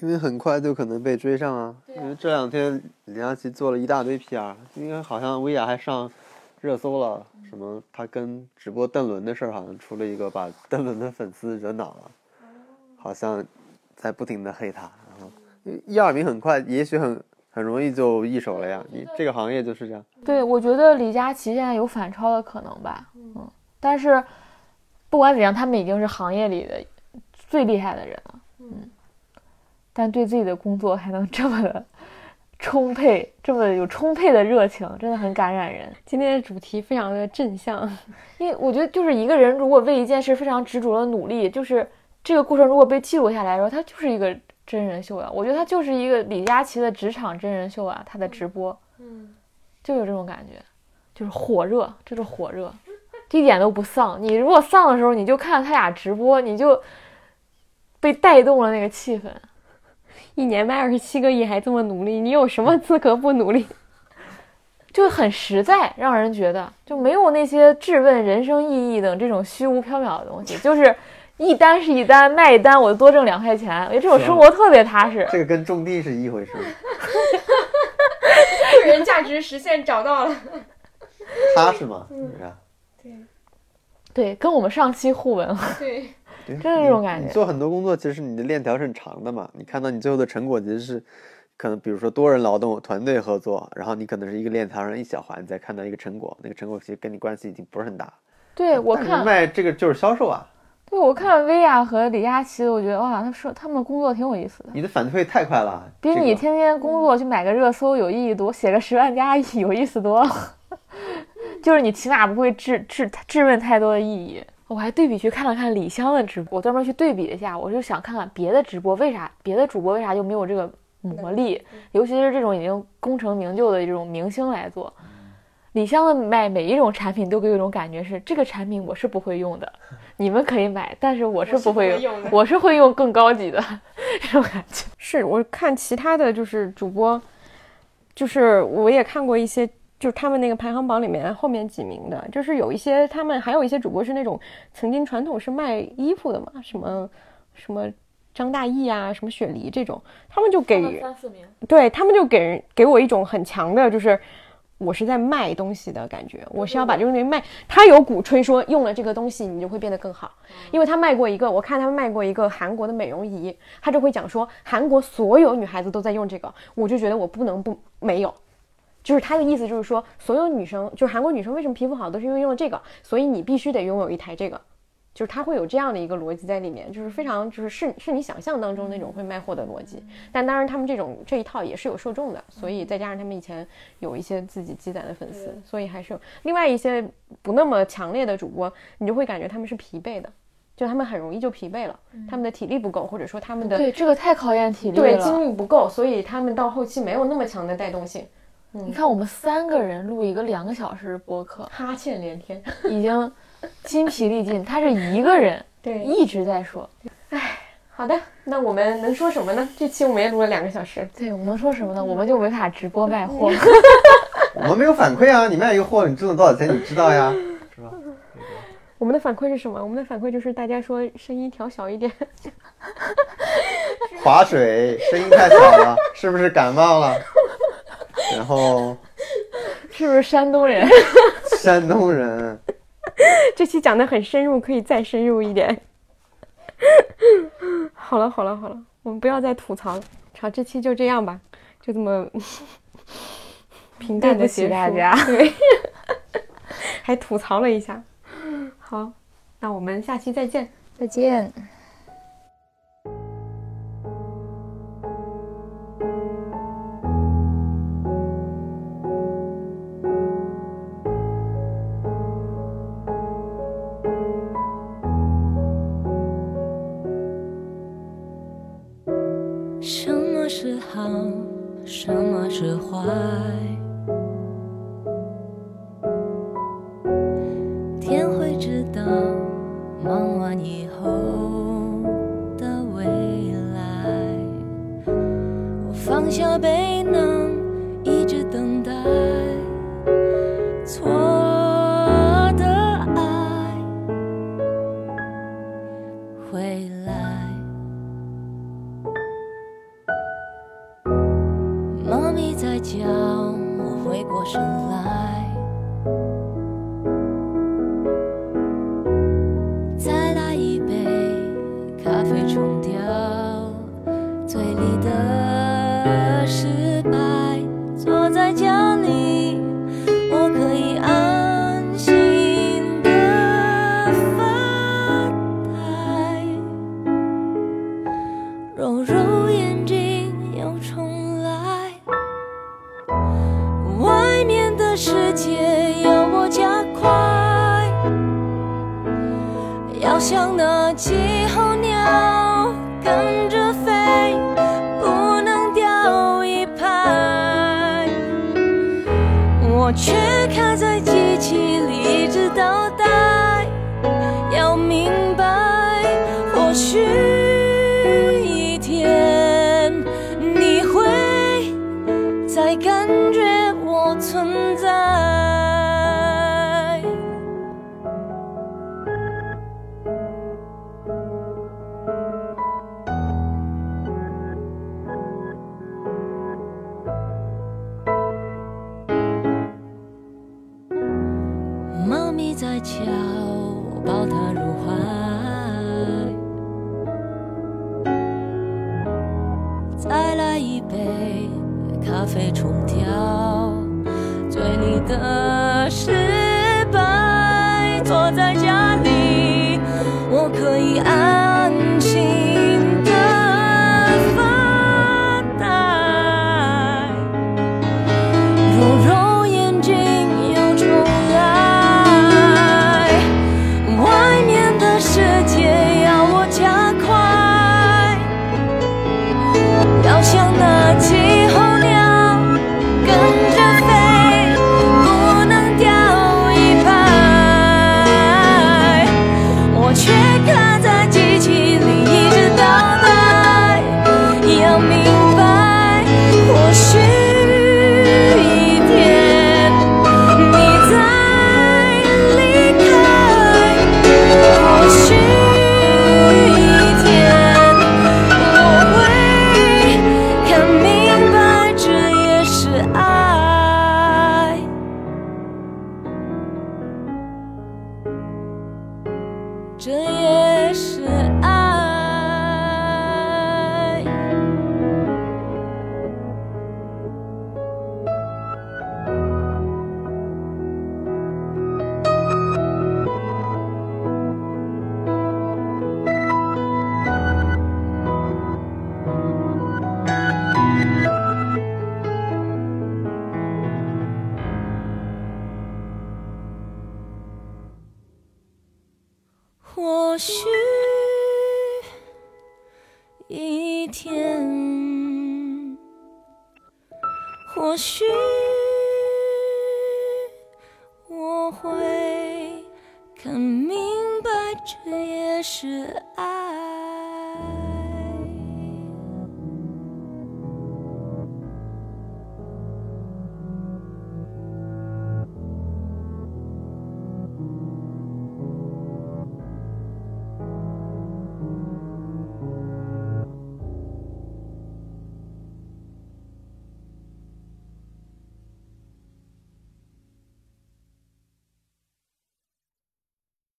因为很快就可能被追上啊。因为这两天李佳琦做了一大堆 PR，因为好像薇娅还上热搜了，什么他跟直播邓伦的事儿，好像出了一个把邓伦的粉丝惹恼了，好像在不停的黑他。然后一二名很快，也许很很容易就一手了呀。你这个行业就是这样。
对，我觉得李佳琦现在有反超的可能吧，嗯，但是不管怎样，他们已经是行业里的最厉害的人了，嗯，但对自己的工作还能这么的 充沛，这么有充沛的热情，真的很感染人。
今天的主题非常的正向，
因为我觉得，就是一个人如果为一件事非常执着的努力，就是这个过程如果被记录下来的时候，它就是一个真人秀啊。我觉得它就是一个李佳琦的职场真人秀啊，他的直播，
嗯，
就有这种感觉，就是火热，这是火热，一点都不丧。你如果丧的时候，你就看他俩直播，你就被带动了那个气氛。
一年卖二十七个亿还这么努力，你有什么资格不努力？
就很实在，让人觉得就没有那些质问人生意义等这种虚无缥缈的东西，就是一单是一单，卖一单我就多挣两块钱，我觉得这种生活特别踏实。
这个跟种地是一回事。
个人价值实现找到了。
踏实吗，是不是？
对，跟我们上期互文，
对，
这种感觉
做很多工作，其实你的链条是很长的嘛。你看到你最后的成果，其实是可能，比如说多人劳动、团队合作，然后你可能是一个链条上一小环，再看到一个成果，那个成果其实跟你关系已经不是很大。
对我
但
看
卖这个就是销售啊，
对，我看薇娅和李佳琦，我觉得哇，他说他们的工作挺有意思的，
你的反馈太快了，
比你天天工作去买个热搜有意义多，写个十万加有意思多了。就是你起码不会质质质问太多的意义。我还对比去看了看李湘的直播，我专门去对比了一下，我就想看看别的直播为啥别的主播为啥就没有这个魔力，尤其是这种已经功成名就的这种明星来做。李湘的卖每一种产品都给我一种感觉是，这个产品我是不会用的，你们可以买，但是我是不会
我是会用
我是会用更高级的 这种感觉。
是我看其他的就是主播，就是我也看过一些，就是他们那个排行榜里面后面几名的，就是有一些他们还有一些主播是那种曾经传统是卖衣服的嘛，什么什么张大奕啊，什么雪梨这种，他们就给
三四名，
对他们就给人给我一种很强的，就是我是在卖东西的感觉，我是要把这个东西卖。他有鼓吹说用了这个东西你就会变得更好，因为他卖过一个，我看他们卖过一个韩国的美容仪，他就会讲说韩国所有女孩子都在用这个，我就觉得我不能不没有。就是他的意思，就是说，所有女生，就是韩国女生为什么皮肤好，都是因为用了这个，所以你必须得拥有一台这个，就是他会有这样的一个逻辑在里面，就是非常就是是是你想象当中那种会卖货的逻辑。但当然，他们这种这一套也是有受众的，所以再加上他们以前有一些自己积攒的粉丝，所以还是有另外一些不那么强烈的主播，你就会感觉他们是疲惫的，就他们很容易就疲惫了，他们的体力不够，或者说他们的
对这个太考验体力
对
了。
精力不够，所以他们到后期没有那么强的带动性，
你看，我们三个人录一个两个小时的播客，
哈欠连天。
已经筋疲力尽。他是一个人
对
一直在说。
好的，那我们能说什么呢？这期我们也录了两个小时，
对我们能说什么呢？我们就没法直播卖货。
我们没有反馈啊，你卖一个货，你挣了多少钱，你知道呀，是吧？
我们的反馈是什么？我们的反馈就是大家说声音调小一点。
划水，声音太小了，是不是感冒了？然后
是不是山东人？
山东人，
这期讲的很深入，可以再深入一点。好了好了好了，我们不要再吐槽了。好，这期就这样吧，就这么平淡
对不起
的结束。
大家
对，还吐槽了一下。好，那我们下期再见。
再见。
好，什么是坏？天会知道，忙完以后的未来。我放下背